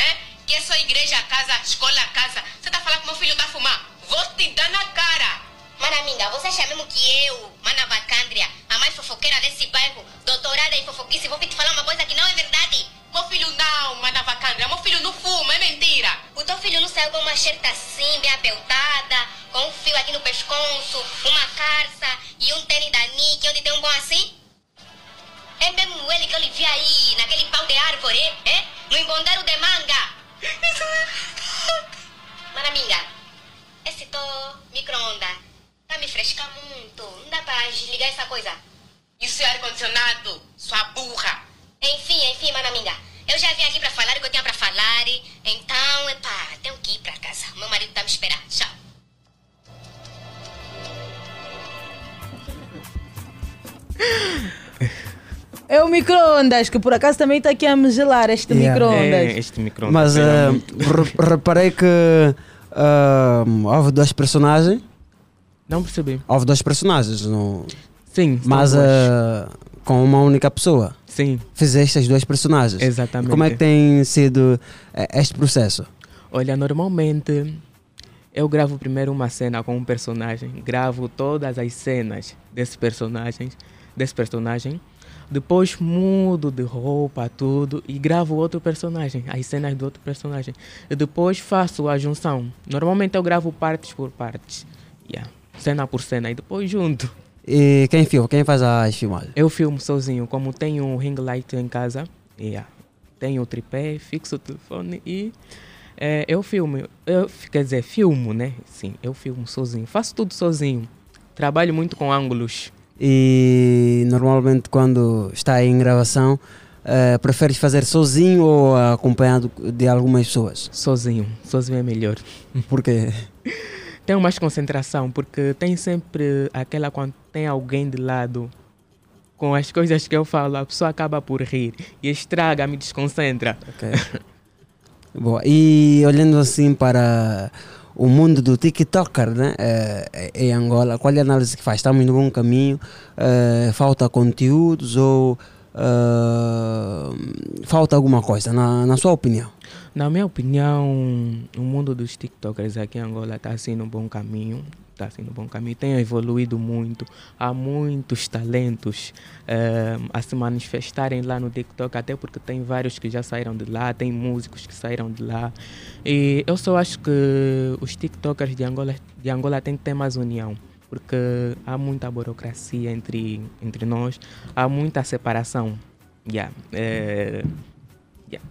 Que é só igreja, casa, escola, casa. Você tá falando que meu filho tá fumando? Vou te dar na cara. Manaminga, você acha mesmo que eu, Mana Vacandria, a mais fofoqueira desse bairro, doutorada em fofoquice, vou te falar uma coisa que não é verdade? Meu filho não, Mana Vacandria, meu filho não fuma, é mentira. O teu filho não saiu com uma xerta assim, bem apeltada, com um fio aqui no pescoço, uma carça e um tênis da Nick, onde tem um bom assim? É mesmo ele que eu lhe vi aí, naquele pau de árvore, é? No embondero de manga. Manaminga, esse tô micro-ondas tá me frescar muito. Não dá pra desligar essa coisa. Isso é ar-condicionado, sua burra. Enfim, enfim, Manaminga. Eu já vim aqui pra falar o que eu tinha pra falar. Então, epá, tenho que ir pra casa. Meu marido tá me esperando. Tchau. É o micro-ondas, que por acaso também está aqui a me gelar este Yeah. micro-ondas. É, este micro-ondas. Mas re- reparei que ah, houve dois personagens. Não percebi. Houve dois personagens. No... Sim, Mas ah, com uma única pessoa. Sim. Fizeste os dois personagens. Exatamente. Como é que tem sido eh, este processo? Olha, normalmente eu gravo primeiro uma cena com um personagem, gravo todas as cenas desse personagem, desse personagem, depois mudo de roupa, tudo, e gravo outro personagem, as cenas do outro personagem. E depois faço a junção. Normalmente eu gravo partes por partes. Yeah. Cena por cena e depois junto. E quem filma? Quem faz as filmagens? Eu filmo sozinho, como tenho um ring light em casa, yeah. tenho o tripé, fixo o telefone e eh, eu filmo. Eu, quer dizer, filmo, né? Sim, eu filmo sozinho. Faço tudo sozinho. Trabalho muito com ângulos. E normalmente quando está em gravação, eh, preferes fazer sozinho ou acompanhado de algumas pessoas? Sozinho. Sozinho é melhor. Por quê? Tenho mais concentração, porque tem sempre aquela quando tem alguém de lado com as coisas que eu falo, a pessoa acaba por rir e estraga, me desconcentra. Ok. Boa. E olhando assim para o mundo do TikToker né, eh, em Angola, qual é a análise que faz? Estamos no bom caminho? Eh, falta conteúdos ou eh, falta alguma coisa, na, na sua opinião? Na minha opinião, o mundo dos TikTokers aqui em Angola está assim no bom caminho. está assim no bom caminho. Tem evoluído muito. Há muitos talentos eh, a se manifestarem lá no TikTok, até porque tem vários que já saíram de lá, tem músicos que saíram de lá. E eu só acho que os TikTokers de Angola, de Angola têm que ter mais união. Porque há muita burocracia entre, entre nós, há muita separação. Yeah. eh.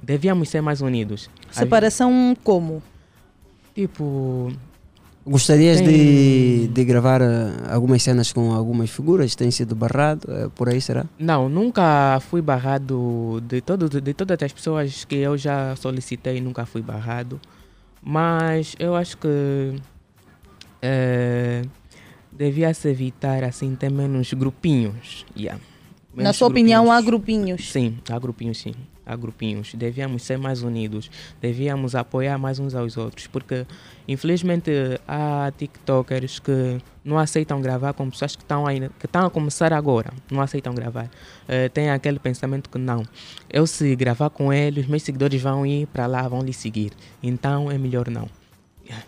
Devíamos ser mais unidos. Separação como? Tipo. Gostarias Tem- de, de gravar eh, algumas cenas com algumas figuras? Tem sido barrado? eh, por aí será? Não, nunca fui barrado de, todo, de todas as pessoas que eu já solicitei, nunca fui barrado. Mas eu acho que eh, devia-se evitar assim ter menos grupinhos. Yeah. Na Menos sua opinião, grupinhos. há grupinhos? Sim, há grupinhos, sim. Há grupinhos. Devíamos ser mais unidos. Devíamos apoiar mais uns aos outros. Porque, infelizmente, há TikTokers que não aceitam gravar com pessoas que estão ainda, que estão a começar agora. Não aceitam gravar. Eh, tem aquele pensamento que não. Eu se gravar com eles, meus seguidores vão ir para lá, vão lhe seguir. Então é melhor não.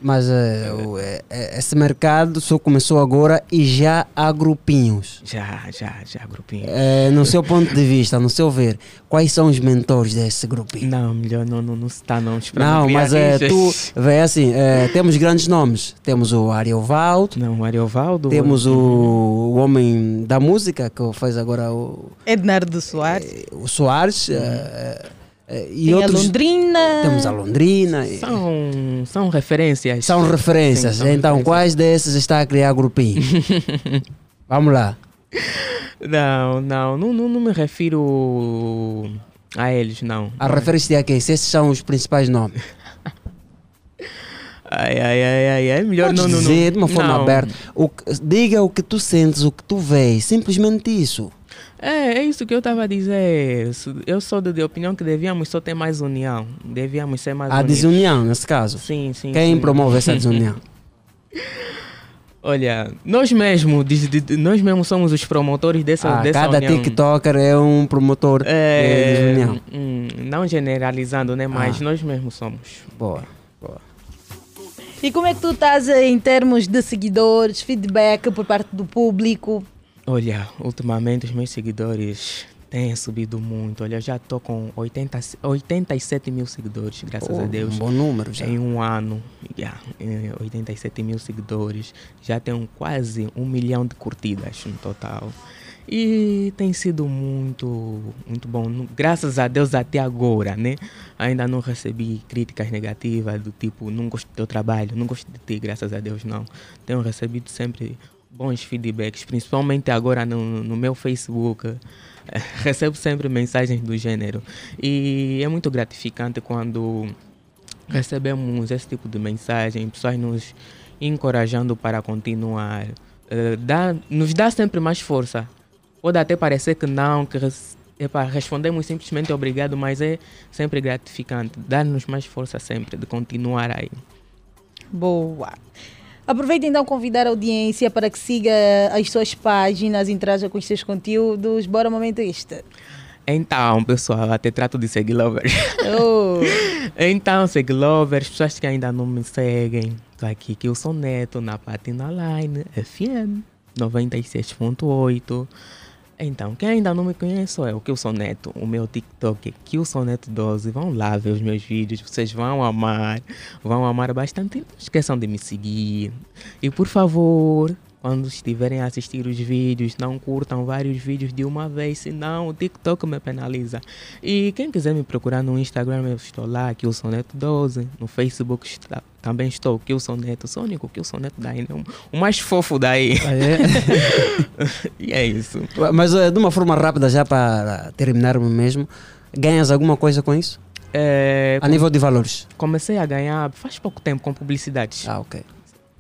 Mas eh, o- eh, eh, esse mercado só começou agora e já há grupinhos. Já, já, já, grupinhos. Eh, no seu ponto de vista, no seu ver, quais são os mentores desse grupinho? Não, melhor não, não, não se está não. Não, mas é, tu vê assim, eh, temos grandes nomes. Temos o Ariovaldo. Não, o Ariovaldo. Temos o, o homem da música que faz agora o, Ednardo Soares. o Soares. eh, e Tem a outros, Londrina. Temos a Londrina. e- São, são referências. São referências. Sim, são então, referências. quais desses está a criar grupinho? Vamos lá. Não, não, não, não, não me refiro a eles, não. A referência a quem? Se esses são os principais nomes. Ai, ai, ai, ai, é melhor Podes não, não, não. dizer de uma forma Não. aberta. O que- diga o que tu sentes, o que tu vês. Simplesmente isso. É, é isso que eu estava a dizer. Su- Eu sou de, de opinião que devíamos só ter mais união. Devíamos ser mais A unidos. desunião, nesse caso. Sim, sim. Quem sim. promove essa desunião? Olha, nós mesmos, de- de- de- nós mesmos somos os promotores dessa, Ah, dessa cada união. TikToker é um promotor de É, desunião. hum, não generalizando, né? Mas Ah. nós mesmos somos. Boa, boa. E como é que tu estás em termos de seguidores, feedback por parte do público? Olha, ultimamente os meus seguidores têm subido muito. Olha, eu já estou com 80, 87 mil seguidores, graças Oh, a Deus. um bom número já. Em um ano, yeah, eh, 87 mil seguidores. Já tenho quase um milhão de curtidas no total. E tem sido muito, muito bom. Graças a Deus até agora, né? Ainda não recebi críticas negativas do tipo, não gosto do teu trabalho, não gosto de ti, graças a Deus não. Tenho recebido sempre bons feedbacks, principalmente agora no, no meu Facebook. Recebo sempre mensagens do gênero. E é muito gratificante quando recebemos esse tipo de mensagem, pessoas nos encorajando para continuar. Eh, dá, nos dá sempre mais força. Pode até parecer que não, que epa, respondemos simplesmente obrigado, mas é sempre gratificante. Dá-nos mais força sempre de continuar aí. Boa. Aproveita então convidar a audiência para que siga as suas páginas, interaja com os seus conteúdos. Bora momento este. Então, pessoal, até trato de seguir lovers. Oh. então, seguir lovers, pessoas que ainda não me seguem, tô aqui que eu sou Neto na Platina Line FM 96.8. Então, quem ainda não me conhece sou eu, que eu sou Neto. O meu TikTok é que eu sou Neto 12. Vão lá ver os meus vídeos, vocês vão amar, vão amar bastante. Não esqueçam de me seguir. E por favor, quando estiverem a assistir os vídeos, não curtam vários vídeos de uma vez, senão o TikTok me penaliza. E quem quiser me procurar no Instagram, eu estou lá, que eu sou Neto 12. No Facebook está- também estou, que eu sou Neto Sônico, que eu sou Neto daí, né? o mais fofo daí. e é isso. Mas eh, de uma forma rápida, já para terminarmos mesmo, ganhas alguma coisa com isso? É, A nível de valores? Comecei a ganhar faz pouco tempo com publicidades. Ah, ok.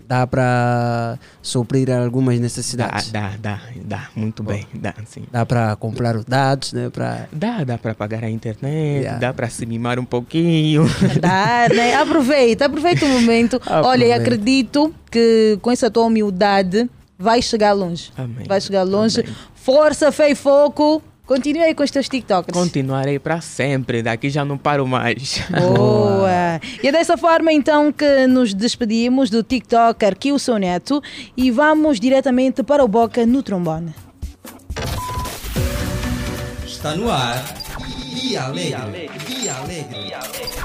Dá para suprir algumas necessidades? Dá, dá, dá, dá, muito bem, dá, sim. Dá para comprar os dados, né? Pra... Dá, dá para pagar a internet, Yeah. dá para se mimar um pouquinho. Dá, né? Aproveita, aproveita o momento. Olha, e Aproveita. acredito que com essa tua humildade vai chegar longe. Amém. Vai chegar longe. Força, fé e foco. Continue aí com os teus TikToks. Continuarei para sempre, daqui já não paro mais. Boa! E é dessa forma então que nos despedimos do TikToker Kilson Neto e vamos diretamente para o Boca no trombone. Está no ar. Dia Alegre. Dia Alegre.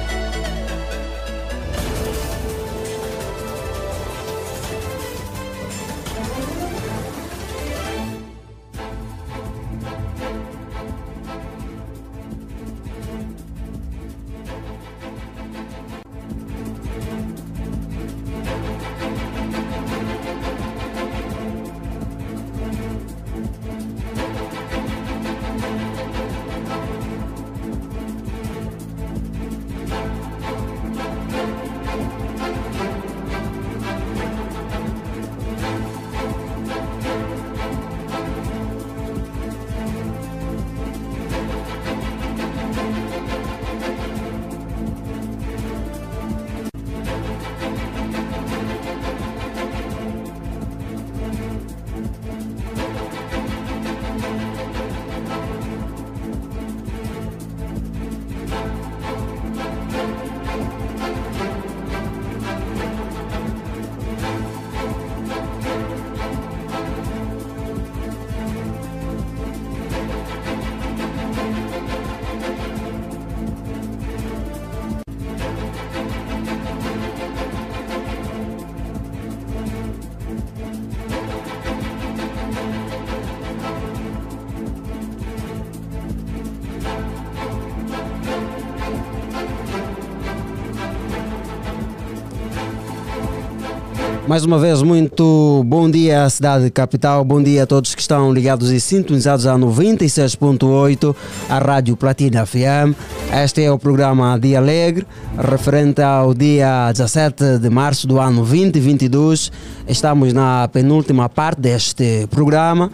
Mais uma vez, muito bom dia à cidade capital, bom dia a todos que estão ligados e sintonizados a 96.8, a Rádio Platina FM. Este é o programa Dia Alegre, referente ao dia 17 de março do ano 2022. Estamos na penúltima parte deste programa.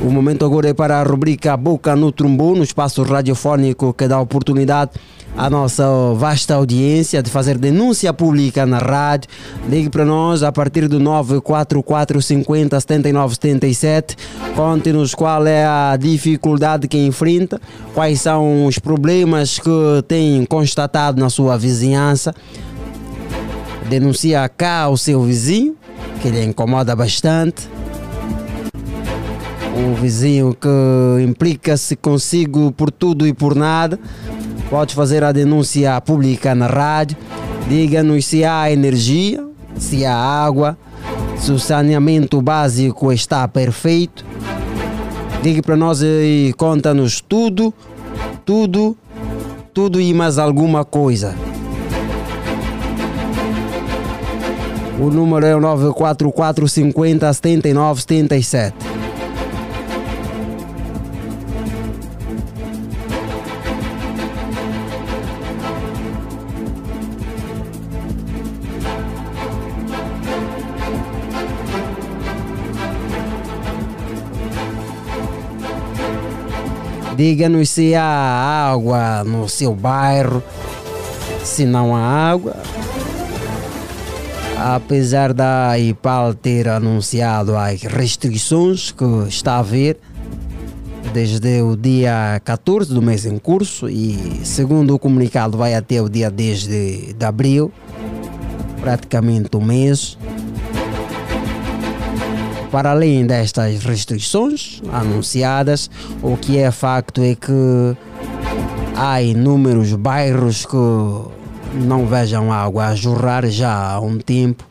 O momento agora é para a rubrica Boca no Trumbu, no espaço radiofónico que dá oportunidade à nossa vasta audiência de fazer denúncia pública na rádio. Ligue para nós a partir do 944 50 79 77. Conte-nos qual é a dificuldade que enfrenta, quais são os problemas que tem constatado na sua vizinhança. Denuncia cá o seu vizinho, que lhe incomoda bastante o vizinho que implica-se consigo por tudo e por nada. Pode fazer a denúncia pública na rádio. Diga-nos se há energia, se há água, se o saneamento básico está perfeito. Ligue para nós e conta-nos tudo, tudo, tudo e mais alguma coisa. O número é o 944 50 79 77. Diga-nos se há água no seu bairro. Se não há água, apesar da IPAL ter anunciado as restrições que está a haver desde o dia 14 do mês em curso e segundo o comunicado vai até o dia 10 de, de abril, praticamente um mês. Para além destas restrições anunciadas, o que é facto é que há inúmeros bairros que não vejam água a jorrar já há um tempo.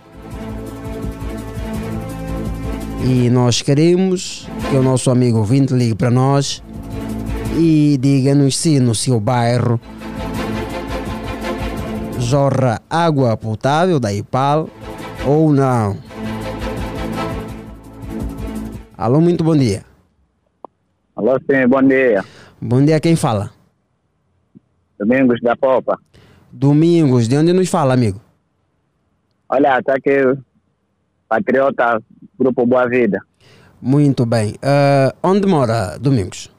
E nós queremos que o nosso amigo ouvinte ligue para nós e diga-nos se no seu bairro jorra água potável da IPAL ou não. Alô, muito bom dia. Alô, sim, bom dia. Bom dia, quem fala? Domingos da Popa. Domingos, de onde nos fala, amigo? Olha, está aqui Patriota, Grupo Boa Vida. Muito bem. Ah, onde mora Domingos?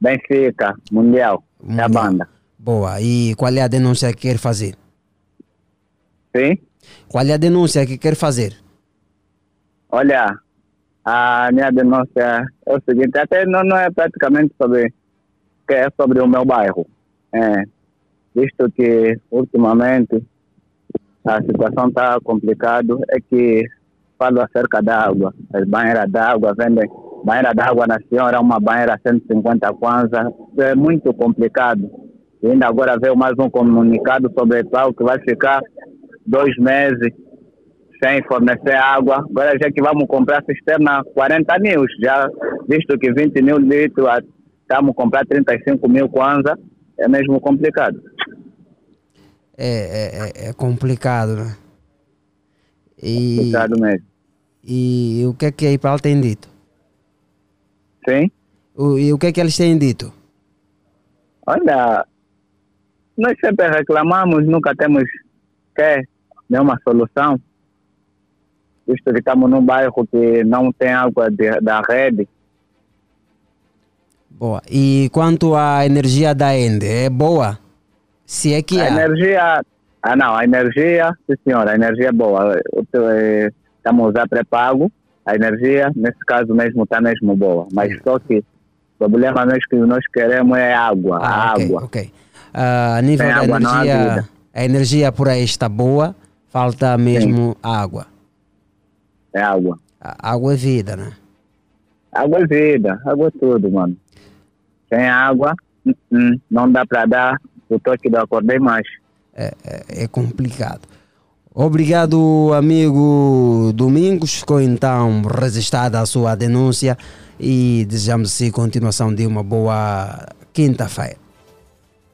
Benfica, Mundial, é a banda. Boa. E qual é a denúncia que quer fazer? Sim? Qual é a denúncia que quer fazer? Olha, a minha denúncia é o seguinte, até não, não é praticamente sobre, é sobre o meu bairro. É, visto que ultimamente a situação está complicada, é que falo acerca da água. As banheiras d'água vendem banheira d'água na senhora, uma banheira 150 kwanza. É muito complicado. E ainda agora veio mais um comunicado sobre tal que vai ficar dois meses sem fornecer água. Agora já que vamos comprar cisterna 40 mil, já visto que 20 mil litros, estamos a comprar 35 mil kwanza, é mesmo complicado. É, é, é- é complicado, né? E, Complicado mesmo. E o que é que a IPAL tem dito? Sim? O, e o que é que eles têm dito? Olha, nós sempre reclamamos, nunca temos quer nenhuma solução. Visto que estamos num bairro que não tem água de- da rede. Boa. E quanto à energia da Ende, é boa? Se é que a há. energia. Ah, não, a energia, sim senhora, a energia é boa. Eh, Estamos a usar pré-pago, a energia, nesse caso mesmo, está mesmo boa. Mas só que o problema nós que nós queremos é água. Ah, a ok, água. ok. Ah, a nível Sem da água energia, a energia por aí está boa, falta mesmo água. É água. A água é vida, né? Água é vida, água é tudo, mano. Sem água, hum, não dá para dar o toque do acordei mais. É, é, é complicado. Obrigado, amigo Domingos. Ficou então registrada a sua denúncia e desejamos sim continuação de uma boa quinta-feira.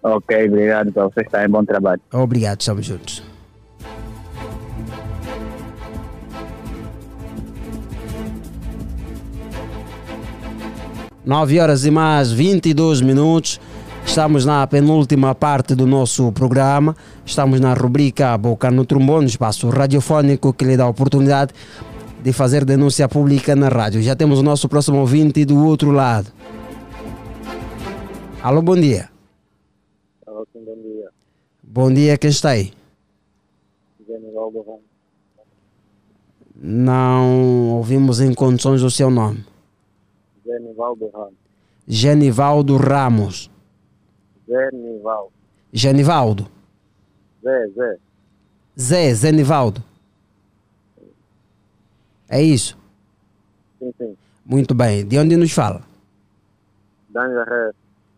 Ok, obrigado para vocês estarem. Bom trabalho. Obrigado, estamos juntos. Nove horas e mais 22 minutos. Estamos na penúltima parte do nosso programa. Estamos na rubrica Boca no Trombone, espaço radiofónico que lhe dá a oportunidade de fazer denúncia pública na rádio. Já temos o nosso próximo ouvinte do outro lado. Alô, bom dia. Alô, bom dia. Bom dia, quem está aí? Não ouvimos em condições o seu nome. Genivaldo Ramos. Genivaldo Ramos. Genivaldo. Genivaldo. Zé, Zé. Zé, Zenivaldo. É isso? Sim, sim. Muito bem. De onde nos fala? Danjaré.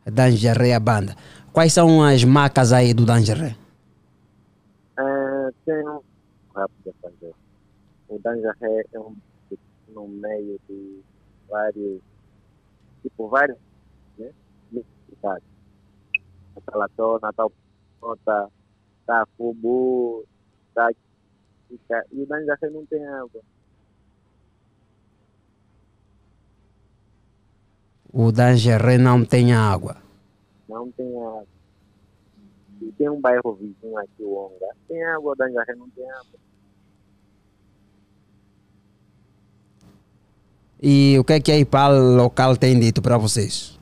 Dangeré a banda. Quais são as macas aí do Dangeré? É, tem um rápido fazer. O Danjaré é um no meio de vários, tipo, vários, né? Cidades. Natal, Natal, Nota, Tafubu, tá, e o Danjaré não tem água. O Dangeré não tem água. não tem água. E tem um bairro vizinho aqui, o Onga. Tem água, o Dangaré não tem água. E o que é que a IPAL local tem dito para vocês?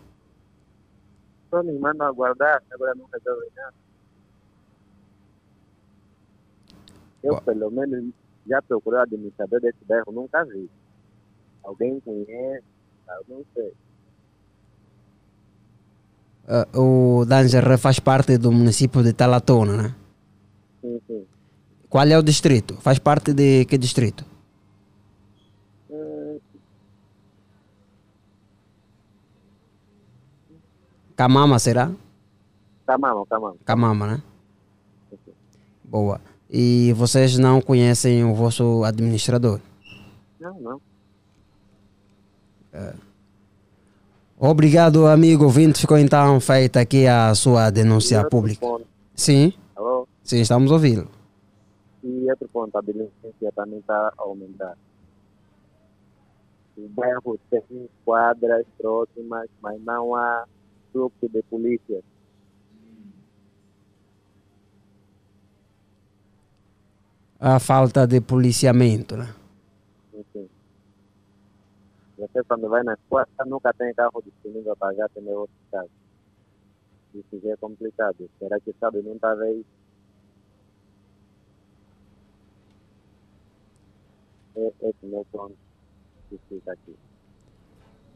Só me mandam aguardar, agora não resolve nada. Eu, pelo menos, já procurei o administrador desse bairro, nunca vi. Alguém conhece? Eu não sei. Ah, o Dangeré faz parte do município de Talatona, né? Sim, sim. Qual é o distrito? Faz parte de que distrito? Hum, Camama, será? Camama, Camama. Camama, né? Boa. E vocês não conhecem o vosso administrador? Não, não. É. Obrigado, amigo ouvinte. Ficou então feita aqui a sua denúncia outro pública. ponto. Sim, Alô? sim, estamos ouvindo. E outro ponto, a violência também está a aumentar. O bairro tem quadras próximas, mas não há grupo de polícia. A falta de policiamento, né? Enfim. Você quando vai na escola nunca tem carro disponível para já atender outro caso. Isso já é complicado. Será que sabe não está aí? É, esse é o meu ponto que fica aqui.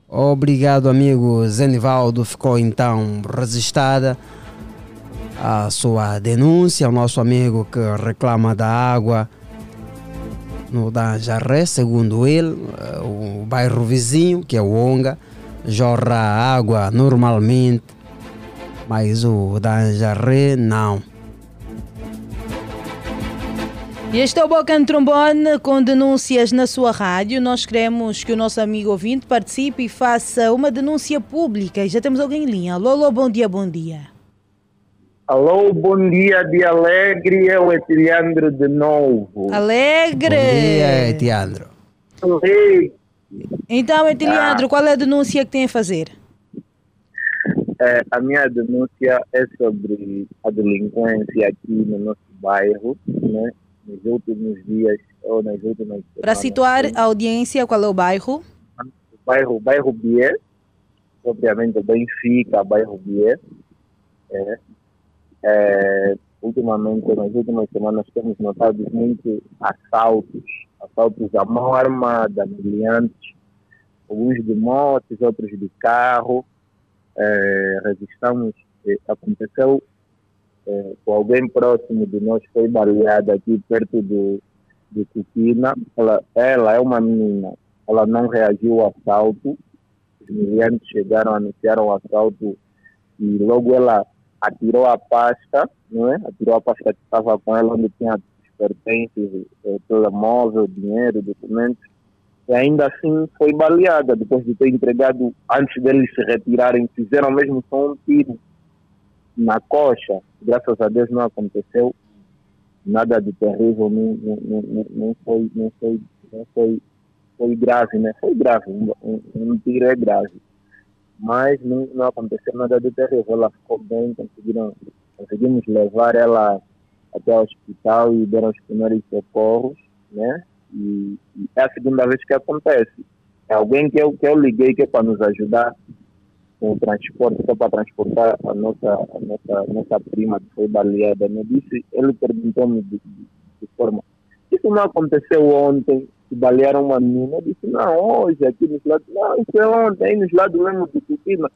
Obrigado, amigo Zenivaldo. Ficou então registrada a sua denúncia ao nosso amigo que reclama da água no Danjaré, segundo ele, eh, o bairro vizinho, que é o Onga, jorra água normalmente, mas o Danjaré não. E este é o Bocan Trombone com denúncias na sua rádio. Nós queremos que o nosso amigo ouvinte participe e faça uma denúncia pública. E já temos alguém em linha. Alô, alô, bom dia, bom dia. Alô, bom dia de Alegre, é o Etiliandro de novo. Alegre! Bom dia, Etiandro. Oi. Então, Etiliandro, qual é a denúncia que tem a fazer? É, a minha denúncia é sobre a delinquência aqui no nosso bairro, né? Nos últimos dias ou nas últimas Para situar a audiência, qual é o bairro? O bairro, bairro Bier, propriamente Benfica, bairro Bier. É. É, ultimamente, nas últimas semanas, temos notado muitos assaltos, assaltos à mão armada, miliantes, alguns de motos, outros de carro. É, registramos, é, aconteceu é, com alguém próximo de nós, foi baleada aqui perto do, de Cuquina. Ela, ela é uma menina, ela não reagiu ao assalto. Os miliantes chegaram, anunciaram o assalto e logo ela atirou a pasta, não é? Atirou a pasta que estava com ela, onde tinha pertences, eh, telemóvel, dinheiro, documentos. E ainda assim foi baleada, depois de ter entregado, antes deles se retirarem, fizeram mesmo só um tiro na coxa. Graças a Deus não aconteceu nada de terrível, não, não, não, não- foi, não foi, não foi, foi grave, né? Foi grave, um, um, tiro é grave mas não, não aconteceu nada de terrível. Ela ficou bem, conseguiram, conseguimos levar ela até o hospital e deram os primeiros socorros, né? E, e é a segunda vez que acontece. É alguém que eu, que eu liguei que é para nos ajudar o transporte, é para transportar a nossa, a nossa, a nossa prima que foi baleada. Me disse, ele perguntou-me de, de, de forma, isso não aconteceu ontem, que balearam uma menina. Eu disse, não, hoje, aqui nos lados, não, isso é ontem, nos lados mesmo de Cutina.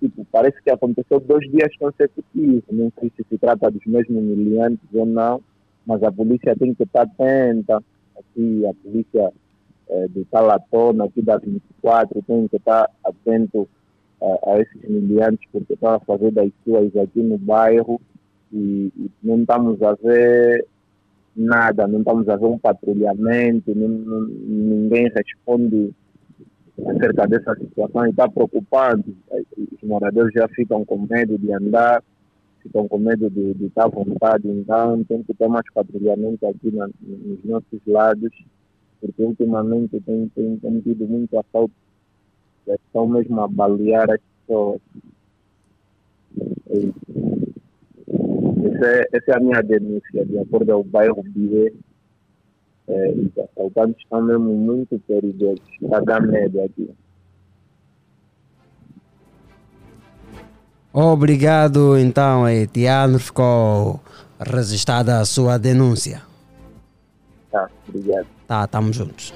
Tipo, parece que aconteceu dois dias consecutivos. Não sei se se trata dos mesmos miliantes ou não, mas a polícia tem que estar atenta. Aqui, a polícia eh, do Talatona, aqui da 24, tem que estar atento eh, a esses miliantes, porque estão a fazer das suas aqui no bairro e, e não estamos a ver nada, não estamos a ver um patrulhamento, não- não- ninguém responde acerca dessa situação e está preocupante. Os moradores já ficam com medo de andar, ficam com medo de, de estar à vontade, então tem que ter mais patrulhamento aqui na- nos nossos lados, porque ultimamente tem, tem, tem tido muito assalto, já estão mesmo a balear as pessoas. Essa é, essa é a minha denúncia, de acordo ao bairro Bie. É, os assaltantes estão mesmo muito perigosos. Está dando medo aqui. Obrigado, então, Etiandro. Ficou registrada a sua denúncia. Tá, obrigado. Tá, estamos juntos.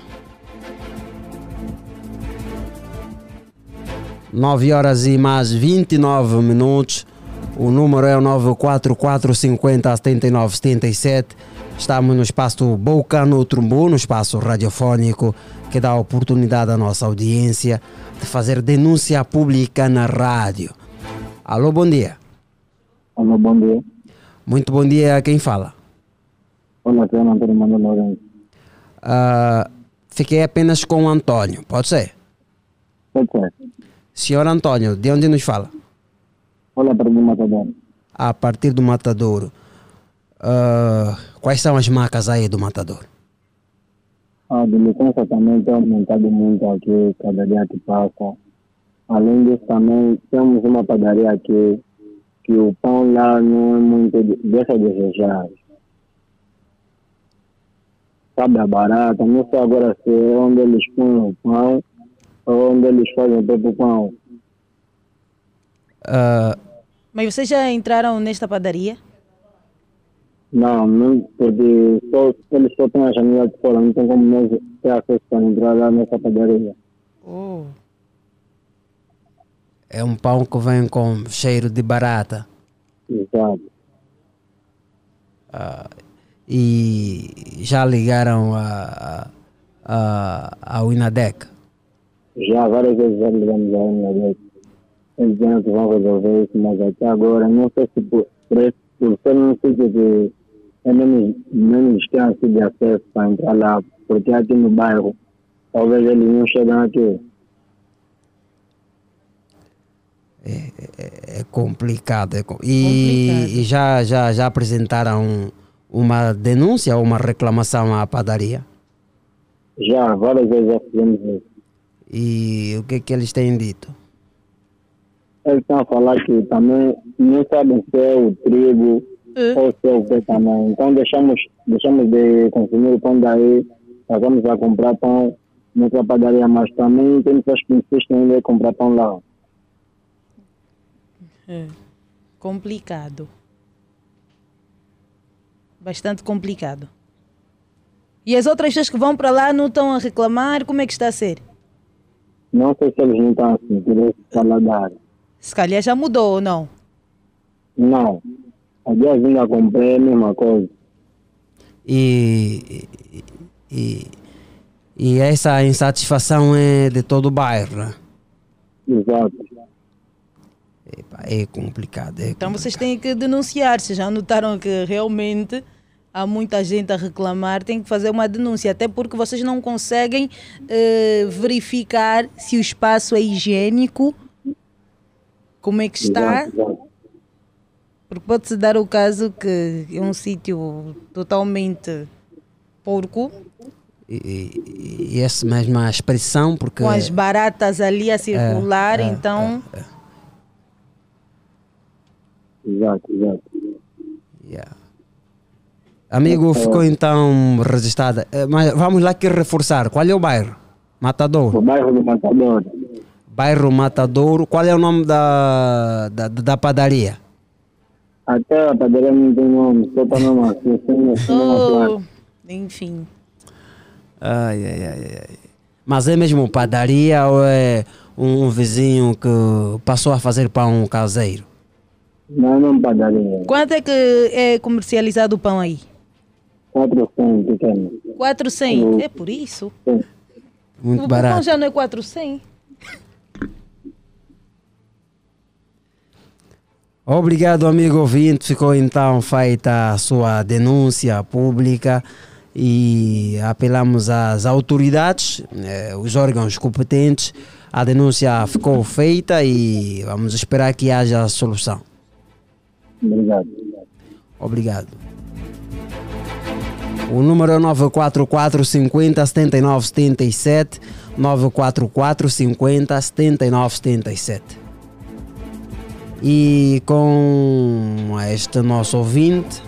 9 horas e mais 29 minutos. O número é o 94450 7977. Estamos no espaço Boca no Trumbu, no espaço radiofónico, que dá a oportunidade à nossa audiência de fazer denúncia pública na rádio. Alô, bom dia. Alô, bom dia. Muito bom dia, quem fala? Olá, é Antônio Manuel Lourenço. Ah, fiquei apenas com o Antônio, pode ser? Pode ser. Senhor Antônio, de onde nos fala? Olá, para o Matador. A partir do Matadouro. Ah, quais são as marcas aí do Matador? A delinquência também tem aumentado muito aqui, cada dia que passa. Além disso, também temos uma padaria aqui que o pão lá não é muito, de- deixa a desejar. Sabe a barata, não sei agora se é onde eles põem o pão, onde eles fazem o pão. Ah, Mas vocês já entraram nesta padaria? Não, não, porque só, eles só têm a janela de fora, não tem como nós ter acesso para entrar lá nessa padaria. Oh. é um pão que vem com cheiro de barata. Exato. Ah, e já ligaram a, a, a, ao INADEC. Já várias vezes já ligamos a minha vez. Eles dizem que vão resolver isso, mas até agora não sei se por, por, esse- por ser um sítio que é menos, menos distância de acesso para entrar lá, porque aqui no bairro, talvez eles não chegam aqui. É complicado. é co- e, e já, já, já apresentaram uma denúncia ou uma reclamação à padaria? Já, várias vezes já fizemos isso. E o que, que eles têm dito? Eles estão a falar que também não sabem se é o trigo ou se é o que também. Então deixamos, deixamos de consumir o pão daí, passamos a comprar pão noutra padaria, mas também tem pessoas que insistem em comprar pão lá. É. Complicado. Bastante complicado. E as outras pessoas que vão para lá não estão a reclamar? Como é que está a ser? Não sei se eles não estão a sentir esse paladar. Se calhar já mudou ou não? Não. Aliás, ainda comprei a mesma coisa. E, e, e essa insatisfação é de todo o bairro, né? Exato. Epa, é complicado. É Então vocês têm que denunciar. Se já notaram que realmente há muita gente a reclamar, tem que fazer uma denúncia. Até porque vocês não conseguem eh, verificar se o espaço é higiênico, como é que está. Porque pode-se dar o caso que é um sítio totalmente porco, E, e, e essa mesma expressão, porque. com as baratas ali a circular, é, então. Exato, exato. Yeah. Amigo, ficou então registrada. Eh, Mas vamos lá que reforçar. Qual é o bairro? Matadouro. O bairro do Matador. Bairro Matadouro. Qual é o nome da, da, da padaria? Até a padaria não tem nome, só assim, sem uma Oh, enfim. Ai, ai, ai, ai, ai. Mas é mesmo padaria ou é um vizinho que passou a fazer pão caseiro? Não, não padaria. Quanto é que é comercializado o pão aí? 400 pequeno. 400? É por isso? Muito o barato. já não é 400? Obrigado, amigo ouvinte. Ficou então feita a sua denúncia pública e apelamos às autoridades, eh, os órgãos competentes. A denúncia ficou feita e vamos esperar que haja solução. Obrigado. Obrigado. O número é 944 50 79 77. 944 50 79 77. E com este nosso ouvinte,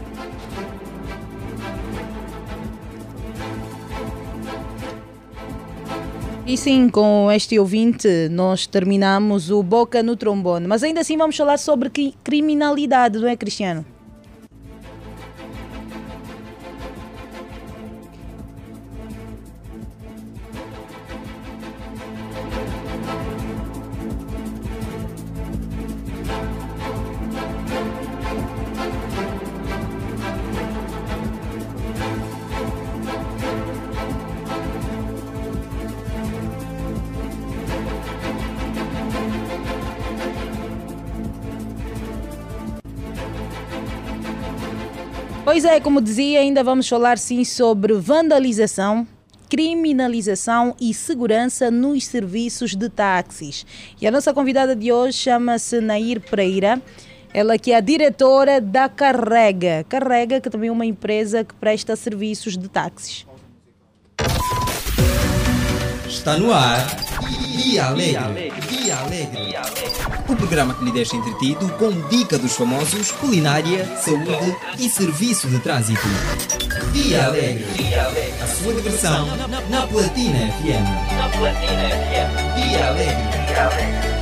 E sim, com este ouvinte, nós terminamos o Boca no Trombone. Mas ainda assim vamos falar sobre cri- criminalidade, não é, Cristiano? É, como dizia, ainda vamos falar sim sobre vandalização, criminalização e segurança nos serviços de táxis. E a nossa convidada de hoje chama-se Nair Pereira. Ela que é a diretora da Carrega. Carrega, que também é uma empresa que presta serviços de táxis. Está no ar Via Alegre. Via Alegre. O programa que lhe deixa entretido com dica dos famosos, culinária, saúde e serviço de trânsito. Via Alegre. A sua diversão na Platina FM. Na Platina FM. Via Alegre. Via Alegre.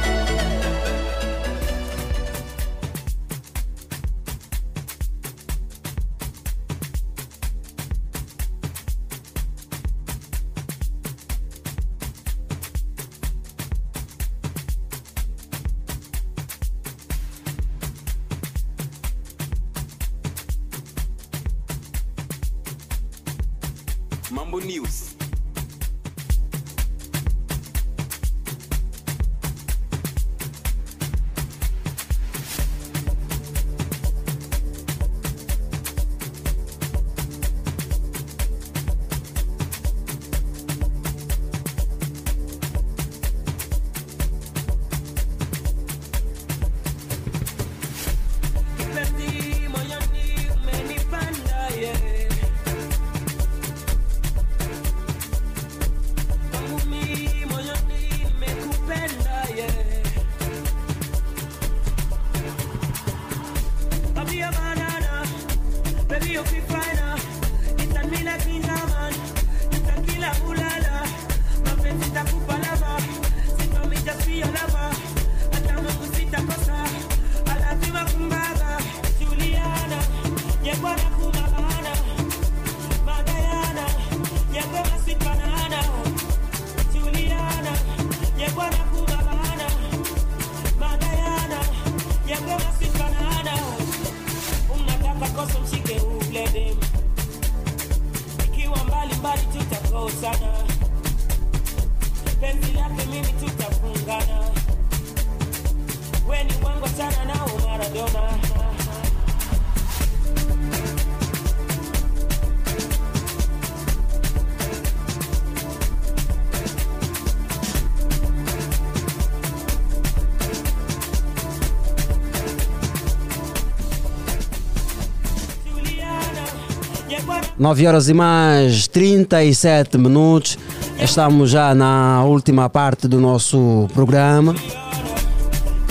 9 horas e mais 37 minutos. Estamos já na última parte do nosso programa.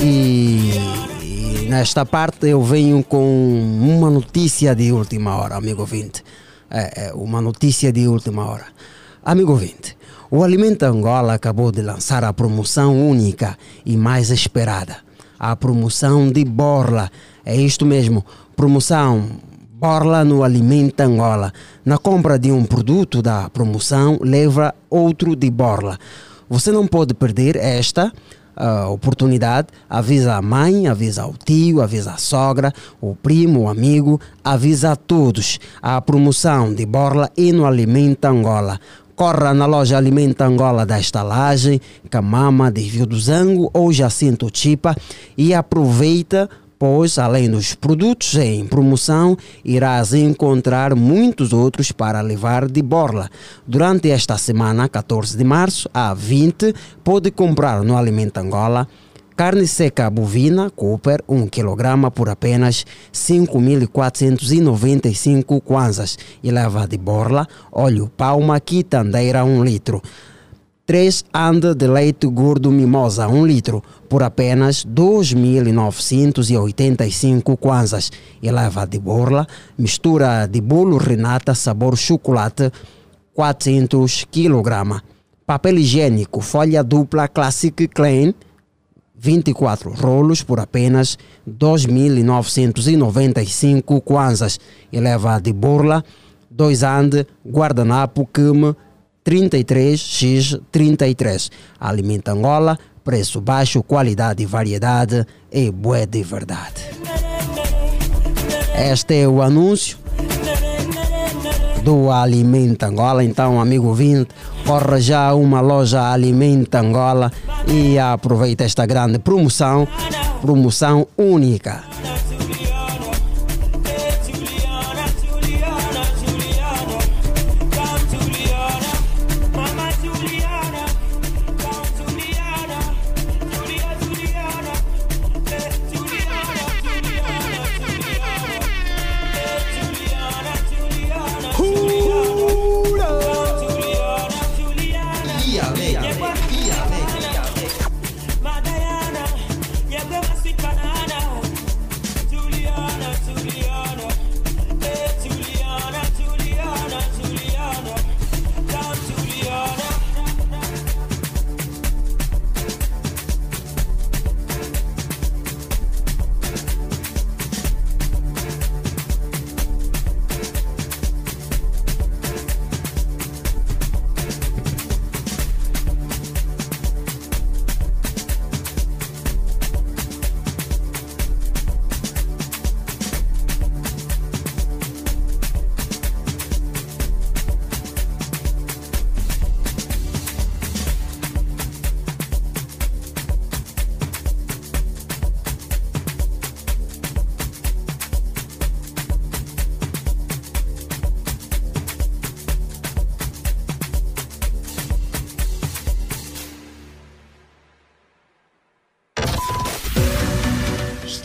E, e nesta parte eu venho com uma notícia de última hora, amigo ouvinte. É, é uma notícia de última hora. Amigo ouvinte, o Alimento Angola acabou de lançar a promoção única e mais esperada. A promoção de Borla. É isto mesmo, promoção Borla no Alimenta Angola. Na compra de um produto da promoção, leva outro de Borla. Você não pode perder esta ah, oportunidade. Avisa a mãe, avisa o tio, avisa a sogra, o primo, o amigo, avisa a todos. A promoção de Borla e no Alimenta Angola. Corra na loja Alimenta Angola da Estalagem, Camama, Desvio do Zango ou Jacinto Chipa e aproveita pois além dos produtos em promoção, irás encontrar muitos outros para levar de borla. Durante esta semana, 14 de março a 20, pode comprar no Alimento Angola carne seca bovina Cooper 1 kg por apenas 5.495 kwanzas e leva de borla óleo palma quitandeira 1 litro. 3 ande de leite gordo mimosa 1 litro por apenas 2.985 kwanzas e leva de borla mistura de bolo renata sabor chocolate 400 kg. Papel higiênico folha dupla Classic Clean 24 rolos por apenas 2.995 kwanzas e leva de borla 2 ande guardanapo Kim 33x33. Alimenta Angola, preço baixo, qualidade e variedade e bué de verdade. Este é o anúncio do Alimenta Angola. Então, amigo ouvinte, corra já uma loja Alimenta Angola e aproveita esta grande promoção, promoção única.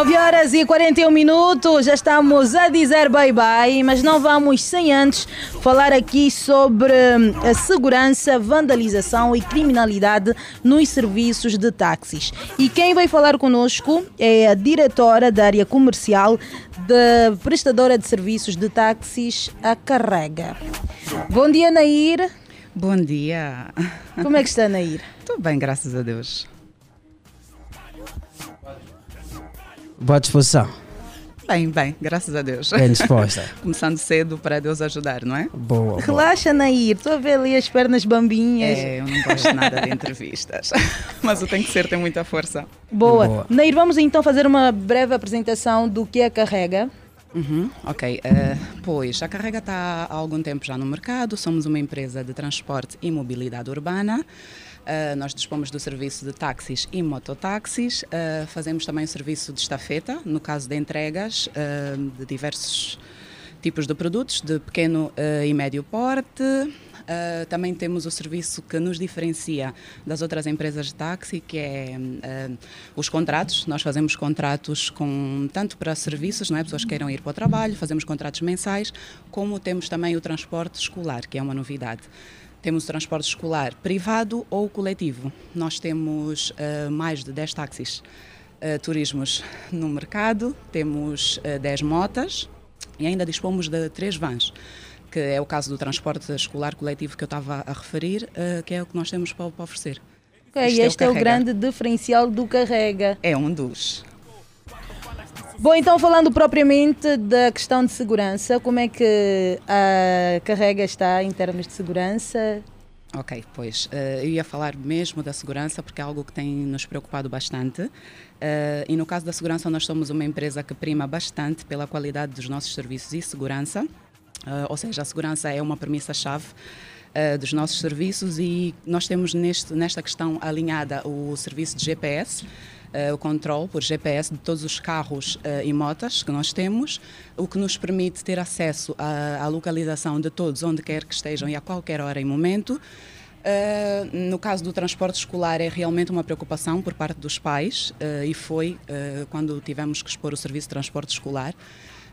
Nove horas e 41 minutos, já estamos a dizer bye bye, mas não vamos sem antes falar aqui sobre hum, a segurança, vandalização e criminalidade nos serviços de táxis. E quem vai falar conosco é a diretora da área comercial da prestadora de serviços de táxis, a Carrega. Bom dia, Nair. Bom dia. Como é que está, Nair? Estou bem, graças a Deus. Boa disposição. Bem, bem, graças a Deus. Bem disposta. Começando cedo para Deus ajudar, não é? Boa. boa. Relaxa, Nair. Estou a ver ali as pernas bambinhas. É, eu não gosto nada de entrevistas. Mas o tem que ser, tem muita força. Boa. Boa. Nair, vamos então fazer uma breve apresentação do que a Carrega. Uhum, ok, eh, pois a Carrega está há algum tempo já no mercado, somos uma empresa de transporte e mobilidade urbana. Eh, nós dispomos do serviço de táxis e mototáxis, Eh, fazemos também o serviço de estafeta, no caso de entregas eh, de diversos tipos de produtos, de pequeno e médio porte. Uh, também temos o serviço que nos diferencia das outras empresas de táxi, que é uh, os contratos. Nós fazemos contratos com tanto para serviços, não é? pessoas que queiram ir para o trabalho, fazemos contratos mensais, como temos também o transporte escolar, que é uma novidade. Temos o transporte escolar privado ou coletivo. Nós temos uh, mais de 10 táxis uh, turismos no mercado, temos uh, 10 motas e ainda dispomos de três vans que é o caso do transporte escolar coletivo que eu estava a referir, que é o que nós temos para, oferecer. Ok, este, este é, o, é o grande diferencial do Carrega. É um dos. Bom, então falando propriamente da questão de segurança, como é que a Carrega está em termos de segurança? Ok, pois uh, eu ia falar mesmo da segurança porque é algo que tem nos preocupado bastante. Uh, e no caso da segurança, nós somos uma empresa que prima bastante pela qualidade dos nossos serviços e segurança. Uh, ou seja, a segurança é uma premissa-chave dos nossos serviços e nós temos neste, nesta questão alinhada o serviço de GPS. Uh, o controle por GPS de todos os carros e motas que nós temos, o que nos permite ter acesso à, à localização de todos, onde quer que estejam e a qualquer hora e momento. Uh, no caso do transporte escolar, é realmente uma preocupação por parte dos pais, uh, e foi uh, quando tivemos que expor o serviço de transporte escolar.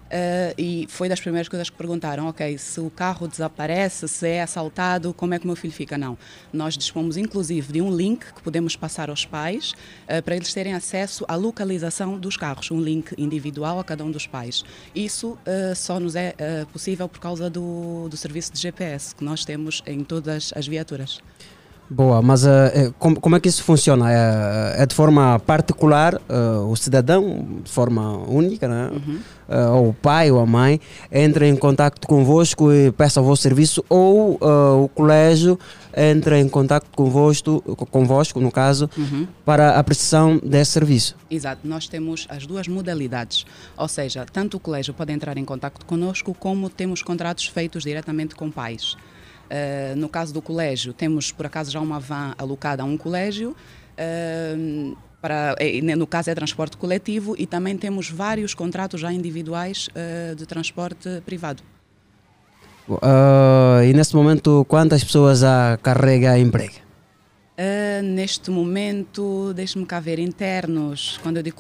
Uh, e foi das primeiras coisas que perguntaram, ok, se o carro desaparece, se é assaltado, como é que o meu filho fica? Não. Nós dispomos inclusive de um link que podemos passar aos pais uh, para eles terem acesso à localização dos carros, um link individual a cada um dos pais. Isso uh, só nos é possível por causa do, do serviço de GPS que nós temos em todas as viaturas. Boa, mas uh, como, como, é que isso funciona? É, é de forma particular, uh, o cidadão, de forma única, né? Uhum. Uh, ou o pai ou a mãe, entra em contato convosco e peça o vosso serviço, ou o colégio entra em contato convosco, convosco no caso, uhum. para a prestação desse serviço. Exato, nós temos as duas modalidades, ou seja, tanto o colégio pode entrar em contato conosco, como temos contratos feitos diretamente com pais. Uh, no caso do colégio, temos por acaso já uma van alocada a um colégio. Uh, para, no caso é transporte coletivo e também temos vários contratos já individuais uh, de transporte privado. e nesse momento, quantas pessoas a carrega emprega? Uh, neste momento, deixe-me cá ver, internos, quando eu digo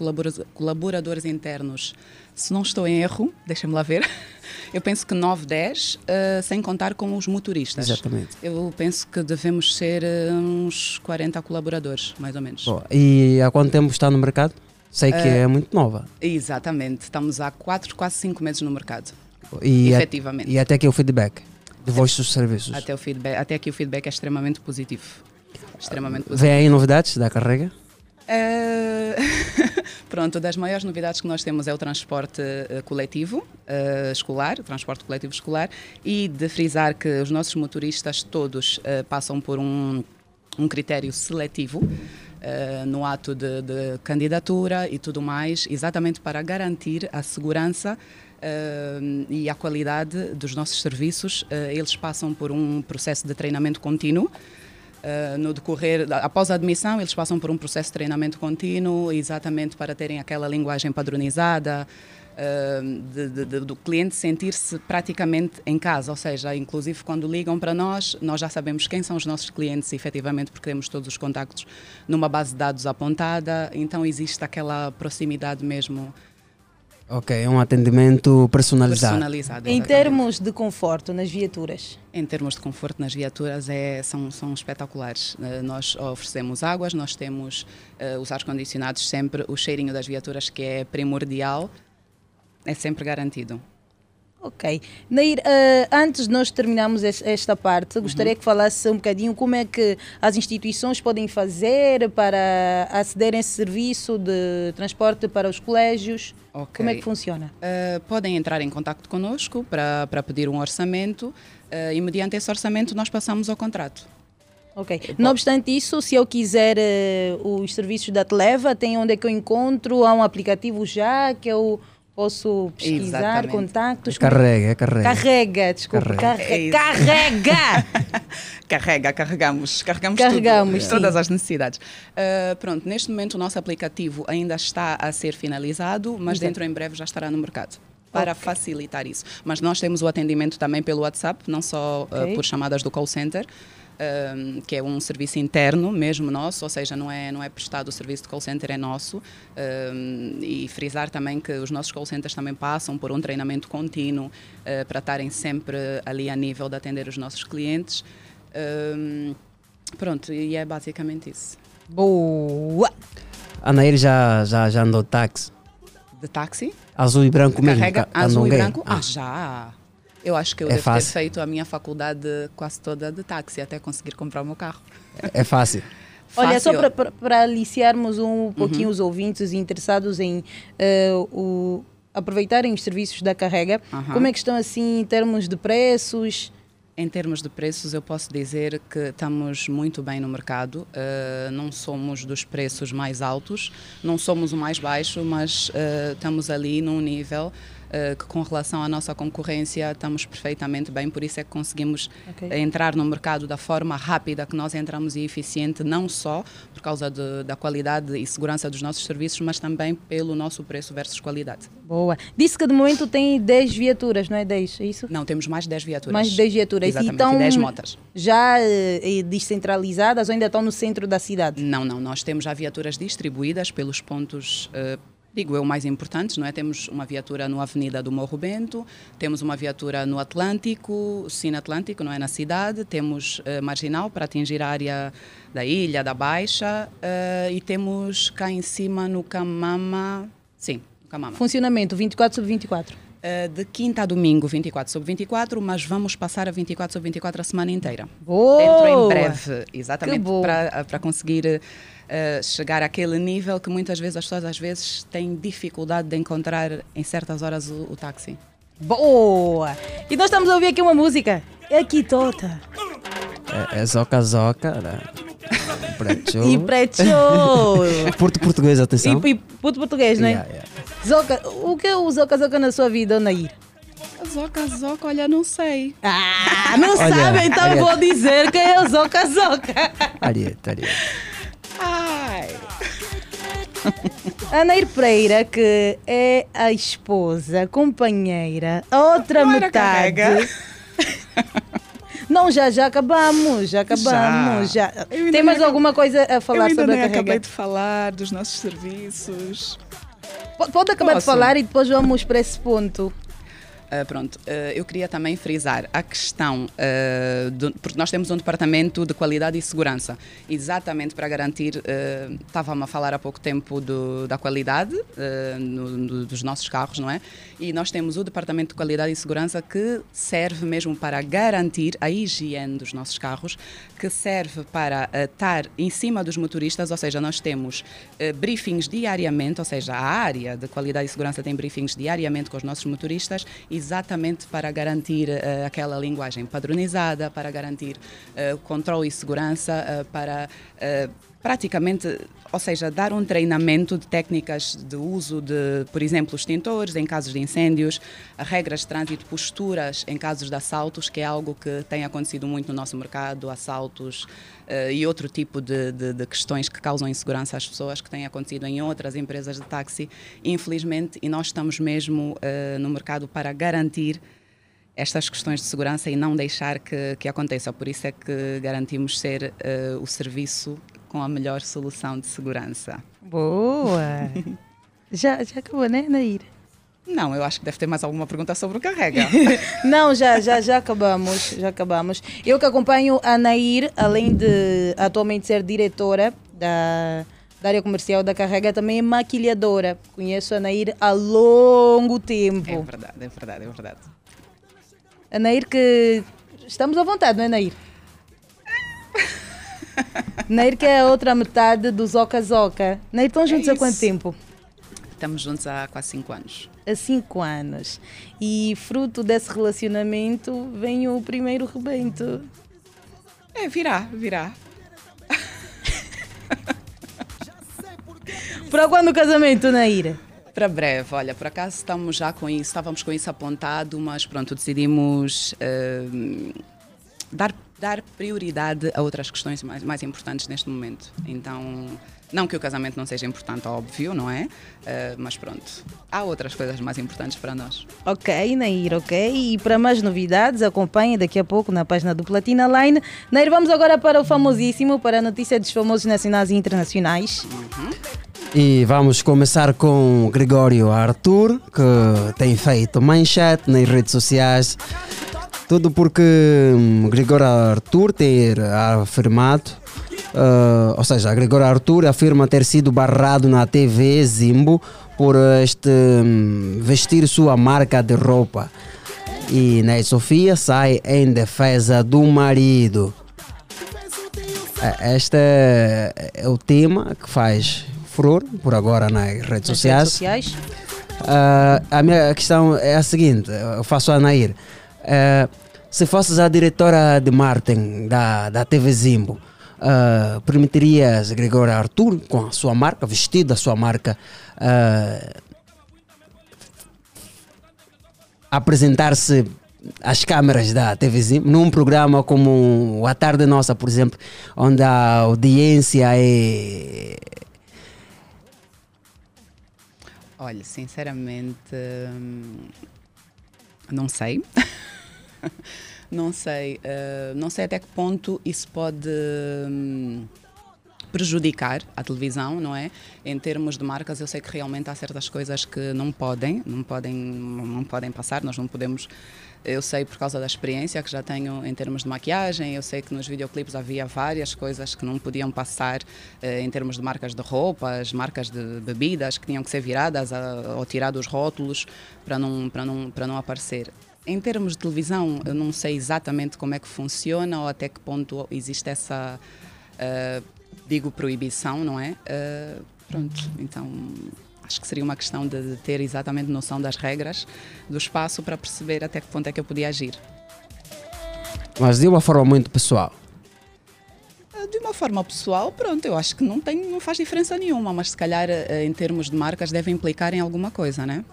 colaboradores internos, se não estou em erro, deixa-me lá ver, eu penso que 9, 10, uh, sem contar com os motoristas. Exatamente. Eu penso que devemos ser uh, uns 40 colaboradores, mais ou menos. Boa. E há quanto tempo está no mercado? Sei que é muito nova. Exatamente, estamos há 4, quase 5 meses no mercado. E efetivamente. A, e até aqui o feedback de vossos serviços? Até, o feedback, até aqui o feedback é extremamente positivo extremamente positivo. Vem aí novidades da carrega? Uh, pronto, das maiores novidades que nós temos é o transporte uh, coletivo uh, escolar, transporte coletivo escolar, e de frisar que os nossos motoristas todos passam por um, um critério seletivo. no ato de, de candidatura e tudo mais, exatamente para garantir a segurança e a qualidade dos nossos serviços. Eles passam por um processo de treinamento contínuo. Uh, no decorrer, após a admissão, eles passam por um processo de treinamento contínuo, exatamente para terem aquela linguagem padronizada, uh, de, de, de, do cliente sentir-se praticamente em casa, ou seja, inclusive quando ligam para nós, nós já sabemos quem são os nossos clientes, efetivamente, porque temos todos os contactos numa base de dados apontada, então existe aquela proximidade mesmo. Ok, é um atendimento personalizado. Personalizado. Em termos de conforto nas viaturas? Em termos de conforto nas viaturas é, são, são espetaculares. Uh, nós oferecemos águas, nós temos uh, os ar-condicionados sempre, o cheirinho das viaturas que é primordial, é sempre garantido. Ok. Nair, uh, antes de nós terminarmos esta parte, gostaria Uhum. que falasse um bocadinho como é que as instituições podem fazer para aceder a esse serviço de transporte para os colégios. Ok. Como é que funciona? Uh, podem entrar em contato conosco para, para pedir um orçamento uh, e mediante esse orçamento nós passamos ao contrato. Ok. Não obstante isso, se eu quiser os serviços da Televa, tem onde é que eu encontro? Há um aplicativo já que eu posso pesquisar, Exatamente. contactos? Carrega, carrega. Carrega, desculpa. Carrega. Carrega! Carrega! Carrega, carregamos, carregamos, Carregamos, tudo, todas as necessidades. Uh, pronto, neste momento o nosso aplicativo ainda está a ser finalizado, mas Exato. dentro em breve já estará no mercado. Para facilitar isso. Mas nós temos o atendimento também pelo WhatsApp, não só uh, Ok. por chamadas do call center, um, que é um serviço interno mesmo nosso, ou seja, não é, não é prestado o serviço de call center, é nosso. Um, e frisar também que os nossos call centers também passam por um treinamento contínuo uh, para estarem sempre ali a nível de atender os nossos clientes. Um, pronto, e é basicamente isso. Boa! A Nair já, já, já andou de táxi. De táxi? Azul e branco mesmo. Carrega ca- azul e branco? Ah, Ah, já! Eu acho que eu É devo fácil. ter feito a minha faculdade quase toda de táxi até conseguir comprar o meu carro. é fácil. Olha, só Fácil. para- aliciarmos um pouquinho Uhum. os ouvintes interessados em eh, o, aproveitarem os serviços da Carrega, Aham. como é que estão assim em termos de preços? Em termos de preços, eu posso dizer que estamos muito bem no mercado. Uh, não somos dos preços mais altos, não somos o mais baixo, mas uh, estamos ali num nível uh, que, com relação à nossa concorrência, estamos perfeitamente bem. Por isso é que conseguimos Ok. eh, entrar no mercado da forma rápida que nós entramos e eficiente, não só por causa de- da qualidade e segurança dos nossos serviços, mas também pelo nosso preço versus qualidade. Boa. Disse que de momento tem 10 viaturas, não é 10? É isso? Não, temos mais de 10 viaturas. Mais de 10 viaturas. Exatamente, e estão e 10 motas. já eh, descentralizadas ou ainda estão no centro da cidade? Não, não. Nós temos já viaturas distribuídas pelos pontos, eh, digo eu, mais importantes, não é? Temos uma viatura no Avenida do Morro Bento, temos uma viatura no Atlântico, Cine Atlântico, não é? Na cidade, temos eh, Marginal para atingir a área da ilha, da Baixa, eh, e temos cá em cima no Camama, sim, no Camama. Funcionamento 24 sobre 24. Eh, de quinta a domingo, 24 sobre 24, mas vamos passar a 24 sobre 24 a semana inteira. Boa! Dentro em breve, exatamente, bom. para, para conseguir eh, chegar àquele nível que muitas vezes as pessoas às vezes têm dificuldade de encontrar em certas horas o, o táxi. Boa! E nós estamos a ouvir aqui uma música. É Kitota. É, é zoca zoca. né? Preto. E preto. Porto português, atenção. E, e puto português, não é? Yeah, yeah. Zoca, o que é o Zoca Zoca na sua vida, Nair? Zoca, zoca, olha, não sei. Ah, não Olha, sabe, então vou dizer que é o Zoca Zoca. Arieta, arieta. Ai. A Nair Pereira, que é a esposa, companheira, a outra Não metade. Não, já, já acabamos, já acabamos. Já. Ainda Tem mais alguma coisa a falar eu ainda sobre a nem carrega? acabei de falar dos nossos serviços. Pode acabar de Posso? falar e depois vamos para esse ponto. Uh, pronto, uh, eu queria também frisar a questão, uh, do- porque nós temos um departamento de qualidade e segurança, exatamente para garantir, estava-me a falar há pouco tempo do- da qualidade no- dos nossos carros, não é? E nós temos o departamento de qualidade e segurança que serve mesmo para garantir a higiene dos nossos carros, que serve para estar em cima dos motoristas, ou seja, nós temos briefings diariamente, ou seja, a área de qualidade e segurança tem briefings diariamente com os nossos motoristas, exatamente para garantir uh, aquela linguagem padronizada, para garantir uh, controle e segurança, uh, para, praticamente, ou seja, dar um treinamento de técnicas de uso de, por exemplo, extintores em casos de incêndios, regras de trânsito, posturas em casos de assaltos, que é algo que tem acontecido muito no nosso mercado, assaltos eh, e outro tipo de, de- de questões que causam insegurança às pessoas, que têm acontecido em outras empresas de táxi, infelizmente, e nós estamos mesmo eh, no mercado para garantir estas questões de segurança e não deixar que, que aconteça. Por isso é que garantimos ser eh, o serviço com a melhor solução de segurança. Boa! já, já acabou, né, Nair? Não, eu acho que deve ter mais alguma pergunta sobre o carrega. Não, já, já, já acabamos, já acabamos. Eu que acompanho a Nair, além de atualmente ser diretora da, da área comercial da Carrega, também é maquilhadora. Conheço a Nair há longo tempo. É verdade, é verdade, é verdade. A Nair que... Estamos à vontade, não é, Nair? Nair que é a outra metade do Zoca Zoca. Nair, estão juntos há quanto tempo? Estamos juntos há quase 5 anos. Há cinco anos. E fruto desse relacionamento vem o primeiro rebento. É, virá, virá. Para quando o casamento, Nair? Para breve, olha, por acaso estamos já com isso, estávamos com isso apontado, mas pronto, decidimos eh, dar, dar prioridade a outras questões mais, mais importantes neste momento. Então, não que o casamento não seja importante, óbvio, não é? Eh, mas pronto, há outras coisas mais importantes para nós. Ok, Nair, ok. E para mais novidades, acompanhe daqui a pouco na página do Platina Line. Nair, vamos agora para o famosíssimo, para a notícia dos famosos nacionais e internacionais. E vamos começar com Gregório Arthur, que tem feito manchete nas redes sociais. Tudo porque hum, Gregório Arthur ter afirmado, ah, ou seja, Gregório Arthur afirma ter sido barrado na TV Zimbo por este hum, vestir sua marca de roupa. E Ney Sofia sai em defesa do marido. É, Este é o tema que faz furor por agora nas redes Nas sociais. redes sociais. Ah, a minha questão é a seguinte: eu faço a Nair. Ah, se fosses a diretora de marketing da, da TV Zimbo, ah, permitirias Gregório Arthur, com a sua marca, vestido da sua marca, ah, apresentar-se às câmaras da TV Zimbo num programa como A Tarde Nossa, por exemplo, onde a audiência é Olha, sinceramente, hum, não sei. não sei. eh, não sei até que ponto isso pode hum, prejudicar a televisão, não é? Em termos de marcas, eu sei que realmente há certas coisas que não podem, não podem, não podem passar, nós não podemos. Eu sei por causa da experiência que já tenho em termos de maquiagem, eu sei que nos videoclipes havia várias coisas que não podiam passar eh, em termos de marcas de roupas, marcas de bebidas que tinham que ser viradas a- ou tirados os rótulos para não, para não, para não aparecer. Em termos de televisão, eu não sei exatamente como é que funciona ou até que ponto existe essa, eh, digo, proibição, não é? Eh, pronto, então acho que seria uma questão de, de ter exatamente noção das regras do espaço para perceber até que ponto é que eu podia agir. mas de uma forma muito pessoal. Eh, De uma forma pessoal, pronto, eu acho que não, tem, não faz diferença nenhuma, mas se calhar em termos de marcas deve implicar em alguma coisa, né?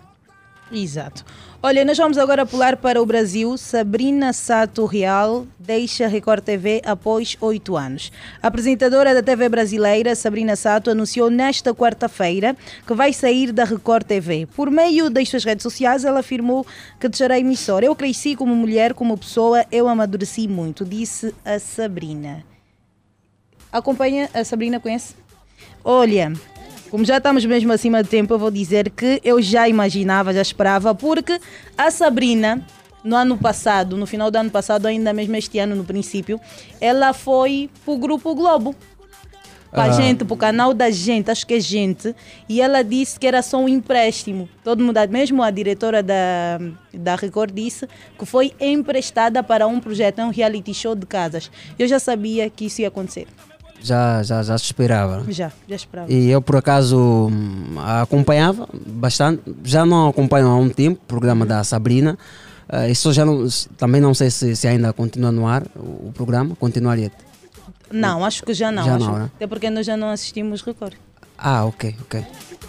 Exato. Olha, nós vamos agora pular para o Brasil. Sabrina Sato Real deixa Record TV após oito anos. A apresentadora da TV brasileira, Sabrina Sato, anunciou nesta quarta-feira que vai sair da Record TV. Por meio das suas redes sociais, ela afirmou que deixará a emissora. Eu cresci como mulher, como pessoa, eu amadureci muito, disse a Sabrina. Acompanha, a Sabrina conhece? Olha, como já estamos mesmo acima do tempo, eu vou dizer que eu já imaginava, já esperava, porque a Sabrina, no ano passado, no final do ano passado, ainda mesmo este ano, no princípio, ela foi pro Grupo Globo. Para a Ah. gente, para o canal da gente, acho que é gente, e ela disse que era só um empréstimo. Todo mundo, mesmo a diretora da, da Record disse que foi emprestada para um projeto, é um reality show de casas. Eu já sabia que isso ia acontecer. Já, já, já se esperava. Já, já esperava. E eu, por acaso, hum, a acompanhava bastante. Já não acompanho há um tempo o programa da Sabrina. Uh, isso já não, também não sei se, se ainda continua no ar o, o programa. Continuaria. Não, acho que já não. Já acho- não, né? Até porque nós já não assistimos Record. Ah, ok, ok.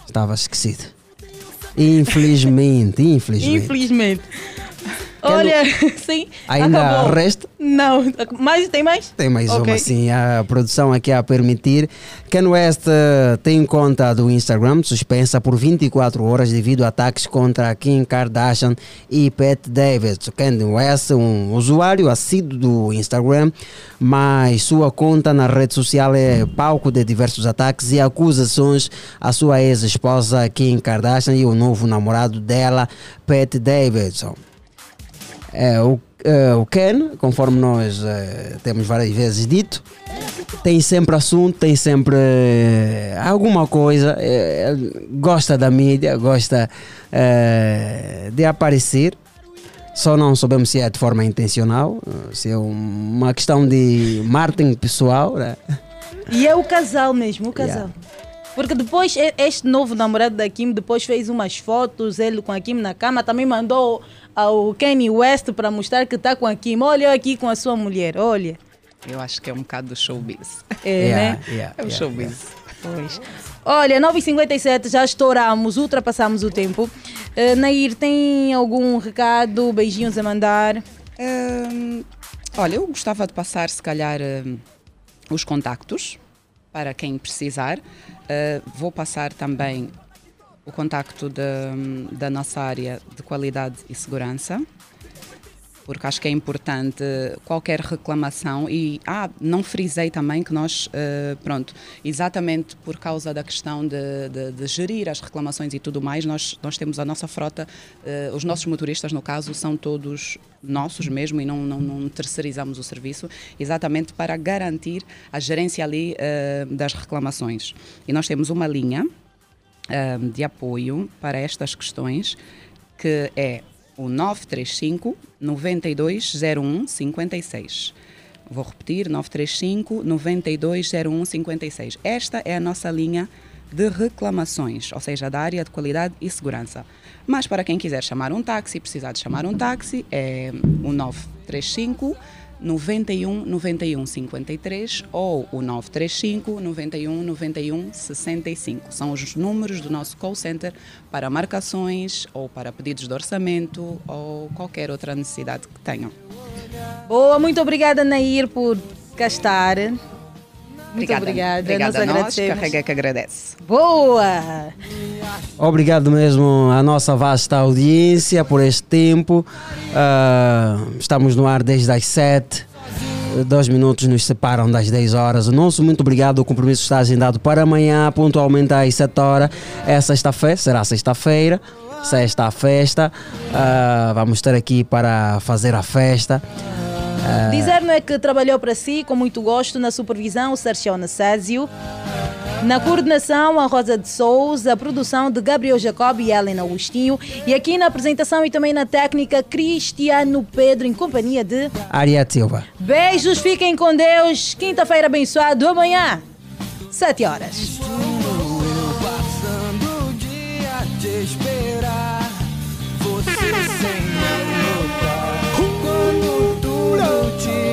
Estava esquecido. Infelizmente, infelizmente. Infelizmente. Olha, sim. Ainda acabou. resta? Não. Mas tem mais? Tem mais Ok. uma, sim. A produção aqui a permitir. Ken West eh, tem conta do Instagram suspensa por 24 horas devido a ataques contra Kim Kardashian e Pete Davidson. Ken West, um usuário assíduo do Instagram, mas sua conta na rede social é palco de diversos ataques e acusações à sua ex-esposa Kim Kardashian e o novo namorado dela, Pete Davidson. É, o, é, o Ken, conforme nós é, temos várias vezes dito, tem sempre assunto, tem sempre é, alguma coisa, gosta da mídia, gosta de aparecer. Só não sabemos se é de forma intencional, se é um- uma questão de marketing pessoal. Né? E é o casal mesmo, o casal. Porque depois este novo namorado da Kim depois fez umas fotos, ele com a Kim na cama, também mandou ao Kanye West para mostrar que está com a Kim. Olha eu aqui com a sua mulher, olha. Eu acho que é um bocado do showbiz. É, Yeah, né? yeah, é o yeah, showbiz. Pois. Olha, 9h57, já estouramos, ultrapassamos o tempo. Eh, Nair, tem algum recado, beijinhos a mandar? Hum, olha, eu gostava de passar, se calhar, os contactos para quem precisar. Uh, vou passar também o contacto da, da nossa área de qualidade e segurança, porque acho que é importante qualquer reclamação e ah, não frisei também que nós, eh, pronto, exatamente por causa da questão de, de- de gerir as reclamações e tudo mais, nós, nós temos a nossa frota, eh, os nossos motoristas, no caso, são todos nossos mesmo e não, não, não terceirizamos o serviço, exatamente para garantir a gerência ali eh, das reclamações. E nós temos uma linha ah, de apoio para estas questões, que é o 935 9201 56. Vou repetir, 935 9201 56. Esta é a nossa linha de reclamações, ou seja, da área de qualidade e segurança. Mas para quem quiser chamar um táxi, precisar de chamar um táxi, é o 935 91 91 53 ou o 935 91 91 65. São os números do nosso call center para marcações ou para pedidos de orçamento ou qualquer outra necessidade que tenham. Boa, muito obrigada, Nair, por cá estar. Muito Obrigada. obrigada. Obrigada Nós a nós. Carrega que agradece. Boa! Obrigado mesmo à nossa vasta audiência por este tempo. Ah, estamos no ar desde as 7. Dois minutos nos separam das 10 horas. O nosso muito obrigado. O compromisso está agendado para amanhã, pontualmente às 7 horas. É sexta-feira, será sexta-feira. Sexta a festa. Ah, vamos estar aqui para fazer a festa. Ah, Dizer-nos é que trabalhou para si com muito gosto na supervisão o Sérgio Anasásio, na coordenação a Rosa de Souza, a produção de Gabriel Jacob e Helena Agostinho e aqui na apresentação e também na técnica Cristiano Pedro em companhia de Ariete Silva. Beijos, fiquem com Deus. Quinta-feira abençoado amanhã, 7 horas. Passando o dia a te esperar, você sem. Quando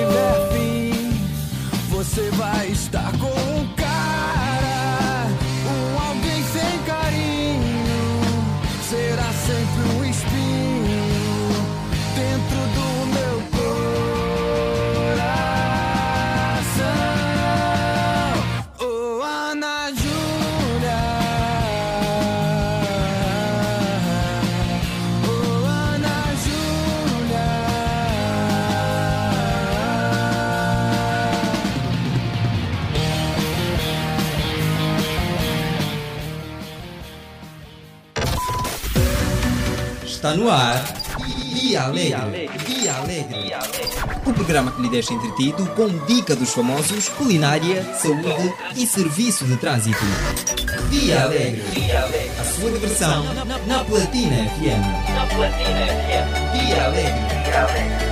Está no ar Dia Alegre. Dia Alegre. O programa que lhe deixa entretido com dica dos famosos, culinária, saúde e serviço de trânsito. Dia Alegre. A sua diversão na Platina FM. Dia Alegre.